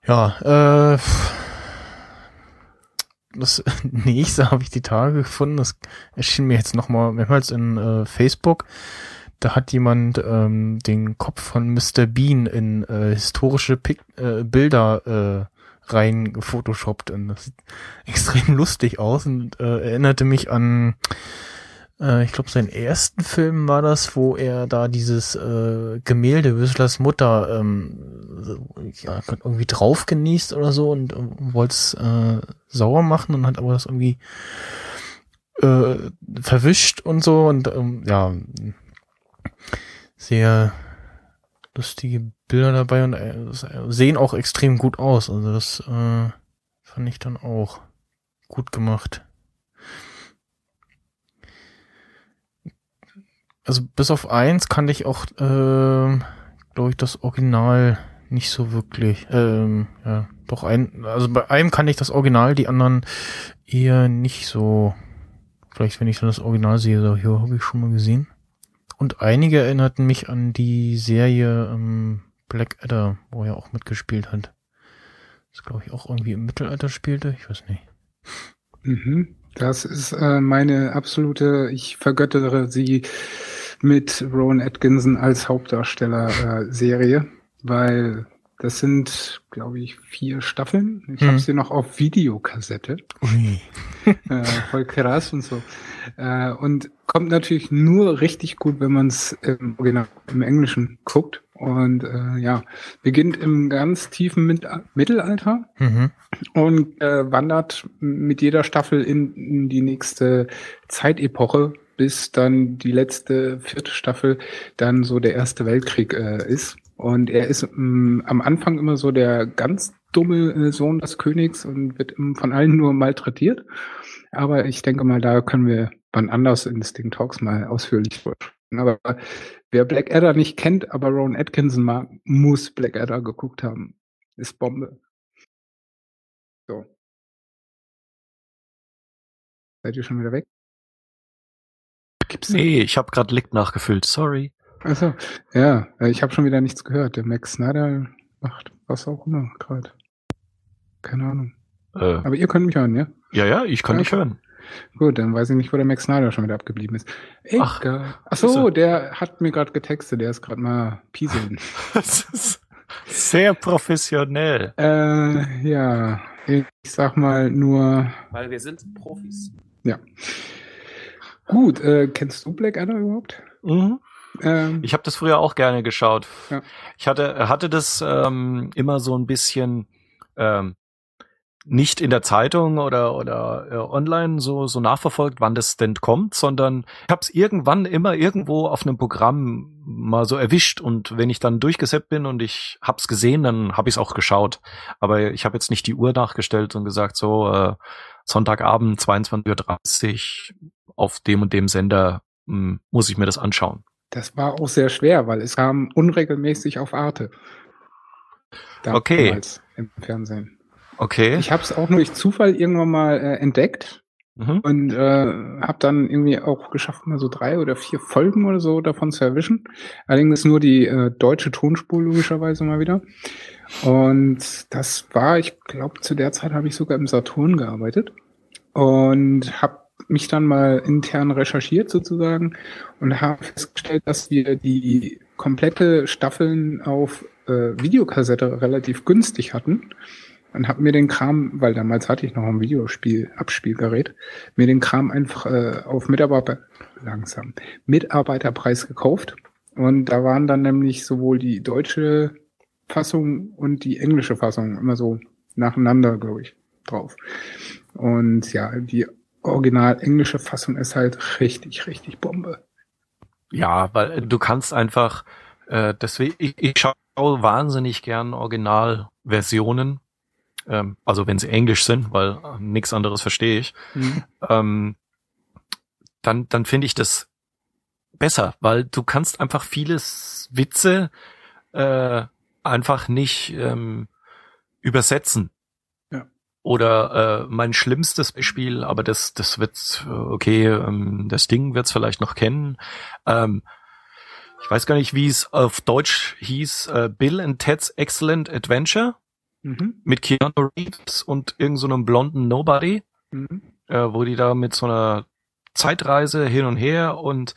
ja, äh, das nächste habe ich die Tage gefunden. Das erschien mir jetzt nochmal mehrmals in äh, Facebook. Da hat jemand ähm, den Kopf von Mr. Bean in äh, historische Pic äh, Bilder äh, rein gefotoshoppt. Und das sieht extrem lustig aus und äh, erinnerte mich an ich glaube, seinen ersten Film war das, wo er da dieses äh, Gemälde Wüsslers Mutter ähm, ja, irgendwie drauf genießt oder so und äh, wollte es äh, sauer machen und hat aber das irgendwie äh, verwischt und so und ähm, ja, sehr lustige Bilder dabei und äh, sehen auch extrem gut aus. Also das äh, fand ich dann auch gut gemacht. Also bis auf eins kannte ich auch, ähm, glaube ich, das Original nicht so wirklich. Ähm, ja, doch ein, also bei einem kannte ich das Original, die anderen eher nicht so. Vielleicht, wenn ich dann das Original sehe, so, hier habe ich schon mal gesehen. Und einige erinnerten mich an die Serie ähm, Black Adder, wo er auch mitgespielt hat. Das glaube ich auch irgendwie im Mittelalter spielte, ich weiß nicht. Mhm. Das ist äh, meine absolute, ich vergöttere sie mit Rowan Atkinson als Hauptdarsteller äh, Serie, weil das sind, glaube ich, vier Staffeln. Ich Mhm. habe sie noch auf Videokassette. Ui. äh, voll krass und so. Äh, und kommt natürlich nur richtig gut, wenn man es im Original im Englischen guckt. Und äh, ja, beginnt im ganz tiefen Mit Mittelalter Mhm. und äh, wandert mit jeder Staffel in, in die nächste Zeitepoche, bis dann die letzte vierte Staffel dann so der Erste Weltkrieg äh, ist. Und er ist ähm, am Anfang immer so der ganz dumme äh, Sohn des Königs und wird von allen nur malträtiert. Aber ich denke mal, da können wir wann anders in Sting Talks mal ausführlich sprechen. Aber wer Blackadder nicht kennt, aber Ron Atkinson mag, muss Blackadder geguckt haben. Ist Bombe. So. Seid ihr schon wieder weg? Gibt's Nee, ich habe gerade Lick nachgefüllt, sorry. Also, ja, äh, ich habe schon wieder nichts gehört. Der Max Snyder macht was auch immer gerade. Keine Ahnung. Äh, Aber ihr könnt mich hören, ja? ja, ja, ich kann Ja, dich hören. Gut, dann weiß ich nicht, wo der Max Snyder schon wieder abgeblieben ist. Ach, Egal. Ach ist so, er. der hat mir gerade getextet. Der ist gerade mal pieseln. Das ist sehr professionell. äh, ja, ich sag mal nur Weil wir sind Profis. Gut, äh, kennst du Blackadder überhaupt? Mhm. Ähm, Ich habe das früher auch gerne geschaut. Ja. Ich hatte hatte das ähm, immer so ein bisschen ähm, nicht in der Zeitung oder oder äh, online so so nachverfolgt, wann das denn kommt, sondern ich habe es irgendwann immer irgendwo auf einem Programm mal so erwischt und wenn ich dann durchgesetzt bin und ich hab's gesehen, dann habe ich es auch geschaut. Aber ich habe jetzt nicht die Uhr nachgestellt und gesagt so äh, Sonntagabend 22:30 Uhr auf dem und dem Sender mh, muss ich mir das anschauen. das war auch sehr schwer, weil es kam unregelmäßig auf Arte. Okay. Damals Im Fernsehen. Okay. Ich habe es auch nur durch Zufall irgendwann mal äh, entdeckt Mhm. und äh, habe dann irgendwie auch geschafft, mal so drei oder vier Folgen oder so davon zu erwischen. Allerdings nur die äh, deutsche Tonspur logischerweise mal wieder. Und das war, ich glaube, zu der Zeit habe ich sogar im Saturn gearbeitet und habe mich dann mal intern recherchiert sozusagen und habe festgestellt, dass wir die komplette Staffeln auf äh, Videokassette relativ günstig hatten und habe mir den Kram, weil damals hatte ich noch ein Videospiel, Abspielgerät, mir den Kram einfach äh, auf Mitarbeiter langsam Mitarbeiterpreis gekauft und da waren dann nämlich sowohl die deutsche Fassung und die englische Fassung immer so nacheinander, glaube ich, drauf. Und ja, die original englische Fassung ist halt richtig, richtig Bombe. Ja, weil du kannst einfach, äh, deswegen, ich, ich schaue wahnsinnig gern Originalversionen, ähm, also wenn sie englisch sind, weil äh, nichts anderes verstehe ich, ähm, dann, dann finde ich das besser, weil du kannst einfach vieles Witze äh, einfach nicht ähm, übersetzen. Ja. Oder äh, mein schlimmstes Beispiel, aber das, das wird, äh, okay, ähm, das Ding wird's vielleicht noch kennen. Ähm, ich weiß gar nicht, wie es auf Deutsch hieß, äh, Bill and Ted's Excellent Adventure Mhm. mit Keanu Reeves und irgend so einem blonden Nobody Mhm. äh, wo die da mit so einer Zeitreise hin und her und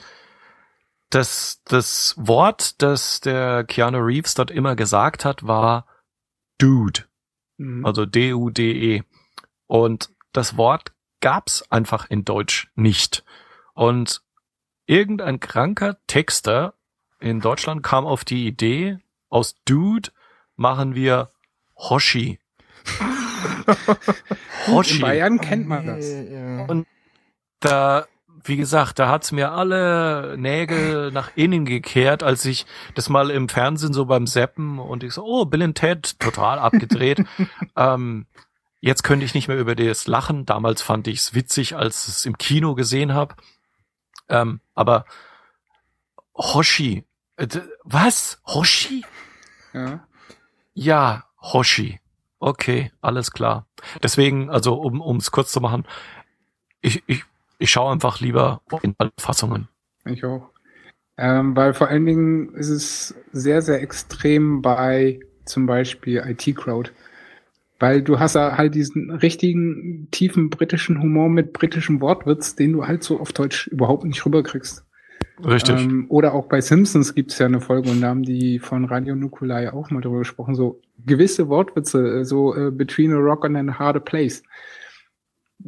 das, das Wort, das der Keanu Reeves dort immer gesagt hat, war Dude, Mhm. also D-U-D-E. Und das Wort gab's einfach in Deutsch nicht. Und irgendein kranker Texter in Deutschland kam auf die Idee, aus Dude machen wir Hoshi. In Bayern kennt man das. Ja. da, wie gesagt, da hat's mir alle Nägel nach innen gekehrt, als ich das mal im Fernsehen so beim Seppen und ich so, oh, Bill and Ted, total abgedreht. ähm, jetzt könnte ich nicht mehr über das lachen. Damals fand ich's witzig, als ich es im Kino gesehen habe. Ähm, aber Hoshi, äh, was? Hoshi? Ja. Ja, Hoshi. Okay, alles klar. Deswegen, also um ums kurz zu machen, ich, ich, ich schaue einfach lieber in Fassungen. Ich auch. Ähm, weil vor allen Dingen ist es sehr, sehr extrem bei zum Beispiel IT-Crowd. Weil du hast ja halt diesen richtigen, tiefen britischen Humor mit britischem Wortwitz, den du halt so auf Deutsch überhaupt nicht rüberkriegst. Richtig. Ähm, oder auch bei Simpsons gibt es ja eine Folge und da haben die von Radio Nukulai auch mal drüber gesprochen, so gewisse Wortwitze, äh, so äh, between a rock and a hard place,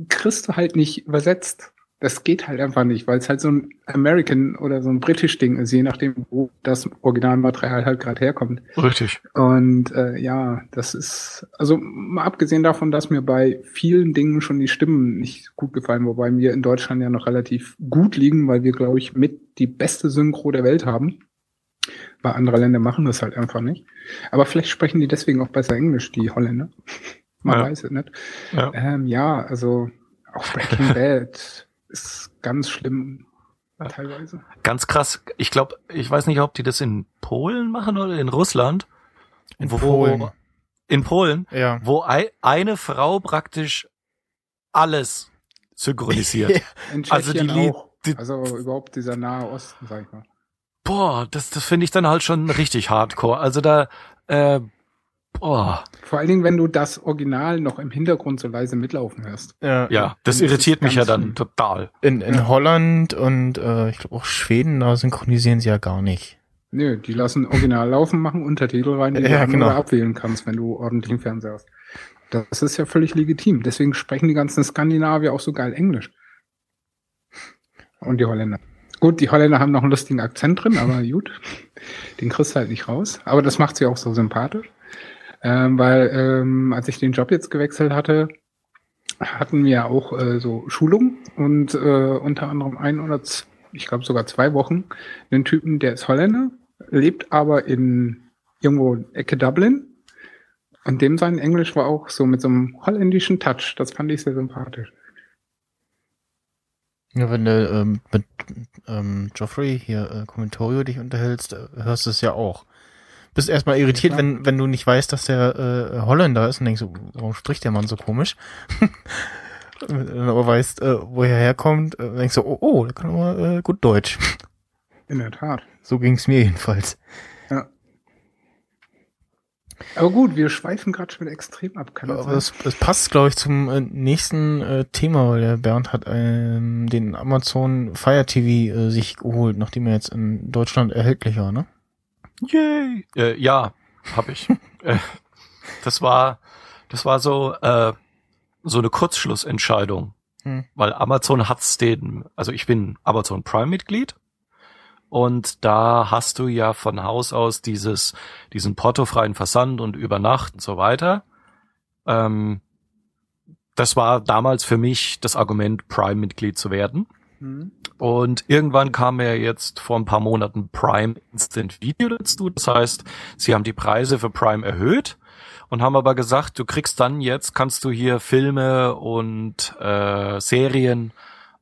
kriegst du halt nicht übersetzt. Das geht halt einfach nicht, weil es halt so ein American oder so ein britisch Ding ist, je nachdem, wo das Originalmaterial halt gerade herkommt. Richtig. Und äh, ja, das ist, also mal abgesehen davon, dass mir bei vielen Dingen schon die Stimmen nicht gut gefallen, wobei wir in Deutschland ja noch relativ gut liegen, weil wir, glaube ich, mit die beste Synchro der Welt haben. Bei andere Länder machen das halt einfach nicht. Aber vielleicht sprechen die deswegen auch besser Englisch, die Holländer. Man Ja. weiß es nicht. Ja. Ähm, ja, also auch Breaking Bad ist ganz schlimm Ja. teilweise. Ganz krass. Ich glaube, ich weiß nicht, ob die das in Polen machen oder in Russland. In wo, Polen. In Polen, Ja. wo ei- eine Frau praktisch alles synchronisiert. In Also die Lied- auch. die- Also überhaupt dieser Nahe Osten, sag ich mal. Boah, das, das finde ich dann halt schon richtig hardcore. Also da, äh, boah, Vor allen Dingen, wenn du das Original noch im Hintergrund so leise mitlaufen hörst. ja. ja, das irritiert mich ja dann total. In, in Holland und äh, ich glaube auch Schweden, da synchronisieren sie ja gar nicht. Nö, die lassen Original laufen, machen Untertitel rein, die Ja, du genau. abwählen kannst, wenn du ordentlichen Fernseher hast. Das ist ja völlig legitim. Deswegen sprechen die ganzen Skandinavier auch so geil Englisch. und die Holländer. Gut, die Holländer haben noch einen lustigen Akzent drin, aber gut, den kriegst du halt nicht raus. Aber das macht sie auch so sympathisch. Ähm, weil ähm, als ich den Job jetzt gewechselt hatte, hatten wir auch äh, so Schulungen und äh, unter anderem ein oder z- ich glaube sogar zwei Wochen einen Typen, der ist Holländer, lebt aber in irgendwo Ecke Dublin und dem sein Englisch war auch so mit so einem holländischen Touch. Das fand ich sehr sympathisch. Ja, wenn du ähm, mit ähm, Joffrey hier äh, Kommentorio dich unterhältst, äh, hörst du es ja auch. Bist erstmal irritiert, klar. wenn, wenn du nicht weißt, dass der äh, Holländer ist und denkst, so, warum spricht der Mann so komisch? Wenn du aber weißt, äh, wo er herkommt, äh, denkst du, oh, oh, der kann aber äh, gut Deutsch. In der Tat. So ging's mir jedenfalls. Aber gut, wir schweifen gerade schon extrem ab. Kann das Aber es, es passt, glaube ich, zum äh, nächsten äh, Thema, weil der Bernd hat ähm, den Amazon Fire TV äh, sich geholt, nachdem er jetzt in Deutschland erhältlich war, ne? Yay! Äh, ja, hab ich. äh, das war, das war so, äh, so eine Kurzschlussentscheidung. Hm. Weil Amazon hat's den, also ich bin Amazon Prime Mitglied. Und da hast du ja von Haus aus dieses, diesen portofreien Versand und Übernacht und so weiter. Ähm, das war damals für mich das Argument, Prime-Mitglied zu werden. Hm. Und irgendwann kam ja jetzt vor ein paar Monaten Prime Instant Video dazu. Das heißt, sie haben die Preise für Prime erhöht und haben aber gesagt, du kriegst dann jetzt, kannst du hier Filme und äh, Serien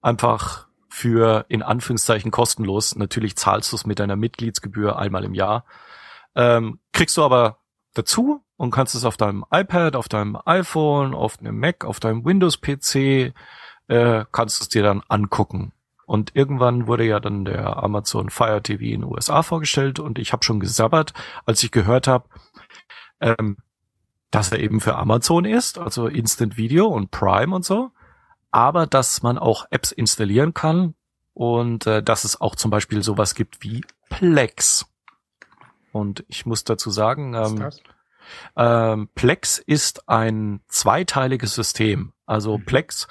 einfach für in Anführungszeichen kostenlos, natürlich zahlst du es mit deiner Mitgliedsgebühr einmal im Jahr, ähm, kriegst du aber dazu und kannst es auf deinem iPad, auf deinem iPhone, auf einem Mac, auf deinem Windows-PC, äh, kannst du es dir dann angucken. Und irgendwann wurde ja dann der Amazon Fire TV in den USA vorgestellt und ich habe schon gesabbert, als ich gehört habe, ähm, dass er eben für Amazon ist, also Instant Video und Prime und so, aber dass man auch Apps installieren kann und äh, dass es auch zum Beispiel sowas gibt wie Plex. Und ich muss dazu sagen, ähm, ähm, Plex ist ein zweiteiliges System. Also Mhm. Plex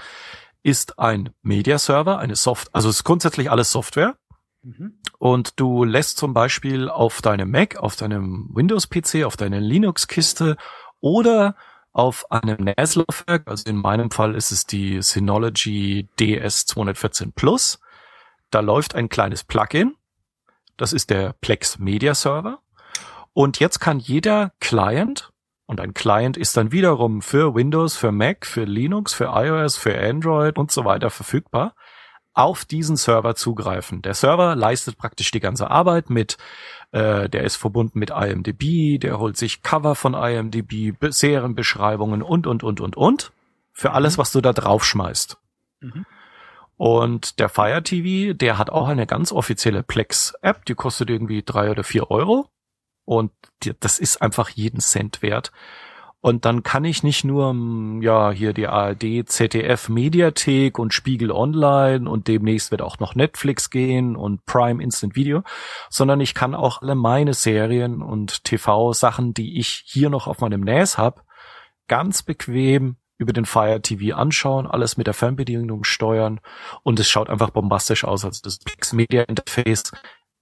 ist ein Media-Server, eine Soft, also es ist grundsätzlich alles Software. Mhm. Und du lässt zum Beispiel auf deinem Mac, auf deinem Windows-PC, auf deiner Linux-Kiste oder auf einem NAS-Laufwerk, also in meinem Fall ist es die Synology DS214 Plus, da läuft ein kleines Plugin, das ist der Plex Media Server. Und jetzt kann jeder Client, und ein Client ist dann wiederum für Windows, für Mac, für Linux, für iOS, für Android und so weiter verfügbar, auf diesen Server zugreifen. Der Server leistet praktisch die ganze Arbeit mit, äh, der ist verbunden mit IMDb, der holt sich Cover von IMDb, Be- Serienbeschreibungen und, und, und, und, und. Für alles, was du da draufschmeißt. Mhm. Und der Fire TV, der hat auch eine ganz offizielle Plex-App, die kostet irgendwie drei oder vier Euro. Und das ist einfach jeden Cent wert. Und dann kann ich nicht nur, mm, ja, hier die ARD, ZDF Mediathek und Spiegel Online und demnächst wird auch noch Netflix gehen und Prime Instant Video, sondern ich kann auch alle meine Serien und TV-Sachen, die ich hier noch auf meinem NAS habe, ganz bequem über den Fire TV anschauen, alles mit der Fernbedienung steuern und es schaut einfach bombastisch aus. Also das Pix Media Interface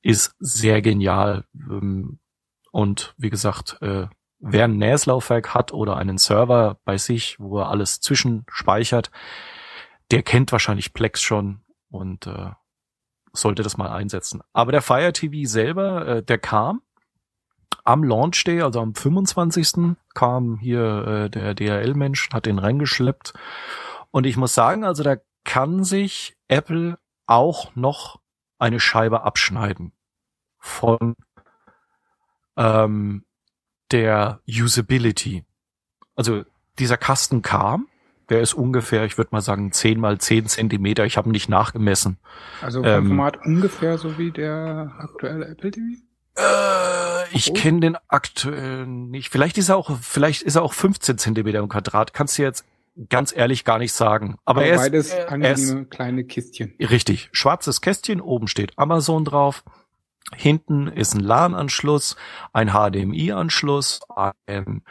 ist sehr genial. Ähm, Und wie gesagt, äh, wer ein NAS-Laufwerk hat oder einen Server bei sich, wo er alles zwischenspeichert, der kennt wahrscheinlich Plex schon und äh, sollte das mal einsetzen. Aber der Fire TV selber, äh, der kam am Launch Day, also am 25. kam hier äh, der DHL-Mensch, hat den reingeschleppt. Und ich muss sagen, also da kann sich Apple auch noch eine Scheibe abschneiden von ähm, der Usability. Also dieser Kasten kam, der ist ungefähr, ich würde mal sagen, 10 mal 10 Zentimeter. Ich habe ihn nicht nachgemessen. Also Ähm, Format ungefähr so wie der aktuelle Apple TV? Äh, ich Oh. kenne den aktuell nicht. Vielleicht ist er auch, vielleicht ist er auch 15 Zentimeter im Quadrat. Kannst du jetzt ganz ehrlich gar nicht sagen. Aber, er ist, beides er ist angenehme kleine Kistchen. richtig. Schwarzes Kästchen, oben steht Amazon drauf. Hinten ist ein LAN-Anschluss, ein HDMI-Anschluss, ein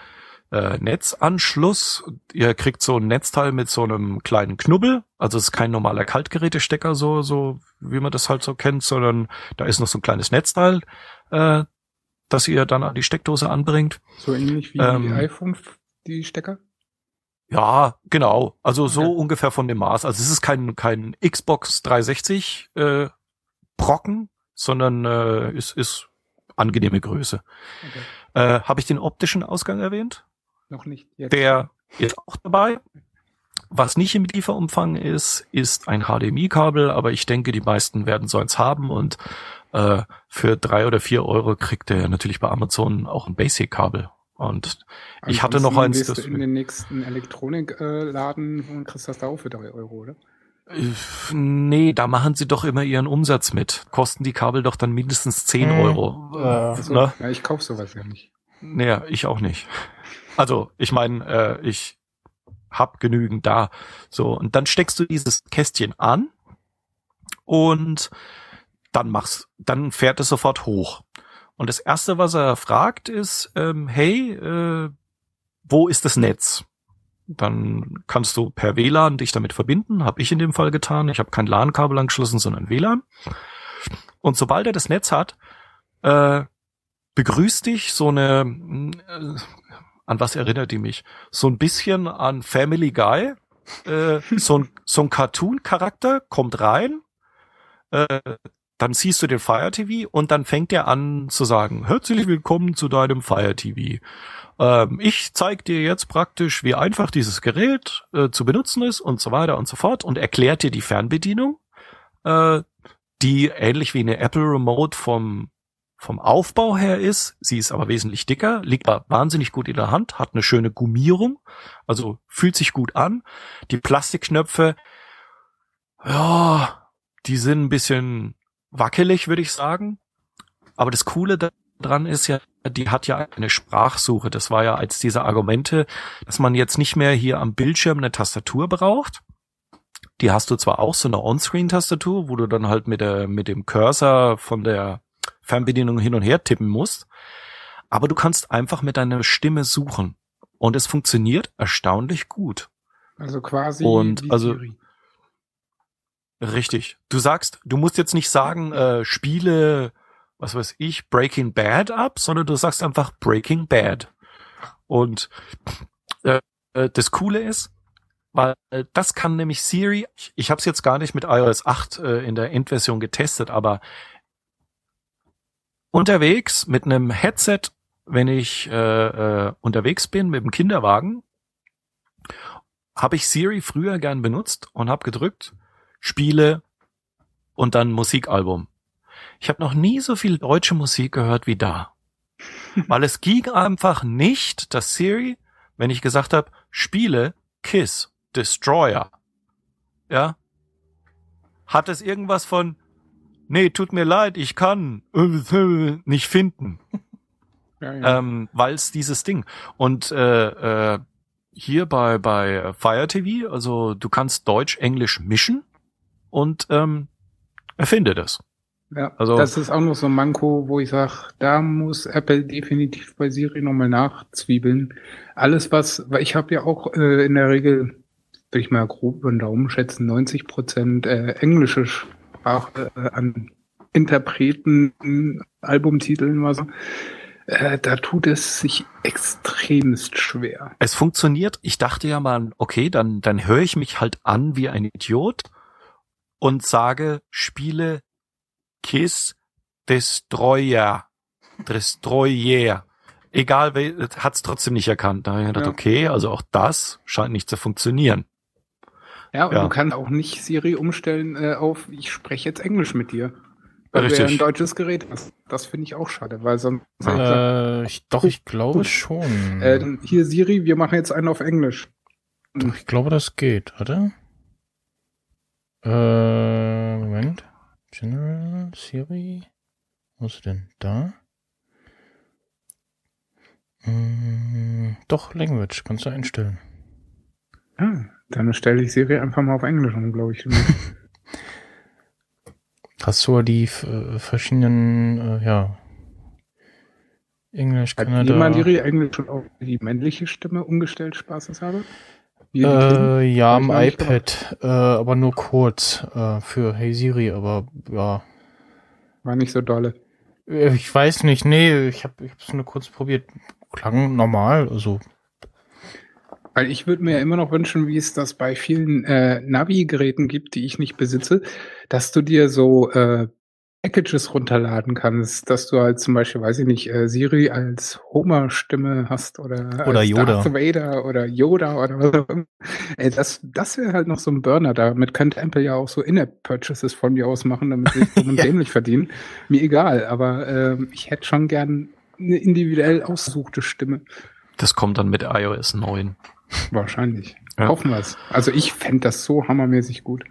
äh, Netzanschluss. Ihr kriegt so ein Netzteil mit so einem kleinen Knubbel. Also es ist kein normaler Kaltgerätestecker, so, so wie man das halt so kennt, sondern da ist noch so ein kleines Netzteil, äh, das ihr dann an die Steckdose anbringt. So ähnlich wie Ähm, die iPhone, die Stecker? Ja, genau. Also so Okay. ungefähr von dem Maß. Also es ist kein, kein Xbox 360 äh, Brocken, sondern äh, ist, ist angenehme Größe. Okay. Äh, Habe ich den optischen Ausgang erwähnt? Noch nicht. Jetzt. Der ist auch dabei. Was nicht im Lieferumfang ist, ist ein HDMI-Kabel, aber ich denke, die meisten werden so eins haben und äh, für drei oder vier Euro kriegt der natürlich bei Amazon auch ein Basic-Kabel. Und ich hatte noch Ansonsten eins, gehst das- du in den nächsten Elektronikladen und kriegst das da auch für drei Euro, oder? Nee, da machen sie doch immer ihren Umsatz mit. Kosten die Kabel doch dann mindestens 10 Hm, Euro. äh, ne? ja, ich kauf sowas ja nicht. Naja, ich auch nicht. Also, ich meine, äh, ich hab genügend da. So, und dann steckst du dieses Kästchen an und dann machst, dann fährt es sofort hoch. Und das erste, was er fragt, ist, ähm, hey, äh, wo ist das Netz? Dann kannst du per WLAN dich damit verbinden, habe ich in dem Fall getan. Ich habe kein LAN-Kabel angeschlossen, sondern WLAN. Und sobald er das Netz hat, äh, begrüßt dich so eine, äh, an was erinnert die mich? So ein bisschen an Family Guy. Äh, so ein, so ein Cartoon-Charakter kommt rein, äh, dann siehst du den Fire TV und dann fängt er an zu sagen, herzlich willkommen zu deinem Fire TV. Ähm, ich zeige dir jetzt praktisch, wie einfach dieses Gerät äh, zu benutzen ist und so weiter und so fort und erklärt dir die Fernbedienung, äh, die ähnlich wie eine Apple Remote vom vom Aufbau her ist. Sie ist aber wesentlich dicker, liegt wahnsinnig gut in der Hand, hat eine schöne Gummierung, also fühlt sich gut an. Die Plastikknöpfe, ja, die sind ein bisschen wackelig, würde ich sagen. Aber das Coole daran ist ja, die hat ja eine Sprachsuche. Das war ja als diese Argumente, dass man jetzt nicht mehr hier am Bildschirm eine Tastatur braucht. Die hast du zwar auch so eine On-Screen-Tastatur, wo du dann halt mit der, mit dem Cursor von der Fernbedienung hin und her tippen musst. Aber du kannst einfach mit deiner Stimme suchen. Und es funktioniert erstaunlich gut. Also quasi Und wie also- Siri. Richtig. Du sagst, du musst jetzt nicht sagen, äh, spiele, was weiß ich, Breaking Bad ab, sondern du sagst einfach Breaking Bad. Und äh, äh, das Coole ist, weil äh, das kann nämlich Siri, ich, ich habe es jetzt gar nicht mit iOS 8 äh, in der Endversion getestet, aber unterwegs mit einem Headset, wenn ich äh, äh, unterwegs bin mit dem Kinderwagen, habe ich Siri früher gern benutzt und habe gedrückt, Spiele und dann Musikalbum. Ich habe noch nie so viel deutsche Musik gehört wie da. Weil es ging einfach nicht, dass Siri, wenn ich gesagt habe, Spiele, Kiss, Destroyer, ja, hat es irgendwas von, nee, tut mir leid, ich kann nicht finden Ja, ja. ähm, weil es dieses Ding und äh, äh, hier bei bei Fire TV, also du kannst Deutsch Englisch mischen und ähm, erfinde das. ja. also- das ist auch noch so ein Manko, wo ich sage, da muss Apple definitiv bei Siri nochmal nachzwiebeln. Alles was, weil ich habe ja auch äh, in der Regel, würde ich mal grob den Daumen schätzen, 90 Prozent äh, englische Sprache äh, an Interpreten, Albumtiteln, was so. Äh, da tut es sich extremst schwer. Es funktioniert. Ich dachte ja mal, okay, dann dann höre ich mich halt an wie ein Idiot und sage, spiele Kiss Destroyer, Destroyer. Egal, hat es trotzdem nicht erkannt. Da habe ich gedacht, Ja. okay, also auch das scheint nicht zu funktionieren. Ja, und Ja. du kannst auch nicht Siri umstellen äh, auf, ich spreche jetzt Englisch mit dir. Weil du ja Richtig. ein deutsches Gerät hast. Das finde ich auch schade, weil sonst hätte ich gesagt, Äh, ich, doch, ich glaube Gut. schon. äh, hier Siri, wir machen jetzt einen auf Englisch. Doch, ich glaube, das geht, oder? Äh, Moment. General, Siri. Wo ist sie denn? Da? Mm, doch, Language, kannst du einstellen. Ah, dann stelle ich Siri einfach mal auf Englisch um, glaube ich. Hast du die äh, verschiedenen, äh, ja, Englisch, Hat Kanada. jemand ihre eigentlich schon auf die männliche Stimme umgestellt, spaßeshalber? Wie die Äh, ja, am iPad, äh, aber nur kurz äh, für Hey Siri, aber ja. War nicht so dolle. Äh, Ich weiß nicht, nee, ich habe es nur kurz probiert. Klang normal, also Weil ich würde mir ja immer noch wünschen, wie es das bei vielen äh, Navi-Geräten gibt, die ich nicht besitze, dass du dir so äh, Packages runterladen kannst, dass du halt zum Beispiel, weiß ich nicht, äh, Siri als Homer-Stimme hast oder, Oder Yoda. Darth Vader oder Yoda oder was auch immer. Ey, das das wäre halt noch so ein Burner. Damit könnte Apple ja auch so In-App-Purchases von mir aus machen, damit sie dumm und Ja. dämlich verdienen. Mir egal, aber ähm, ich hätte schon gern eine individuell ausgesuchte Stimme. Das kommt dann mit iOS 9. Wahrscheinlich. Ja. Hoffen wir es. Also ich fände das so hammermäßig gut.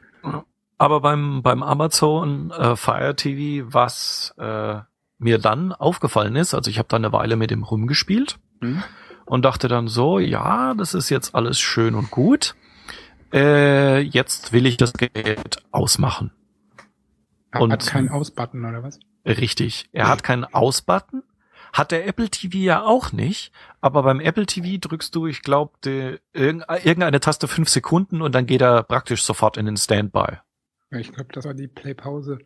Aber beim, beim Amazon äh, Fire TV, was äh, mir dann aufgefallen ist, also ich habe da eine Weile mit dem rumgespielt Hm? und dachte dann so, ja, das ist jetzt alles schön und gut. Äh, jetzt will ich das Gerät ausmachen. Hat, Und- hat keinen Ausbutton oder was? Richtig. Er hat keinen Ausbutton. Hat der Apple TV ja auch nicht. Aber beim Apple TV drückst du, ich glaube, irgendeine Taste fünf Sekunden und dann geht er praktisch sofort in den Standby. Ja, Ich glaube, das war die Play-Pause.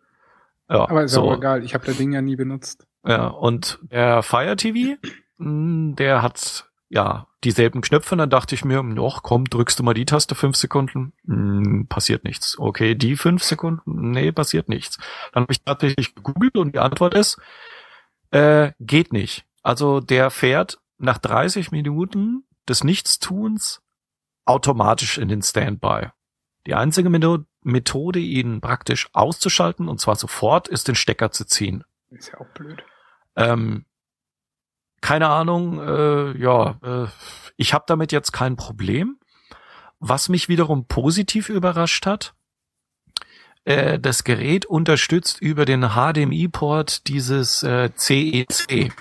Ja, Aber ist so. auch egal. Ich habe das Ding ja nie benutzt. Ja, und der Fire TV, mh, der hat ja dieselben Knöpfe. Und dann dachte ich mir, noch komm, drückst du mal die Taste fünf Sekunden, Mh, passiert nichts. Okay, die fünf Sekunden, nee, passiert nichts. Dann habe ich tatsächlich gegoogelt und die Antwort ist, äh, geht nicht. Also der fährt nach 30 Minuten des Nichtstuns automatisch in den Standby. Die einzige Methode, ihn praktisch auszuschalten, und zwar sofort, ist den Stecker zu ziehen. Ist ja auch blöd. Ähm, keine Ahnung, äh, ja, äh, ich habe damit jetzt kein Problem. Was mich wiederum positiv überrascht hat, äh, das Gerät unterstützt über den HDMI-Port dieses äh, CEC.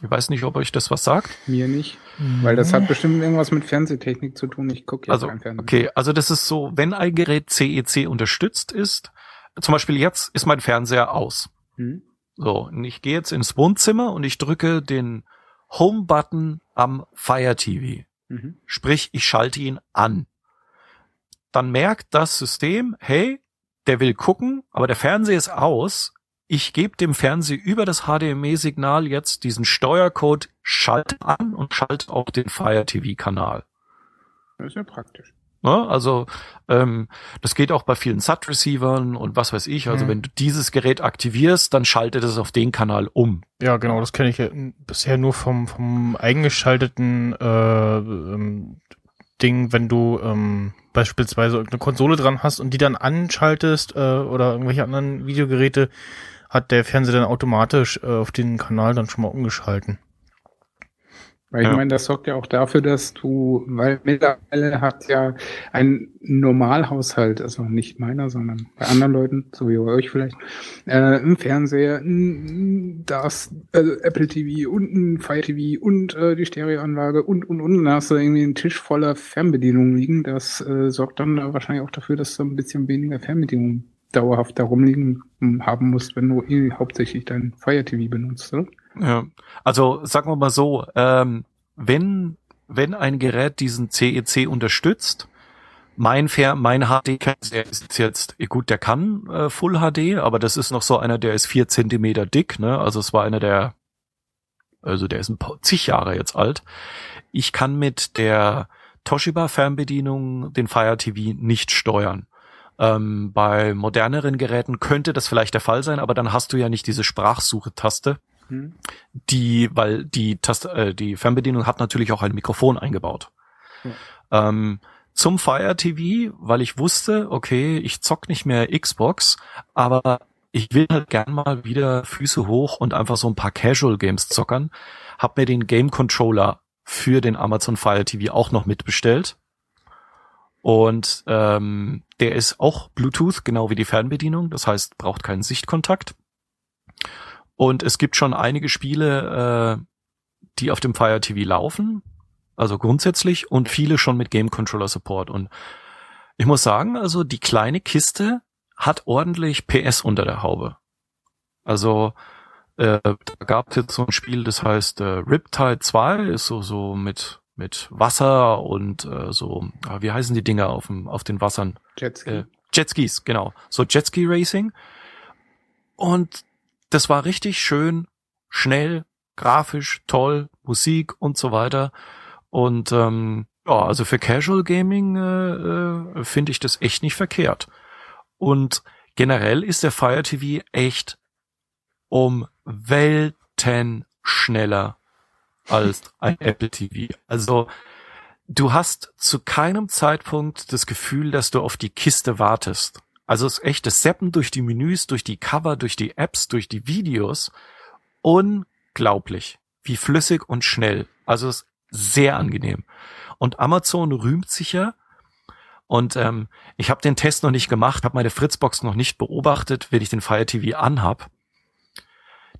Ich weiß nicht, ob euch das was sagt. Mir nicht. Weil das Mhm. hat bestimmt irgendwas mit Fernsehtechnik zu tun. Ich gucke jetzt Also, kein Fernsehen. okay, also das ist so, wenn ein Gerät CEC unterstützt ist, zum Beispiel jetzt ist mein Fernseher aus. Hm? So, und ich gehe jetzt ins Wohnzimmer und ich drücke den Home-Button am Fire TV. Mhm. Sprich, ich schalte ihn an. Dann merkt das System, hey, der will gucken, aber der Fernseher ist aus. Ich gebe dem Fernseher über das HDMI-Signal jetzt diesen Steuercode Schalt an und schalte auch den Fire TV-Kanal. Das ist ja praktisch. Ne? Also ähm, das geht auch bei vielen SAT-Receivern und was weiß ich. Also Mhm. wenn du dieses Gerät aktivierst, dann schaltet es auf den Kanal um. Ja, genau, das kenne ich ja bisher nur vom, vom eingeschalteten äh, ähm, Ding, wenn du ähm, beispielsweise eine Konsole dran hast und die dann anschaltest äh, oder irgendwelche anderen Videogeräte, hat der Fernseher dann automatisch äh, auf den Kanal dann schon mal umgeschalten. Weil ich Ja. meine, das sorgt ja auch dafür, dass du, weil mittlerweile hat ja ein Normalhaushalt, also nicht meiner, sondern bei anderen Leuten, so wie bei euch vielleicht, äh, im Fernseher, das also Apple TV und ein Fire TV und äh, die Stereoanlage und und und dann hast du irgendwie einen Tisch voller Fernbedienungen liegen. Das äh, sorgt dann äh, wahrscheinlich auch dafür, dass du ein bisschen weniger Fernbedienungen dauerhaft da rumliegen haben musst, wenn du eh hauptsächlich dein Fire TV benutzt, oder? Ja. Also sagen wir mal so, ähm, wenn wenn ein Gerät diesen CEC unterstützt, mein Fer mein HD der ist jetzt gut, der kann äh, Full HD, aber das ist noch so einer, der ist vier Zentimeter dick, ne? Also es war einer der, also der ist ein paar, zig Jahre jetzt alt. Ich kann mit der Toshiba Fernbedienung den Fire TV nicht steuern. Ähm, bei moderneren Geräten könnte das vielleicht der Fall sein, aber dann hast du ja nicht diese Sprachsuche-Taste, Hm? die, weil die Taste, äh, die Fernbedienung hat natürlich auch ein Mikrofon eingebaut. Ähm, zum Fire TV, weil ich wusste, okay, ich zock nicht mehr Xbox, aber ich will halt gern mal wieder Füße hoch und einfach so ein paar Casual Games zockern, hab mir den Game Controller für den Amazon Fire TV auch noch mitbestellt. Und ähm, der ist auch Bluetooth, genau wie die Fernbedienung, das heißt, braucht keinen Sichtkontakt. Und es gibt schon einige Spiele, äh, die auf dem Fire TV laufen, also grundsätzlich, und viele schon mit Game Controller Support. Und ich muss sagen, also die kleine Kiste hat ordentlich PS unter der Haube. Also äh, da gab es jetzt so ein Spiel, das heißt äh, Riptide 2, ist so so mit mit Wasser und äh, so, ah, wie heißen die Dinger auf dem auf den Wassern? Jetski. Äh, Jetskis, genau. So Jetski Racing. Und das war richtig schön, schnell, grafisch, toll, Musik und so weiter. Und ähm, ja, also für Casual Gaming äh, äh, finde ich das echt nicht verkehrt. Und generell ist der Fire TV echt um Welten schneller als ein Apple TV. Also du hast zu keinem Zeitpunkt das Gefühl, dass du auf die Kiste wartest. Also es ist echt das Seppen durch die Menüs, durch die Cover, durch die Apps, durch die Videos. Unglaublich, wie flüssig und schnell. Also es ist sehr angenehm. Und Amazon rühmt sich ja. Und ähm, ich habe den Test noch nicht gemacht, habe meine Fritzbox noch nicht beobachtet, wenn ich den Fire TV anhab.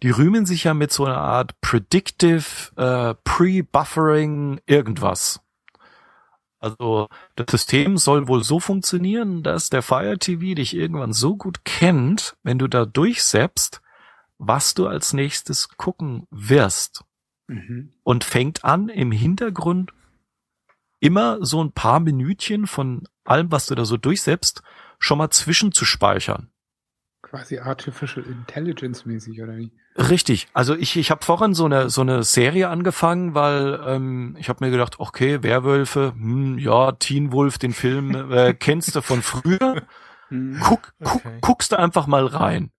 Die rühmen sich ja mit so einer Art Predictive äh, Pre-Buffering irgendwas. Also das System soll wohl so funktionieren, dass der Fire TV dich irgendwann so gut kennt, wenn du da durchsetzt, was du als nächstes gucken wirst. Mhm. Und fängt an, im Hintergrund immer so ein paar Minütchen von allem, was du da so durchsetzt, schon mal zwischen zu speichern. Quasi Artificial Intelligence mäßig, oder wie? Richtig. Also ich, ich habe vorhin so eine so eine Serie angefangen, weil ähm, ich habe mir gedacht, okay, Werwölfe, hm, ja, Teen Wolf, den Film äh, kennst du von früher. Hm. Guck, guck, Okay. guckst du einfach mal rein.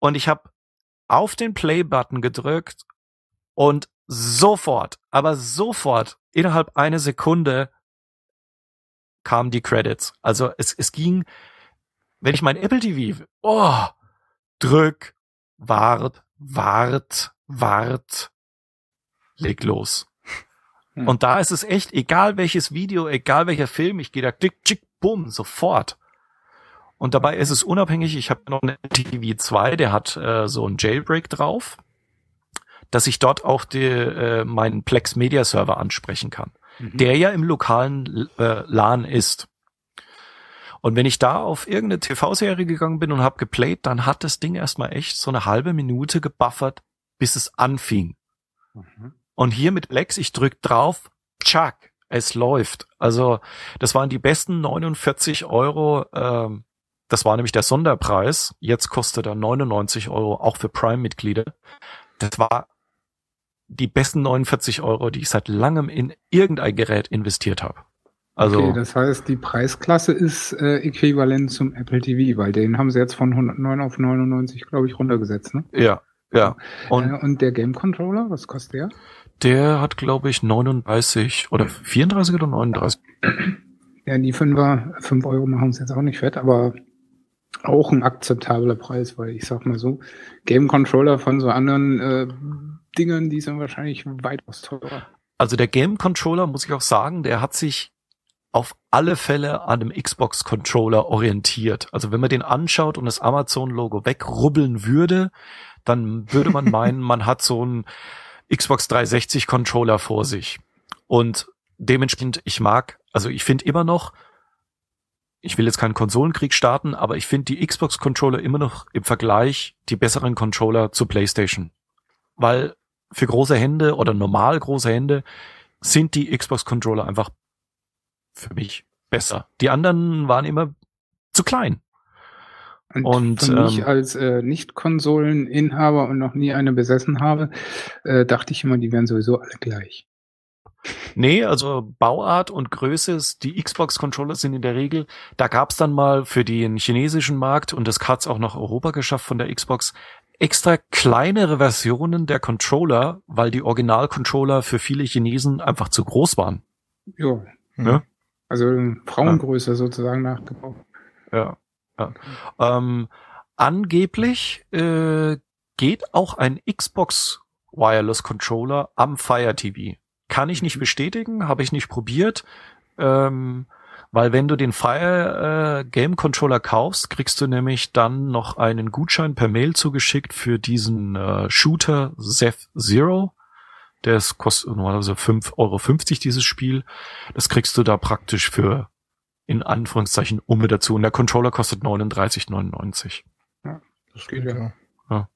Und ich habe auf den Play-Button gedrückt und sofort, aber sofort, innerhalb einer Sekunde kamen die Credits. Also es, es ging, wenn ich mein Apple TV, oh, drück, wart, wart, wart, leg los. Hm. Und da ist es echt, egal welches Video, egal welcher Film, ich gehe da klick, tschick, bumm, sofort. Und dabei ist es unabhängig, ich habe noch einen TV 2, der hat äh, so ein Jailbreak drauf, dass ich dort auch die, äh, meinen Plex Media Server ansprechen kann, Mhm. der ja im lokalen äh, LAN ist. Und wenn ich da auf irgendeine TV-Serie gegangen bin und habe geplayt, dann hat das Ding erstmal echt so eine halbe Minute gebuffert, bis es anfing. Mhm. Und hier mit Plex, ich drück drauf, tschack, es läuft. Also das waren die besten 49 Euro. Ähm, das war nämlich der Sonderpreis. Jetzt kostet er 99 Euro, auch für Prime-Mitglieder. Das war die besten 49 Euro, die ich seit langem in irgendein Gerät investiert habe. Also okay, das heißt, die Preisklasse ist äh, äquivalent zum Apple TV, weil den haben sie jetzt von 109 auf 99, glaube ich, runtergesetzt. Ne? ja, ja. Und Und, äh, und der Game Controller, was kostet der? der hat, glaube ich, 39 oder 34 oder 39. Ja, die 5er, 5 Euro machen es jetzt auch nicht fett, aber auch ein akzeptabler Preis, weil ich sag mal so, Game Controller von so anderen äh, Dingern, die sind wahrscheinlich weitaus teurer. Also der Game Controller, muss ich auch sagen, der hat sich auf alle Fälle an einem Xbox Controller orientiert. Also wenn man den anschaut und das Amazon Logo wegrubbeln würde, dann würde man meinen, man hat so einen Xbox 360 Controller vor sich. Und dementsprechend, ich mag, also ich finde immer noch, ich will jetzt keinen Konsolenkrieg starten, aber ich finde die Xbox Controller immer noch im Vergleich die besseren Controller zu PlayStation. Weil für große Hände oder normal große Hände sind die Xbox Controller einfach für mich besser. Die anderen waren immer zu klein. Und, Und, für mich ähm, als äh, Nicht-Konsoleninhaber und noch nie eine besessen habe, äh, dachte ich immer, die wären sowieso alle gleich. Nee, also Bauart und Größe, ist- die Xbox-Controller sind in der Regel, da gab's dann mal für den chinesischen Markt, und das hat's auch nach Europa geschafft von der Xbox, extra kleinere Versionen der Controller, weil die Original-Controller für viele Chinesen einfach zu groß waren. Ja. Ja. Also Frauengröße sozusagen nachgebaut. Ja. ja. Ähm, angeblich äh, geht auch ein Xbox Wireless Controller am Fire TV. Kann ich nicht bestätigen, habe ich nicht probiert, ähm, weil wenn du den Fire äh, Game Controller kaufst, kriegst du nämlich dann noch einen Gutschein per Mail zugeschickt für diesen äh, Shooter Zeph Zero. Der ist, kostet normalerweise 5,50 Euro dieses Spiel. Das kriegst du da praktisch für in Anführungszeichen Umme dazu. Und der Controller kostet 39,99. Das geht ja. Ja.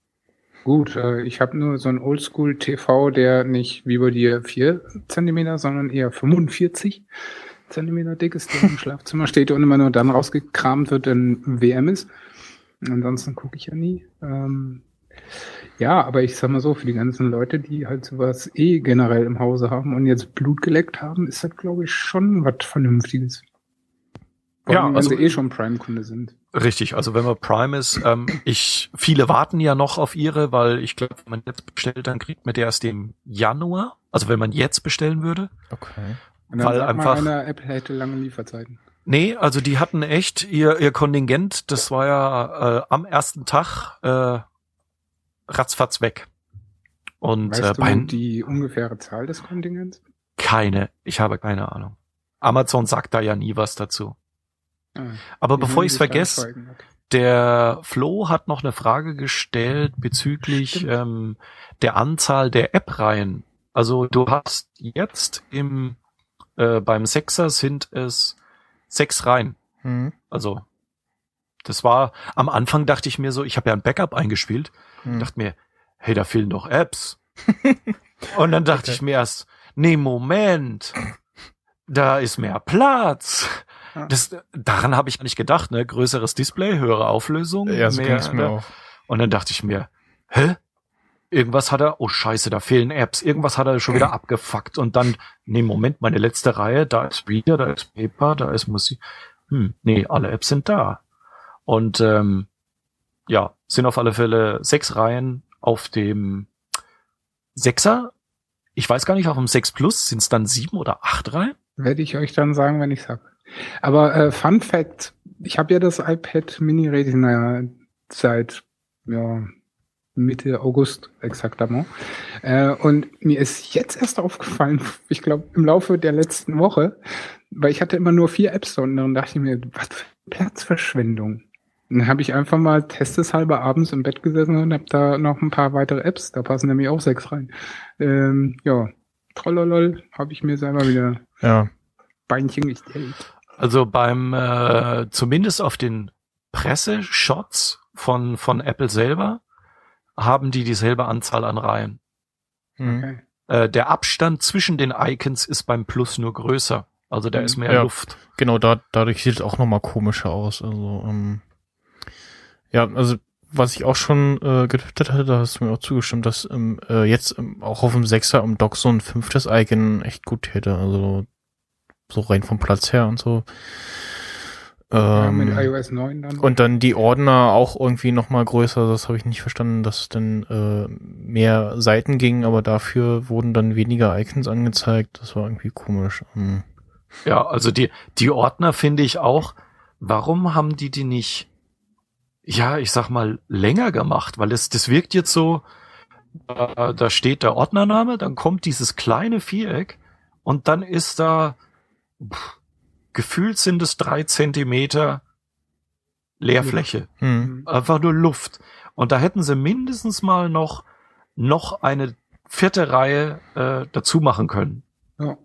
Gut, äh, ich habe nur so einen Oldschool-TV, der nicht wie bei dir 4 Zentimeter, sondern eher 45 Zentimeter dick ist, der im Schlafzimmer steht und immer nur dann rausgekramt wird, wenn WM ist. Ansonsten gucke ich ja nie. Ähm, ja, aber ich sag mal so, für die ganzen Leute, die halt sowas eh generell im Hause haben und jetzt Blut geleckt haben, ist das, glaube ich, schon was Vernünftiges. Vor Ja, allem, wenn also- sie eh schon Prime-Kunde sind. Richtig, also wenn man Prime ist, ähm, ich, viele warten ja noch auf ihre, weil ich glaube, wenn man jetzt bestellt, dann kriegt man die erst im Januar. Also wenn man jetzt bestellen würde. Okay. Und dann Weil sagt einfach- einer, Apple hätte lange Lieferzeiten. Nee, also die hatten echt ihr, ihr Kontingent, das war ja äh, am ersten Tag äh, ratzfatz weg. Und Weißt äh, du bei die ungefähre Zahl des Kontingents? keine, ich habe keine Ahnung. Amazon sagt da ja nie was dazu. Ah, Aber bevor ich es vergesse. Der Flo hat noch eine Frage gestellt bezüglich Stimmt. ähm, der Anzahl der App-Reihen. Also du hast jetzt im äh, beim Sechser sind es sechs Reihen. Hm. Also das war am Anfang dachte ich mir so, ich habe ja ein Backup eingespielt, Hm. dachte mir, hey, da fehlen doch Apps. Und dann dachte Okay. ich mir erst, nee, Moment, da ist mehr Platz. Ja. Das, daran habe ich nicht gedacht, ne? Größeres Display, höhere Auflösung. Ja, so mehr, mir ne? auch. Und dann dachte ich mir, hä? Irgendwas hat er, oh scheiße, da fehlen Apps. Irgendwas hat er schon wieder abgefuckt. Und dann, nee, Moment, meine letzte Reihe, da ist Reader, da ist Paper, da ist Musik. Hm, nee, alle Apps sind da. Und ähm, ja, sind auf alle Fälle sechs Reihen auf dem Sechser. Ich weiß gar nicht, auf dem 6 Plus sind es dann sieben oder acht Reihen? Werde ich euch dann sagen, wenn ich hab. Aber äh, Fun Fact, ich habe ja das iPad Mini Retina seit ja, Mitte August exaktement. Äh, und mir ist jetzt erst aufgefallen, ich glaube im Laufe der letzten Woche, weil ich hatte immer nur vier Apps und dachte ich mir, was für Platzverschwendung. Dann habe ich einfach mal testeshalber abends im Bett gesessen und habe da noch ein paar weitere Apps, da passen nämlich auch sechs rein. Ähm, ja, trollolol, habe ich mir selber wieder Ja. Beinchen gestellt. Also beim, äh, zumindest auf den Presseshots von, von Apple selber, haben die dieselbe Anzahl an Reihen. Hm. Okay. Äh, der Abstand zwischen den Icons ist beim Plus nur größer. Also da Mhm. ist mehr Ja. Luft. Genau, da, dadurch sieht es auch nochmal komischer aus. Also, ähm, ja, also was ich auch schon äh, getwittert hatte, da hast du mir auch zugestimmt, dass ähm, äh, jetzt ähm, auch auf dem Sechser im Dock so ein fünftes Icon echt gut hätte. Also so rein vom Platz her und so. Ja, Ähm, mit iOS 9 dann. und dann die Ordner auch irgendwie nochmal größer. Das habe ich nicht verstanden, dass es dann äh, mehr Seiten ging, aber dafür wurden dann weniger Icons angezeigt. Das war irgendwie komisch. Ähm, Ja, also die, die Ordner finde ich auch, warum haben die die nicht, ja, ich sag mal, länger gemacht? Weil es, das wirkt jetzt so, da, da steht der Ordnername, dann kommt dieses kleine Viereck und dann ist da, pff, gefühlt sind es drei Zentimeter Leerfläche. hm. Einfach nur Luft. Und da hätten sie mindestens mal noch, noch eine vierte Reihe äh, dazu machen können. ja.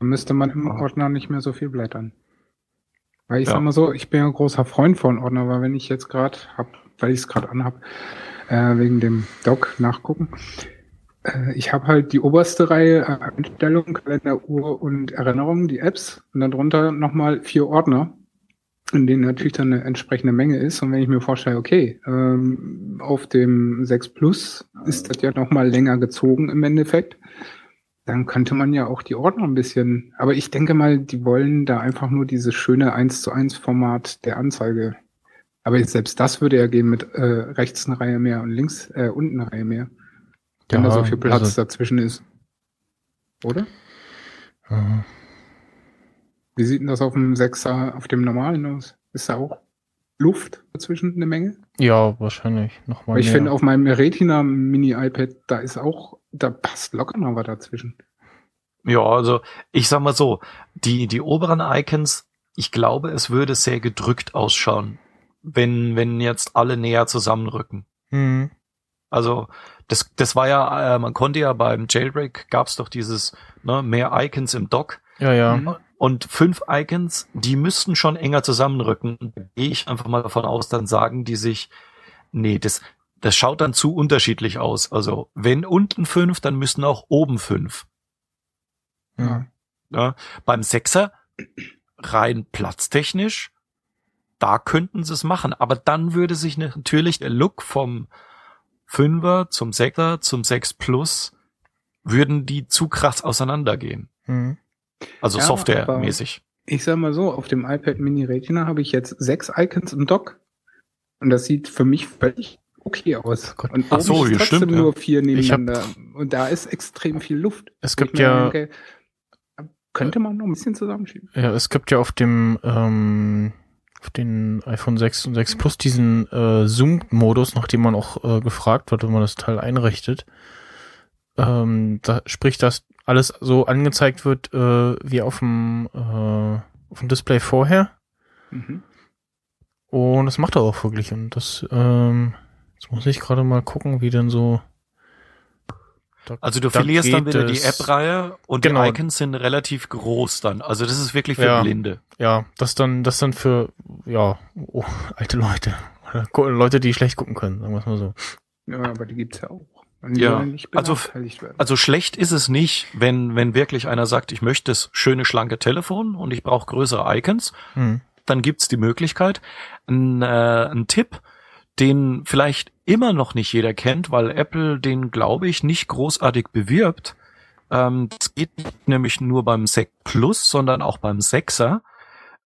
Dann müsste man im Ordner nicht mehr so viel blättern. Weil ich Ja. sag mal so, ich bin ja ein großer Freund von Ordner, weil wenn ich jetzt gerade hab, weil ich es gerade anhab, äh, wegen dem Doc nachgucken, äh, ich habe halt die oberste Reihe äh, Einstellungen, Kalender, Uhr und Erinnerungen, die Apps und darunter nochmal vier Ordner, in denen natürlich dann eine entsprechende Menge ist. Und wenn ich mir vorstelle, okay, ähm, auf dem 6 Plus ist das ja nochmal länger gezogen im Endeffekt, dann könnte man ja auch die Ordner ein bisschen, aber ich denke mal, die wollen da einfach nur dieses schöne 1 zu 1 Format der Anzeige. Aber selbst das würde ja gehen mit äh, rechts eine Reihe mehr und links äh, unten eine Reihe mehr. Wenn da Ja, so viel Platz also- dazwischen ist. Oder? Ja. Wie sieht denn das auf dem 6er, auf dem normalen aus? Ist da auch Luft dazwischen eine Menge? Ja, wahrscheinlich nochmal. Ich finde, auf meinem Retina Mini iPad, da ist auch, da passt locker noch was dazwischen. Ja, also ich sag mal so, die, die oberen Icons, ich glaube, es würde sehr gedrückt ausschauen, wenn, wenn jetzt alle näher zusammenrücken. Hm. Also das, das war ja, äh, man konnte ja beim Jailbreak gab's doch dieses, ne, mehr Icons im Dock Ja, ja. Mhm. und fünf Icons, die müssten schon enger zusammenrücken. Und da gehe ich einfach mal davon aus, dann sagen die sich, nee, das, das schaut dann zu unterschiedlich aus. Also wenn unten fünf, dann müssten auch oben fünf. Ja. Ja, beim Sechser rein platztechnisch, da könnten sie es machen. Aber dann würde sich natürlich der Look vom Fünfer zum Sechser zum Sechs Plus würden die zu krass auseinandergehen. Mhm. Also Ja, softwaremäßig. Ich sag mal so, auf dem iPad Mini Retina habe ich jetzt sechs Icons im Dock. Und das sieht für mich völlig okay aus. Gott. Und Ach so, ist trotzdem stimmt, nur vier Ich hab- nebeneinander. Und da ist extrem viel Luft. Es gibt ja, denke, könnte man noch ein bisschen zusammenschieben. ja, es gibt ja auf dem, ähm, auf den iPhone 6 und 6 Plus diesen äh, Zoom-Modus, nach dem man auch äh, gefragt wird, wenn man das Teil einrichtet. Ähm, da, sprich, dass alles so angezeigt wird, äh, wie auf dem, äh, auf dem Display vorher. Mhm. Und das macht er auch wirklich. Und das, ähm, jetzt muss ich gerade mal gucken, wie denn so. Da- Also du da verlierst dann wieder die es- App-Reihe und Genau. die Icons sind relativ groß dann. Also das ist wirklich für Ja. Blinde. Ja, das dann, das dann für, ja, oh, alte Leute. Oder Leute, die schlecht gucken können, sagen wir es mal so. Ja, aber die gibt's ja auch. Und die Ja, also-. Also schlecht ist es nicht, wenn, wenn wirklich einer sagt, ich möchte das schöne, schlanke Telefon und ich brauche größere Icons, Hm. dann gibt's die Möglichkeit. Ein, äh, ein Tipp, den vielleicht immer noch nicht jeder kennt, weil Apple den, glaube ich, nicht großartig bewirbt. Ähm, das geht nämlich nur beim Sec Plus, sondern auch beim Sechser.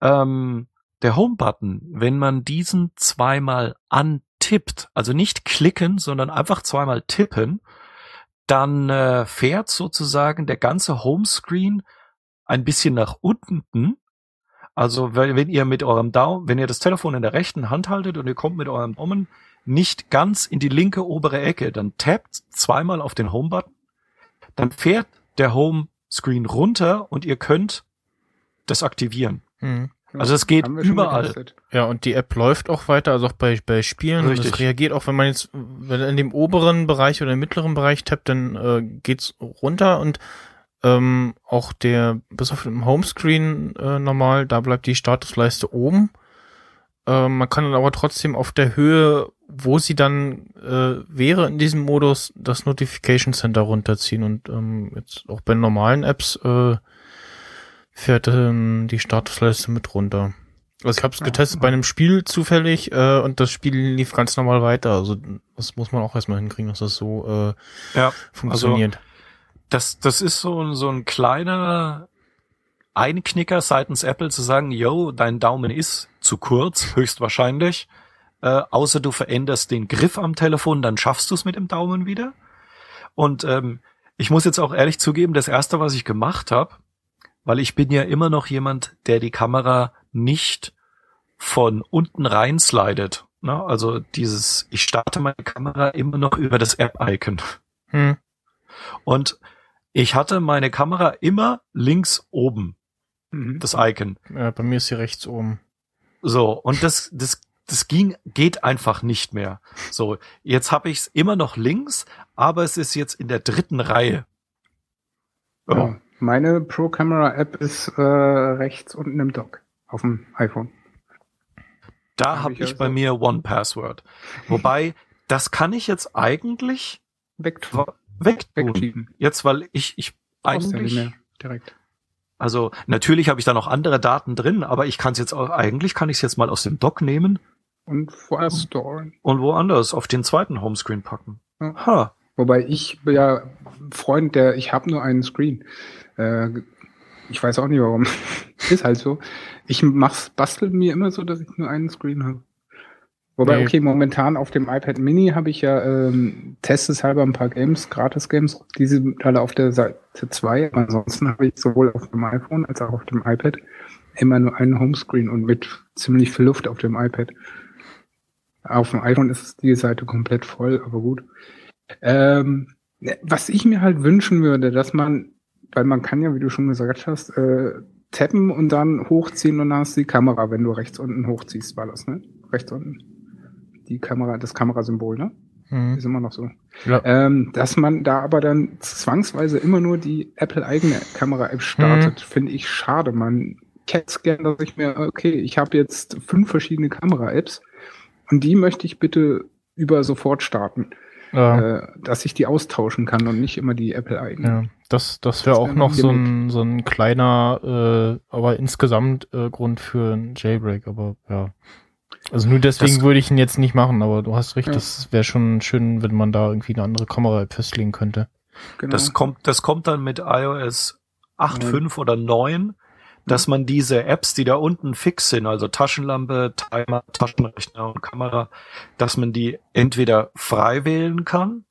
Ähm, der Home-Button, wenn man diesen zweimal antippt, also nicht klicken, sondern einfach zweimal tippen, dann äh, fährt sozusagen der ganze Homescreen ein bisschen nach unten. Also wenn, wenn ihr mit eurem Daumen, wenn ihr das Telefon in der rechten Hand haltet und ihr kommt mit eurem Daumen nicht ganz in die linke obere Ecke, dann tappt zweimal auf den Home-Button, dann fährt der Homescreen runter und ihr könnt das aktivieren. Hm. also es geht überall. Ja, und die App läuft auch weiter, also auch bei, bei Spielen. Und Richtig. es reagiert auch, wenn man jetzt, wenn in dem oberen Bereich oder im mittleren Bereich tappt, dann äh, geht's runter und ähm, auch der, bis auf dem Homescreen äh, normal, da bleibt die Statusleiste oben. Ähm, man kann dann aber trotzdem auf der Höhe, wo sie dann äh, wäre in diesem Modus, das Notification Center runterziehen und ähm, jetzt auch bei normalen Apps äh, fährt ähm, die Statusleiste mit runter. Also ich habe es Ja, getestet bei einem Spiel zufällig äh, und das Spiel lief ganz normal weiter. Also das muss man auch erstmal hinkriegen, dass das so äh, Ja, funktioniert. Das, das ist so, ein- so ein kleiner Einknicker seitens Apple zu sagen, yo, dein Daumen ist zu kurz, höchstwahrscheinlich. Äh, außer du veränderst den Griff am Telefon, dann schaffst du es mit dem Daumen wieder. Und ähm, ich muss jetzt auch ehrlich zugeben, das erste, was ich gemacht habe, weil ich bin ja immer noch jemand, der die Kamera nicht von unten rein slidet. Ne? Also dieses, ich starte meine Kamera immer noch über das App-Icon. Hm. Und ich hatte meine Kamera immer links oben, Mhm. das Icon. Ja, bei mir ist sie rechts oben. So, und das, das, das ging, geht einfach nicht mehr. So, jetzt habe ich es immer noch links, aber es ist jetzt in der dritten Reihe. Ja. Ja. Meine Pro Camera App ist äh, rechts unten im Dock auf dem iPhone. Da Hab habe ich ich also- bei mir One Password. Wobei, das kann ich jetzt eigentlich Wegtun. Wegtun. Wegschieben. Jetzt, weil ich, ich ja eigentlich, mehr direkt. also natürlich habe ich da noch andere Daten drin, aber ich kann es jetzt auch, eigentlich kann ich es jetzt mal aus dem Dock nehmen Und vorher storen. und woanders auf den zweiten Homescreen packen. Ja. Ha. Wobei ich bin ja Freund der, ich habe nur einen Screen. Äh, ich weiß auch nicht warum. ist halt so. Ich mach's, bastel mir immer so, dass ich nur einen Screen habe. Wobei, Nee. okay, momentan auf dem iPad Mini habe ich ja ähm, testeshalber ein paar Games, Gratis-Games, die sind alle auf der Seite 2. Ansonsten habe ich sowohl auf dem iPhone als auch auf dem iPad immer nur einen Homescreen und mit ziemlich viel Luft auf dem iPad. Auf dem iPhone ist die Seite komplett voll, aber gut. Ähm, was ich mir halt wünschen würde, dass man, weil man kann ja, wie du schon gesagt hast, äh, tappen und dann hochziehen und dann hast du die Kamera, wenn du rechts unten hochziehst, war das, ne? Rechts unten. Die Kamera, das Kamerasymbol, ne? Hm. Ist immer noch so. Ja. Ähm, dass man da aber dann zwangsweise immer nur die Apple-eigene Kamera-App startet, finde ich schade. Man kennt gern, dass ich mir, okay, ich habe jetzt fünf verschiedene Kamera-Apps und die möchte ich bitte über sofort starten, Ja, äh, dass ich die austauschen kann und nicht immer die Apple eigene. ja. Das, das wäre auch noch so ein, so ein kleiner, äh, aber insgesamt äh, Grund für ein Jailbreak, aber ja. Also nur deswegen Das- würde ich ihn jetzt nicht machen, aber du hast recht, Ja. das wäre schon schön, wenn man da irgendwie eine andere Kamera festlegen könnte. Genau. Das kommt, das kommt dann mit iOS 8.5 oder 9, dass man diese Apps, die da unten fix sind, also Taschenlampe, Timer, Taschenrechner und Kamera, dass man die entweder frei wählen kann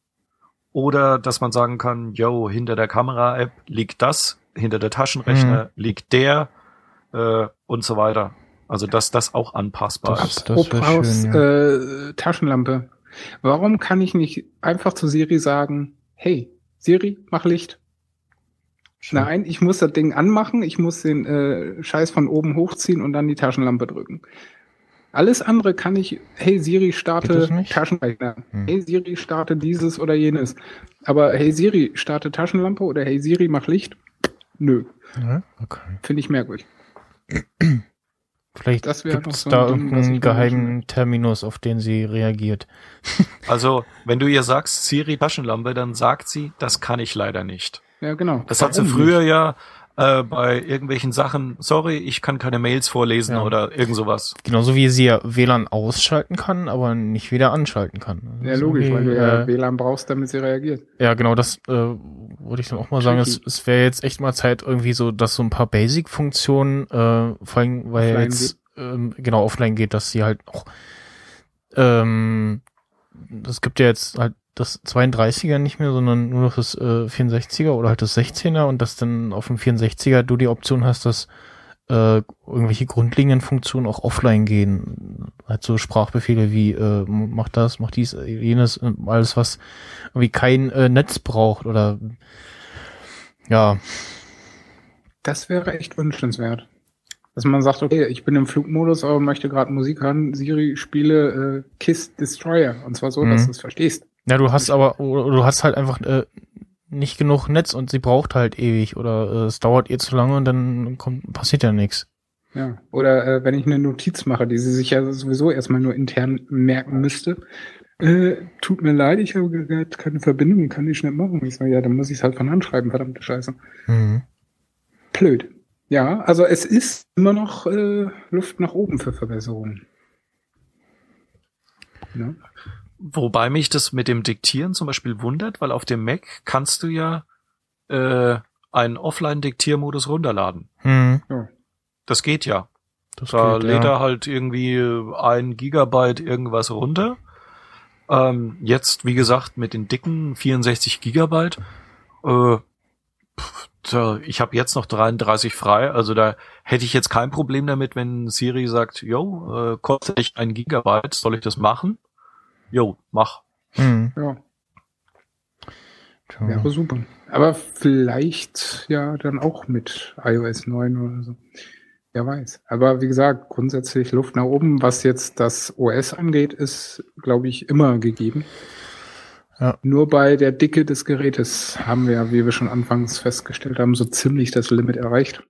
oder dass man sagen kann, yo, hinter der Kamera-App liegt das, hinter der Taschenrechner liegt der äh, und so weiter. Also dass das auch anpassbar Das- ist. das Obraus schön, äh, Taschenlampe. Warum kann ich nicht einfach zu Siri sagen, hey, Siri, mach Licht? Nein, ich muss das Ding anmachen, ich muss den äh, Scheiß von oben hochziehen und dann die Taschenlampe drücken. Alles andere kann ich, hey Siri, starte? Taschenrechner. Hm. Hey Siri, starte dieses oder jenes. Aber hey Siri, starte Taschenlampe oder hey Siri, mach Licht? Nö, Ja, okay. finde ich merkwürdig. Vielleicht gibt es so da irgendeinen geheimen Terminus, auf den sie reagiert. Also wenn du ihr sagst, Siri Taschenlampe, dann sagt sie, das kann ich leider nicht. Ja, genau. Das hat sie Warum früher nicht? ja äh, bei irgendwelchen Sachen, sorry, ich kann keine Mails vorlesen Ja. oder irgend sowas. Genauso wie sie ja WLAN ausschalten kann, aber nicht wieder anschalten kann. Ja, Also logisch, weil du ja äh, WLAN brauchst, damit sie reagiert. Ja, genau, das äh, würde ich dann auch mal sagen. Es, Tricky. es wäre jetzt echt mal Zeit, irgendwie so, dass so ein paar Basic-Funktionen, äh, vor allem, weil Offline jetzt ähm, genau offline geht, dass sie halt auch ähm, das gibt ja jetzt halt das 32er nicht mehr, sondern nur noch das äh, 64er oder halt das 16er und dass dann auf dem 64er du die Option hast, dass äh, irgendwelche grundlegenden Funktionen auch offline gehen. Halt so Sprachbefehle wie äh, mach das, mach dies, äh, jenes, äh, alles was irgendwie kein äh, Netz braucht oder ja, Das wäre echt wünschenswert. Dass man sagt, okay, ich bin im Flugmodus, aber möchte gerade Musik hören, Siri, spiele äh, Kiss Destroyer. Und zwar so, Mhm. dass du es verstehst. Ja, du hast aber, du hast halt einfach äh, nicht genug Netz und sie braucht halt ewig oder äh, es dauert ihr zu lange und dann kommt, passiert ja nichts. Ja. Oder äh, wenn ich eine Notiz mache, die sie sich ja sowieso erstmal nur intern merken müsste. Äh, tut mir leid, ich habe gerade keine Verbindung, kann ich nicht machen. Ich sage, ja, dann muss ich es halt von Hand schreiben, verdammte Scheiße. Mhm. Blöd. Ja, also es ist immer noch äh, Luft nach oben für Verbesserungen. Ja. Wobei mich das mit dem Diktieren zum Beispiel wundert, weil auf dem Mac kannst du ja äh, einen Offline-Diktiermodus runterladen. Mhm. Das geht ja. Das Da geht, lädt ja. er halt irgendwie ein Gigabyte irgendwas runter. Ähm, jetzt, wie gesagt, mit den dicken 64 Gigabyte. Äh, pff, tja, ich habe jetzt noch 33 frei, also da hätte ich jetzt kein Problem damit, wenn Siri sagt, yo, äh, kostet echt ein Gigabyte, soll ich das machen? Jo, mach. Mhm. ja. Tja. Wäre super. Aber vielleicht ja dann auch mit iOS 9 oder so. Wer weiß. Aber wie gesagt, grundsätzlich Luft nach oben. Was jetzt das OS angeht, ist, glaube ich, immer gegeben. Ja. Nur bei der Dicke des Gerätes haben wir, wie wir schon anfangs festgestellt haben, so ziemlich das Limit erreicht.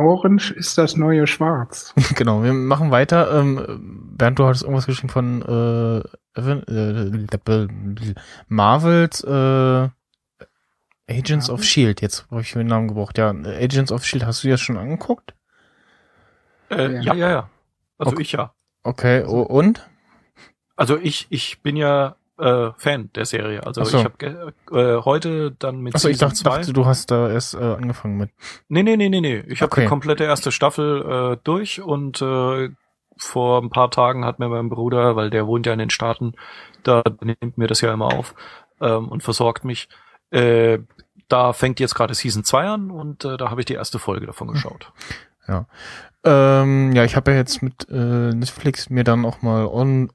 Orange ist das neue Schwarz. genau, wir machen weiter. Ähm, Bernd, du hattest irgendwas geschrieben von äh, äh, Marvels äh, Agents of Marvel? Shield. Jetzt habe ich den Namen gebraucht. Ja, Agents of Shield. Hast du das schon angeguckt? Äh, Ja. ja, ja, ja. Also Okay. ich ja. Okay, oh, und? Also ich, ich bin ja äh, Fan der Serie. Also so. ich habe äh, heute dann mit Achso, ich dachte, dachte, du hast da erst äh, angefangen mit. Nee, nee, nee, nee, nee. Ich habe Okay. die komplette erste Staffel äh, durch und äh, vor ein paar Tagen hat mir mein Bruder, weil der wohnt ja in den Staaten, da nimmt mir das ja immer auf ähm, und versorgt mich. Äh, da fängt jetzt gerade Season 2 an und äh, da habe ich die erste Folge davon geschaut. Ähm, ja, ich habe ja jetzt mit äh, Netflix mir dann auch mal On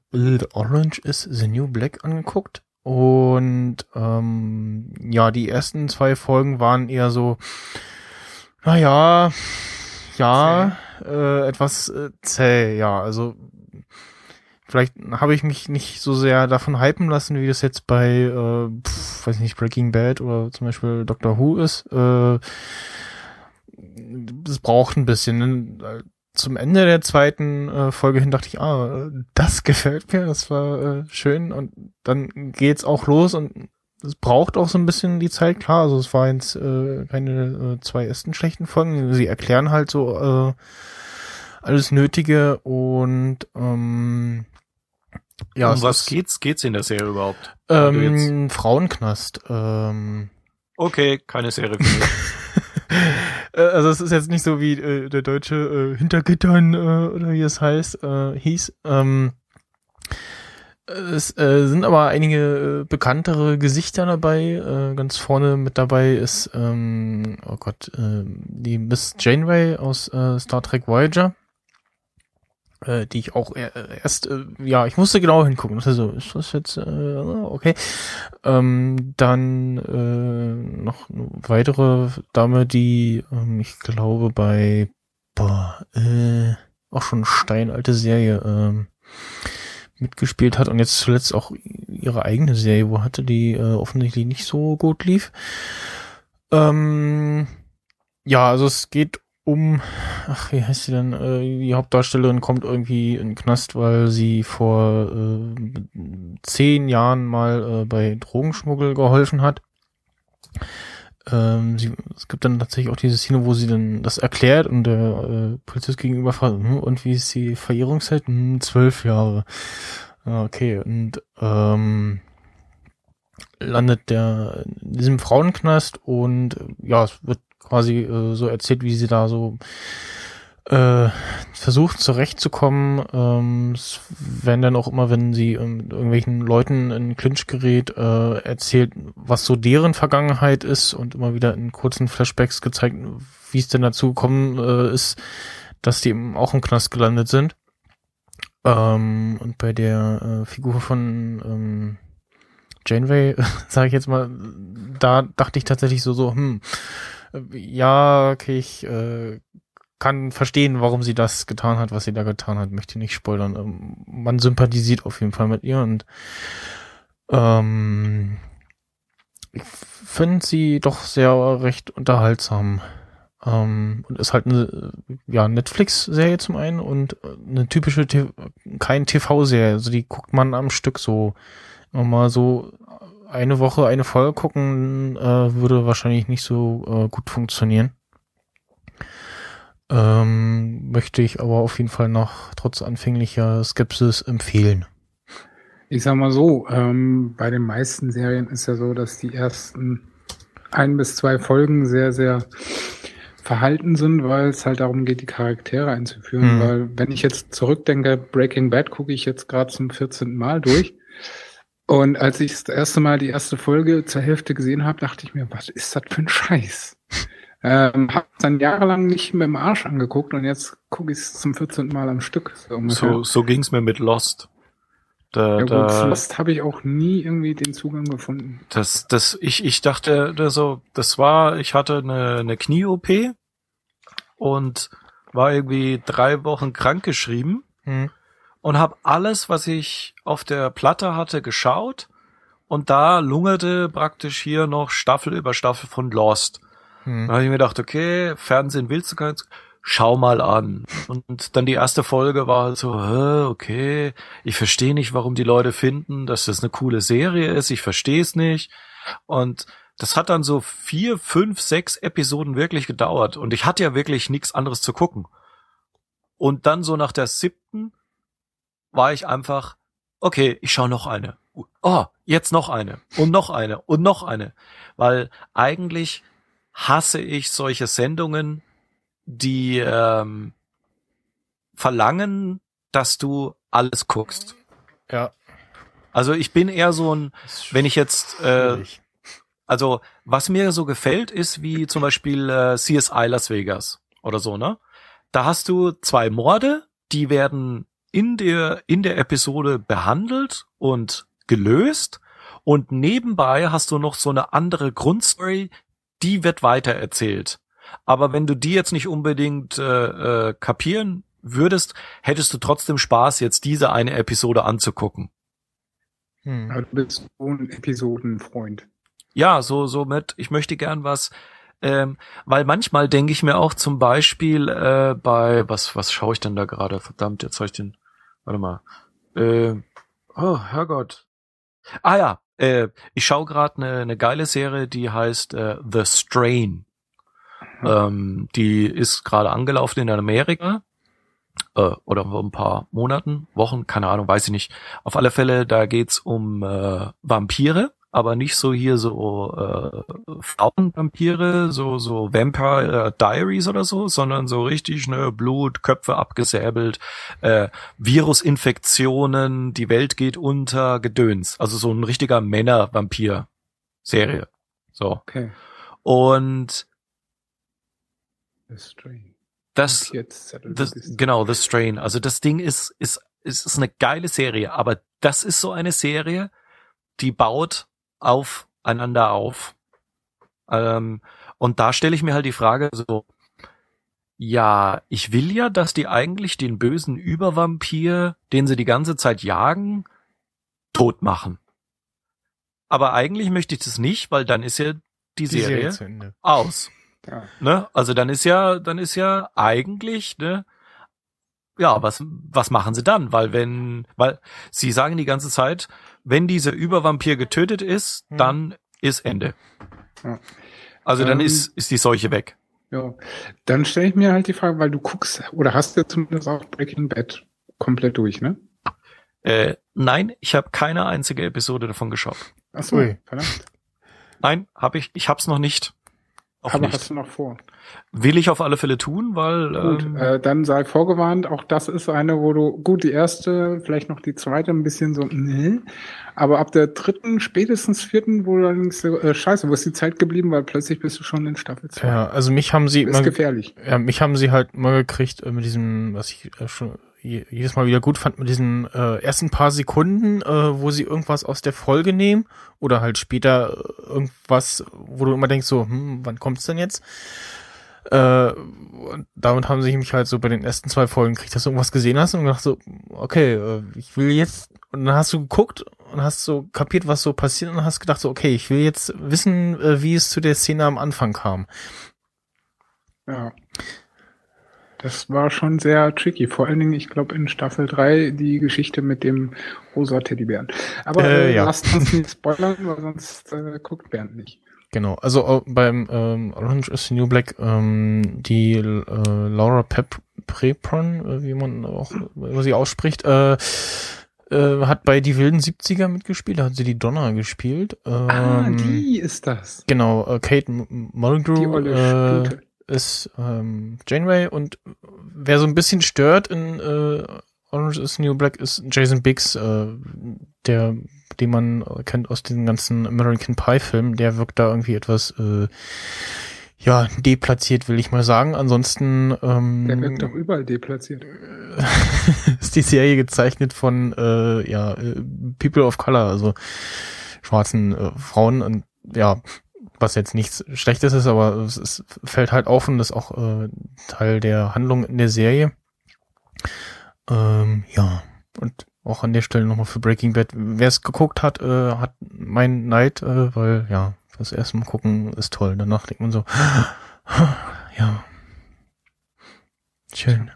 Orange is the New Black angeguckt. Und ähm, ja, die ersten zwei Folgen waren eher so, naja, ja, äh, etwas äh, zäh, ja. Also vielleicht habe ich mich nicht so sehr davon hypen lassen, wie das jetzt bei, äh, pf, weiß nicht, Breaking Bad oder zum Beispiel Doctor Who ist. Äh, das braucht ein bisschen. ne? zum Ende der zweiten äh, Folge hin dachte ich, ah, das gefällt mir, das war äh, schön und dann geht's auch los und es braucht auch so ein bisschen die Zeit, klar, also es war jetzt äh, keine äh, zwei ersten schlechten Folgen, sie erklären halt so äh, alles Nötige und ähm, ja, um was ist, geht's? Geht's in der Serie überhaupt? Ähm, Frauenknast. Ähm, okay, keine Serie für mich. Äh, also es ist jetzt nicht so wie äh, der deutsche äh, Hintergittern äh, oder wie es heißt, äh, hieß. Ähm, es äh, sind aber einige äh, bekanntere Gesichter dabei. Äh, ganz vorne mit dabei ist, ähm, oh Gott, äh, die Miss Janeway aus äh, Star Trek Voyager äh, die ich auch erst, äh, ja, ich musste genau hingucken. Also, ist das jetzt, äh, okay. Ähm, dann äh, noch eine weitere Dame, die, ähm, ich glaube, bei, boah, äh, auch schon steinalte Serie, ähm, mitgespielt hat und jetzt zuletzt auch ihre eigene Serie, wo hatte die äh, offensichtlich nicht so gut lief. Ähm, ja, also es geht um, ach, wie heißt sie denn? Äh, die Hauptdarstellerin kommt irgendwie in den Knast, weil sie vor äh, zehn Jahren mal äh, bei Drogenschmuggel geholfen hat. Ähm, sie, es gibt dann tatsächlich auch diese Szene, wo sie dann das erklärt und der äh, Polizist gegenüber fragt, hm, und wie ist die Verjährungszeit? Hm, zwölf Jahre. Okay, und ähm, landet der in diesem Frauenknast und ja, es wird quasi äh, so erzählt, wie sie da so äh, versucht zurechtzukommen. Ähm, es werden dann auch immer, wenn sie ähm, irgendwelchen Leuten in Clinch gerät, äh, erzählt, was so deren Vergangenheit ist und immer wieder in kurzen Flashbacks gezeigt, wie es denn dazu gekommen äh, ist, dass die eben auch im Knast gelandet sind. Ähm, und bei der äh, Figur von ähm, Janeway, sage ich jetzt mal, da dachte ich tatsächlich so, so, hm, ja, okay, ich äh, kann verstehen, warum sie das getan hat, was sie da getan hat. Möchte nicht spoilern. Ähm, man sympathisiert auf jeden Fall mit ihr und ähm, ich finde sie doch sehr recht unterhaltsam. Ähm, und ist halt eine ja, Netflix-Serie zum einen und eine typische, kein TV-Serie. Also die guckt man am Stück so. Immer mal so eine Woche eine Folge gucken äh, würde wahrscheinlich nicht so äh, gut funktionieren. Ähm, möchte ich aber auf jeden Fall noch trotz anfänglicher Skepsis empfehlen. Ich sag mal so, ähm, bei den meisten Serien ist ja so, dass die ersten ein bis zwei Folgen sehr, sehr verhalten sind, weil es halt darum geht, die Charaktere einzuführen. Mhm. Weil wenn ich jetzt zurückdenke, Breaking Bad gucke ich jetzt gerade zum 14. Mal durch. Und als ich das erste Mal die erste Folge zur Hälfte gesehen habe, dachte ich mir, was ist das für ein Scheiß? Ähm, hab dann jahrelang nicht mit dem Arsch angeguckt und jetzt gucke ich es zum 14. Mal am Stück. So, so, so ging's mir mit Lost. Da, ja, gut, da, Lost habe ich auch nie irgendwie den Zugang gefunden. Das, das, ich, ich dachte, das so, das war, ich hatte eine, eine Knie-OP und war irgendwie drei Wochen krank geschrieben. Hm und habe alles, was ich auf der Platte hatte, geschaut und da lungerte praktisch hier noch Staffel über Staffel von Lost. Hm. Da habe ich mir gedacht, okay, Fernsehen willst du keins, schau mal an. Und dann die erste Folge war halt so, okay, ich verstehe nicht, warum die Leute finden, dass das eine coole Serie ist, ich verstehe es nicht. Und das hat dann so vier, fünf, sechs Episoden wirklich gedauert. Und ich hatte ja wirklich nichts anderes zu gucken. Und dann so nach der siebten war ich einfach, okay, ich schaue noch eine. Oh, jetzt noch eine und noch eine und noch eine. Weil eigentlich hasse ich solche Sendungen, die ähm, verlangen, dass du alles guckst. Ja. Also ich bin eher so ein, wenn ich jetzt, äh, also was mir so gefällt, ist wie zum Beispiel äh, CSI Las Vegas oder so, ne? Da hast du zwei Morde, die werden in der, in der Episode behandelt und gelöst. Und nebenbei hast du noch so eine andere Grundstory, die wird weitererzählt. Aber wenn du die jetzt nicht unbedingt äh, äh, kapieren würdest, hättest du trotzdem Spaß, jetzt diese eine Episode anzugucken. Hm. du bist so ein Episodenfreund. Ja, so, so mit, ich möchte gern was Ähm, weil manchmal denke ich mir auch zum Beispiel äh, bei, was, was schaue ich denn da gerade? Verdammt, jetzt soll ich den, warte mal. Äh, oh, Herrgott. Ah ja, äh, ich schaue gerade eine ne geile Serie, die heißt äh, The Strain. Ähm, die ist gerade angelaufen in Amerika äh, oder vor ein paar Monaten, Wochen, keine Ahnung, weiß ich nicht. Auf alle Fälle, da geht's um äh, Vampire, aber nicht so hier so äh, Frauenvampire, so so Vampire Diaries oder so, sondern so richtig ne Blut, Köpfe abgesäbelt, äh, Virusinfektionen, die Welt geht unter, Gedöns. Also so ein richtiger Männer-Vampir-Serie. So. Okay. Und The Strain. das, das genau, The Strain. Also das Ding ist, ist, ist, ist eine geile Serie, aber das ist so eine Serie, die baut aufeinander auf. Ähm, und da stelle ich mir halt die Frage so, ja, ich will ja, dass die eigentlich den bösen Übervampir, den sie die ganze Zeit jagen, tot machen. Aber eigentlich möchte ich das nicht, weil dann ist ja die, Die Serie Serie aus. Ja. Ne? Also dann ist ja, dann ist ja eigentlich, ne? Ja, was, was machen sie dann? Weil wenn, weil sie sagen die ganze Zeit, wenn dieser Übervampir getötet ist, Hm. dann ist Ende. Ja. Also dann Ähm, ist, ist die Seuche weg. Ja, dann stelle ich mir halt die Frage, weil du guckst oder hast ja zumindest auch Breaking Bad komplett durch, ne? Äh, nein, ich habe keine einzige Episode davon geschaut. Ach so, verdammt. Nein, habe ich, ich hab's noch nicht. Noch Aber nicht. hast du noch vor? Will ich auf alle Fälle tun, weil Gut, ähm, äh, dann sei vorgewarnt, auch das ist eine, wo du, gut, die erste, vielleicht noch die zweite ein bisschen so, ne, aber ab der dritten, spätestens vierten, wo du dann denkst, so, äh, scheiße, wo ist die Zeit geblieben, weil plötzlich bist du schon in Staffel 2. Ja, also mich haben sie ist immer, gefährlich. ja, mich haben sie halt immer gekriegt äh, mit diesem, was ich äh, schon jedes Mal wieder gut fand, mit diesen äh, ersten paar Sekunden, äh, wo sie irgendwas aus der Folge nehmen oder halt später äh, irgendwas, wo du immer denkst so, hm, wann kommt's denn jetzt? Äh, damit haben sie mich halt so bei den ersten zwei Folgen gekriegt, dass du irgendwas gesehen hast und gedacht so, okay, äh, ich will jetzt, und dann hast du geguckt und hast so kapiert, was so passiert und hast gedacht so, okay, ich will jetzt wissen, äh, wie es zu der Szene am Anfang kam. Ja. Das war schon sehr tricky. Vor allen Dingen, ich glaube, in Staffel 3 die Geschichte mit dem rosa Teddybären. Aber Äh, äh, ja. lasst uns nicht spoilern, weil sonst äh, guckt Bernd nicht. Genau, also äh, beim ähm, Orange is the New Black, ähm, die äh, Laura Pep Prepron, äh, wie man auch wie sie ausspricht, äh, äh, hat bei Die wilden 70er mitgespielt, da hat sie die Donna gespielt. Ähm, ah, die ist das. Genau, äh, Kate M- Die Mulgrew olle äh, Stute. Ist ähm, Janeway und wer so ein bisschen stört in äh, Orange is New Black ist Jason Biggs, äh, der, den man kennt aus den ganzen American Pie Filmen, der wirkt da irgendwie etwas äh, ja, deplatziert, will ich mal sagen. Ansonsten ähm, Der wird doch überall deplatziert. ist die Serie gezeichnet von äh, ja, äh, People of Color, also schwarzen äh, Frauen und ja, was jetzt nichts Schlechtes ist, aber es, es fällt halt auf und ist auch äh, Teil der Handlung in der Serie. Ähm, ja, und auch an der Stelle nochmal für Breaking Bad. Wer es geguckt hat, äh, hat mein Neid, äh, weil ja, das erste Mal gucken ist toll. Danach denkt man so, ja, schön.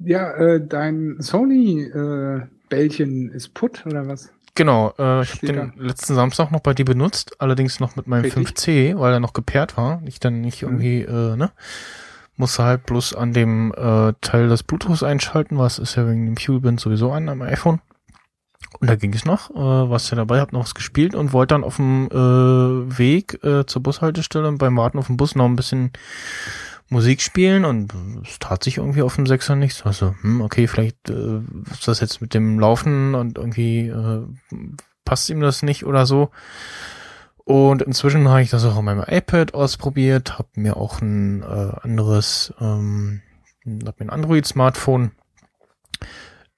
Ja, äh, dein Sony-Bällchen ist putt, oder was? Genau, äh, ich habe den letzten Samstag noch bei dir benutzt, allerdings noch mit meinem Richtig. 5C, weil er noch gepaart war. Ich dann nicht Mhm. irgendwie, äh, ne? Musste halt bloß an dem äh, Teil das Bluetooth einschalten, was ist ja wegen dem Fuelbind sowieso an am iPhone. Und da ging es noch, äh, was ja dabei, hab noch was gespielt und wollte dann auf dem äh, Weg äh, zur Bushaltestelle und beim Warten auf den Bus noch ein bisschen Musik spielen und es tat sich irgendwie auf dem Sechser nichts. Also, hm, okay, vielleicht äh, ist das jetzt mit dem Laufen und irgendwie äh, passt ihm das nicht oder so. Und inzwischen habe ich das auch auf meinem iPad ausprobiert, habe mir auch ein äh, anderes, ähm, hab mir ein Android-Smartphone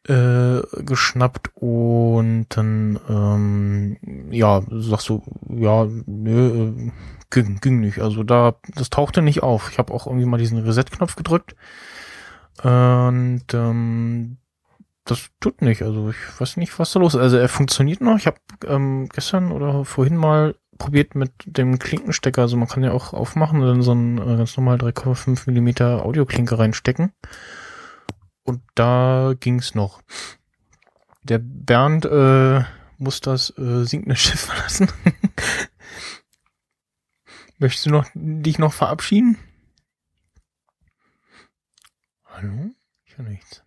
äh, geschnappt und dann ähm, ja sagst du ja nö äh, ging, ging nicht. Also da das tauchte nicht auf. Ich habe auch irgendwie mal diesen Reset-Knopf gedrückt und ähm, das tut nicht. Also ich weiß nicht was da los ist. Also er funktioniert noch. Ich habe ähm, gestern oder vorhin mal probiert mit dem Klinkenstecker. Also man kann ja auch aufmachen und dann so ein äh, ganz normal 3,5 Millimeter Audioklinke reinstecken. Und da ging's noch. Der Bernd äh, muss das äh, sinkende Schiff verlassen. Möchtest du noch dich noch verabschieden? Hallo? Ich höre nichts.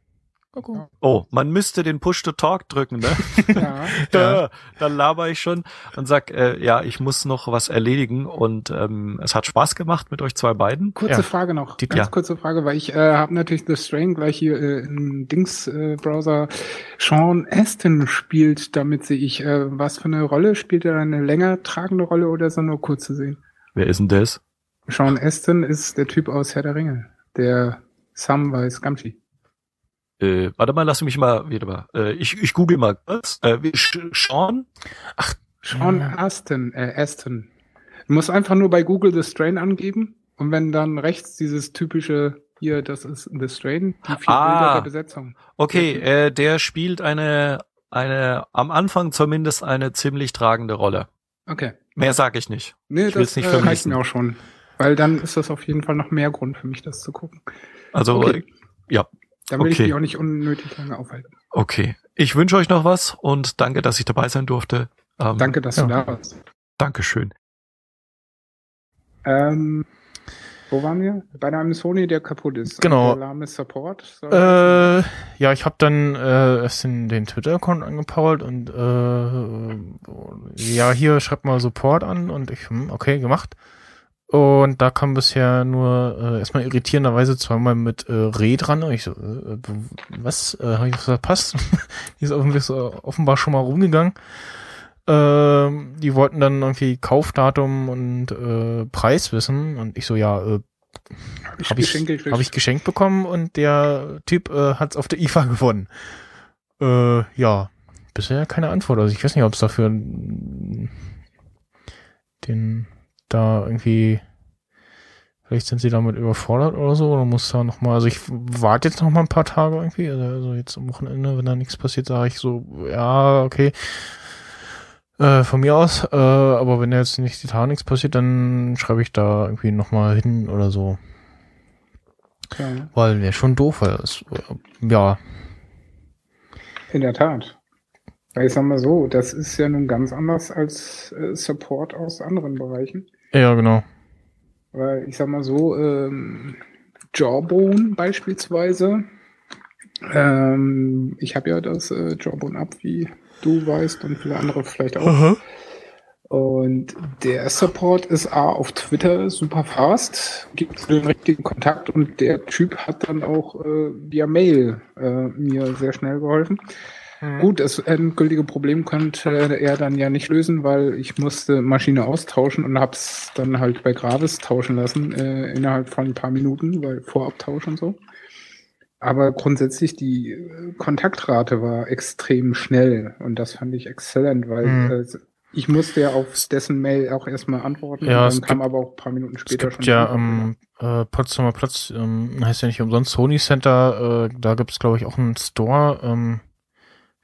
Kuckuck. Oh, man müsste den Push to Talk drücken, ne? Ja. ja. Dann laber ich schon und sag, äh, ja, ich muss noch was erledigen und ähm, es hat Spaß gemacht mit euch zwei beiden. Kurze Ja. Frage noch, Die- ganz ja. kurze Frage, weil ich äh, habe natürlich The Strain gleich hier äh, im Dings-Browser. Sean Aston spielt, damit sehe ich, äh, was für eine Rolle? Spielt er eine länger tragende Rolle oder ist er nur kurz zu sehen? Wer ist denn das? Sean Aston ist der Typ aus Herr der Ringe, der Samwise Gamgee. Äh, warte mal, lass mich mal wieder mal. Äh, ich, ich google mal kurz. Äh, Sean? Sean Ja. Aston, äh, Aston. Du musst einfach nur bei Google The Strain angeben und wenn dann rechts dieses typische hier, das ist The Strain, die vier Ah. Bilder der Besetzung. Okay, äh, der spielt eine, eine, am Anfang zumindest eine ziemlich tragende Rolle. Okay. Mehr sage ich nicht. Nee, Ich das nicht äh, reicht mir auch schon. Weil dann ist das auf jeden Fall noch mehr Grund für mich, das zu gucken. Also, Okay. ja, Dann will okay. ich mich auch nicht unnötig lange aufhalten. okay. Ich wünsche euch noch was und danke, dass ich dabei sein durfte. Ähm, Danke, dass ja. du da warst. Dankeschön. Ähm, wo waren wir? Bei einem Sony, der kaputt ist. Genau. Der lahme Support. Äh, ja, ich habe dann äh, erst den, den Twitter-Account angepowert und äh, ja, hier schreibt mal Support an und ich, hm, okay, gemacht. Und da kam bisher nur äh, erstmal irritierenderweise zweimal mit äh, Re dran. Und ich so, äh, was? Äh, Habe ich was verpasst? Die ist offenbar, schon mal rumgegangen. Ähm, die wollten dann irgendwie Kaufdatum und äh, Preis wissen. Und ich so, ja, äh, ich habe ich, Geschenke gekriegt. hab ich geschenkt bekommen und der Typ äh, hat's auf der IFA gewonnen. Äh, ja, bisher keine Antwort. Also ich weiß nicht, ob es dafür den da irgendwie vielleicht sind sie damit überfordert oder so oder muss da noch mal also ich warte jetzt noch mal ein paar Tage irgendwie also, also jetzt am Wochenende wenn da nichts passiert sage ich so ja okay äh, von mir aus äh, aber wenn da jetzt nicht die Tage nichts passiert dann schreibe ich da irgendwie noch mal hin oder so Ja, weil wäre schon doof, weil es, ja, in der Tat. Weil ich sag mal so, das ist ja nun ganz anders als äh, Support aus anderen Bereichen. Ja, genau. Weil ich sag mal so, ähm, Jawbone beispielsweise. Ähm, ich habe ja das äh, Jawbone ab, wie du weißt und viele andere vielleicht auch. Und der Support ist A auf Twitter super fast, gibt den richtigen Kontakt und der Typ hat dann auch äh, via Mail äh, mir sehr schnell geholfen. Gut, das endgültige Problem konnte er dann ja nicht lösen, weil ich musste Maschine austauschen und hab's dann halt bei Gravis tauschen lassen äh, innerhalb von ein paar Minuten, weil Vorabtausch und so. Aber grundsätzlich die äh, Kontaktrate war extrem schnell und das fand ich exzellent, weil Mhm. äh, ich musste ja auf dessen Mail auch erstmal antworten Ja, und es dann kam gibt- aber auch ein paar Minuten Es später gibt schon. ja am äh, Potsdamer Platz, ähm, heißt ja nicht umsonst Sony Center, äh, da gibt's glaube ich auch einen Store. Ähm,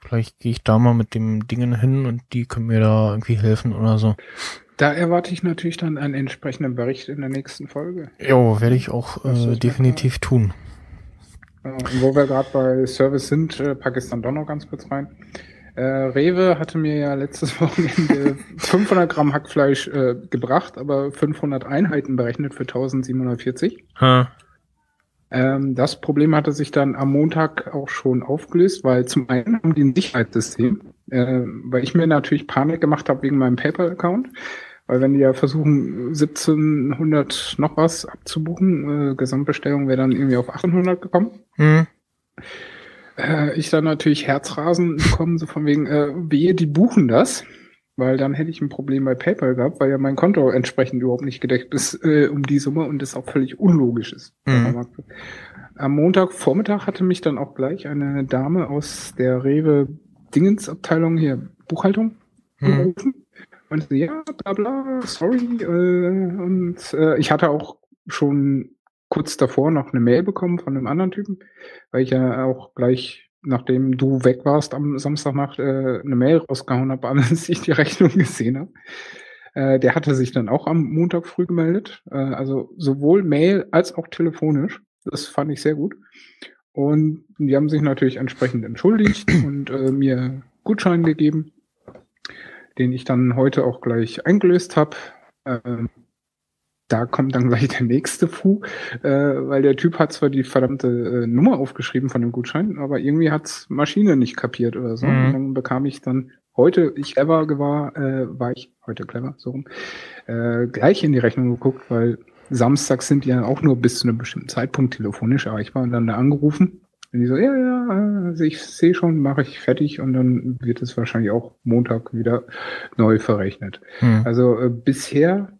vielleicht gehe ich da mal mit dem Dingen hin und die können mir da irgendwie helfen oder so. Da erwarte ich natürlich dann einen entsprechenden Bericht in der nächsten Folge. Jo, werde ich auch äh, definitiv tun. Und wo wir gerade bei Service sind, äh, packe ich dann doch noch ganz kurz rein. Äh, Rewe hatte mir ja letztes Wochenende 500 Gramm Hackfleisch äh, gebracht, aber 500 Einheiten berechnet für 1740. Ha. Ähm, das Problem hatte sich dann am Montag auch schon aufgelöst, weil zum einen haben die ein Sicherheitssystem, äh, weil ich mir natürlich Panik gemacht habe wegen meinem PayPal-Account, weil wenn die ja versuchen 1700 noch was abzubuchen, äh, Gesamtbestellung wäre dann irgendwie auf 800 gekommen. Hm. Äh, ich dann natürlich Herzrasen bekommen, so von wegen, äh, wehe, die buchen das. Weil dann hätte ich ein Problem bei PayPal gehabt, weil ja mein Konto entsprechend überhaupt nicht gedeckt ist äh, um die Summe und das auch völlig unlogisch ist. Mhm. Am Montagvormittag hatte mich dann auch gleich eine Dame aus der Rewe Dingensabteilung hier Buchhaltung Hm. angerufen. Und sie, ja, bla bla, sorry. Äh, und äh, ich hatte auch schon kurz davor noch eine Mail bekommen von einem anderen Typen, weil ich ja auch gleich, nachdem du weg warst am Samstagnacht, äh, eine Mail rausgehauen habe, als ich die Rechnung gesehen habe. Äh, der hatte sich dann auch am Montag früh gemeldet. Äh, also sowohl Mail als auch telefonisch. Das fand ich sehr gut. Und die haben sich natürlich entsprechend entschuldigt und äh, mir Gutschein gegeben, den ich dann heute auch gleich eingelöst habe. Ähm, da kommt dann gleich der nächste Fu, äh, weil der Typ hat zwar die verdammte äh, Nummer aufgeschrieben von dem Gutschein, aber irgendwie hat's Maschine nicht kapiert oder so. Mhm. Und dann bekam ich dann heute, ich clever war, äh, war ich heute clever, so rum, äh, gleich in die Rechnung geguckt, weil samstags sind die ja auch nur bis zu einem bestimmten Zeitpunkt telefonisch, aber ich war dann da angerufen und die so, ja, ja, also ich sehe schon, mache ich fertig und dann wird es wahrscheinlich auch Montag wieder neu verrechnet. Hm. Also äh, bisher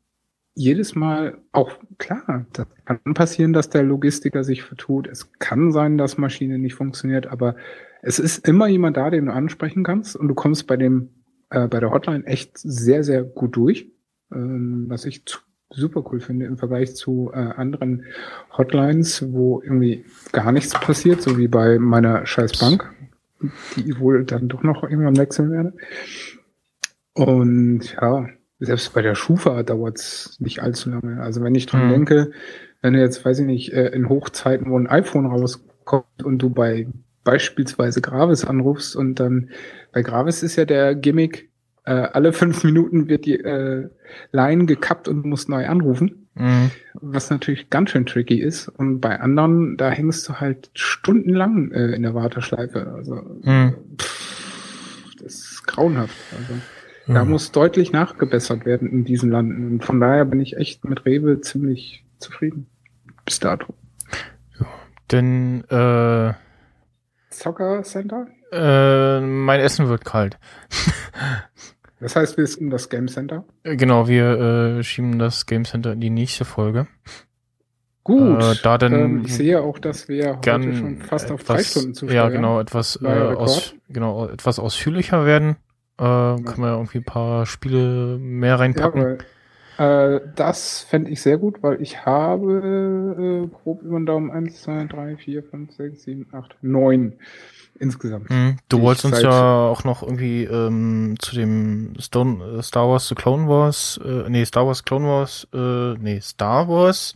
jedes Mal auch klar, das kann passieren, dass der Logistiker sich vertut. Es kann sein, dass Maschine nicht funktioniert, aber es ist immer jemand da, den du ansprechen kannst und du kommst bei dem äh, bei der Hotline echt sehr sehr gut durch, ähm, was ich super cool finde im Vergleich zu äh, anderen Hotlines, wo irgendwie gar nichts passiert, so wie bei meiner scheiß Bank, die ich wohl dann doch noch irgendwann wechseln werde. Und ja, selbst bei der Schufa dauert es nicht allzu lange. Also wenn ich dran Mhm. denke, wenn du jetzt, weiß ich nicht, äh, in Hochzeiten, wo ein iPhone rauskommt und du bei beispielsweise Gravis anrufst und dann bei Gravis ist ja der Gimmick, äh, alle fünf Minuten wird die äh, Line gekappt und du musst neu anrufen, Mhm. was natürlich ganz schön tricky ist. Und bei anderen, da hängst du halt stundenlang äh, in der Warteschleife. Also Mhm. pff, das ist grauenhaft. Also. Da Ja. muss deutlich nachgebessert werden in diesen Landen. Und von daher bin ich echt mit Rewe ziemlich zufrieden. Bis dato. Denn äh, Soccer Center? äh, mein Essen wird kalt. Das heißt, wir sind in das Game Center. Äh, Genau, wir äh, schieben das Game Center in die nächste Folge. Gut. Äh, da dann ähm, ich sehe auch, dass wir Gern heute schon fast auf etwas, drei Stunden zu Ja, genau, etwas äh, aus, genau, etwas ausführlicher werden. Äh, Können wir irgendwie ein paar Spiele mehr Ja, reinpacken. weil, äh, das fände ich sehr gut, weil ich habe äh, grob über den Daumen 1, 2, 3, 4, 5, 6, 7, 8, 9 insgesamt. Mhm. Du wolltest uns ja auch noch irgendwie ähm, zu dem Stone, äh, Star Wars The Clone Wars, äh, nee, Star Wars Clone Wars, äh, nee, Star Wars,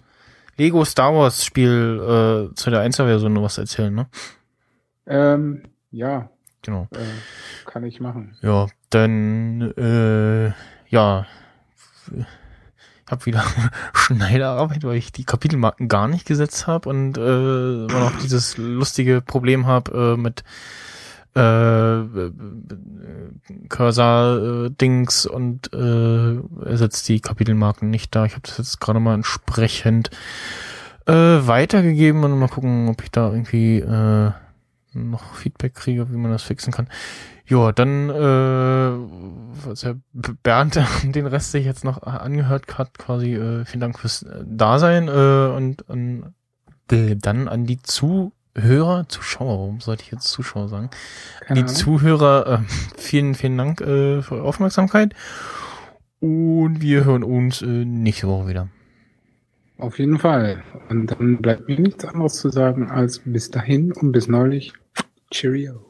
Lego Star Wars Spiel äh, zu der 1er Version noch was erzählen, ne? Ähm, ja, Genau. äh, kann ich machen. Ja, dann äh, ja, ich habe wieder Schneiderarbeit, weil ich die Kapitelmarken gar nicht gesetzt habe und äh, immer noch dieses lustige Problem habe äh, mit äh, Cursor-Dings und äh, ersetzt die Kapitelmarken nicht da. Ich habe das jetzt gerade mal entsprechend äh, weitergegeben und mal gucken, ob ich da irgendwie äh, noch Feedback kriege, wie man das fixen kann. Ja, dann, äh, was ja Bernd den Rest sich jetzt noch angehört hat, quasi, äh, vielen Dank fürs äh, Dasein äh, und an, äh, dann an die Zuhörer, Zuschauer, warum sollte ich jetzt Zuschauer sagen? Keine die. Zuhörer, äh, vielen, vielen Dank äh, für eure Aufmerksamkeit und wir hören uns äh, nächste Woche wieder. Auf jeden Fall. Und dann bleibt mir nichts anderes zu sagen als bis dahin und bis neulich. Cheerio.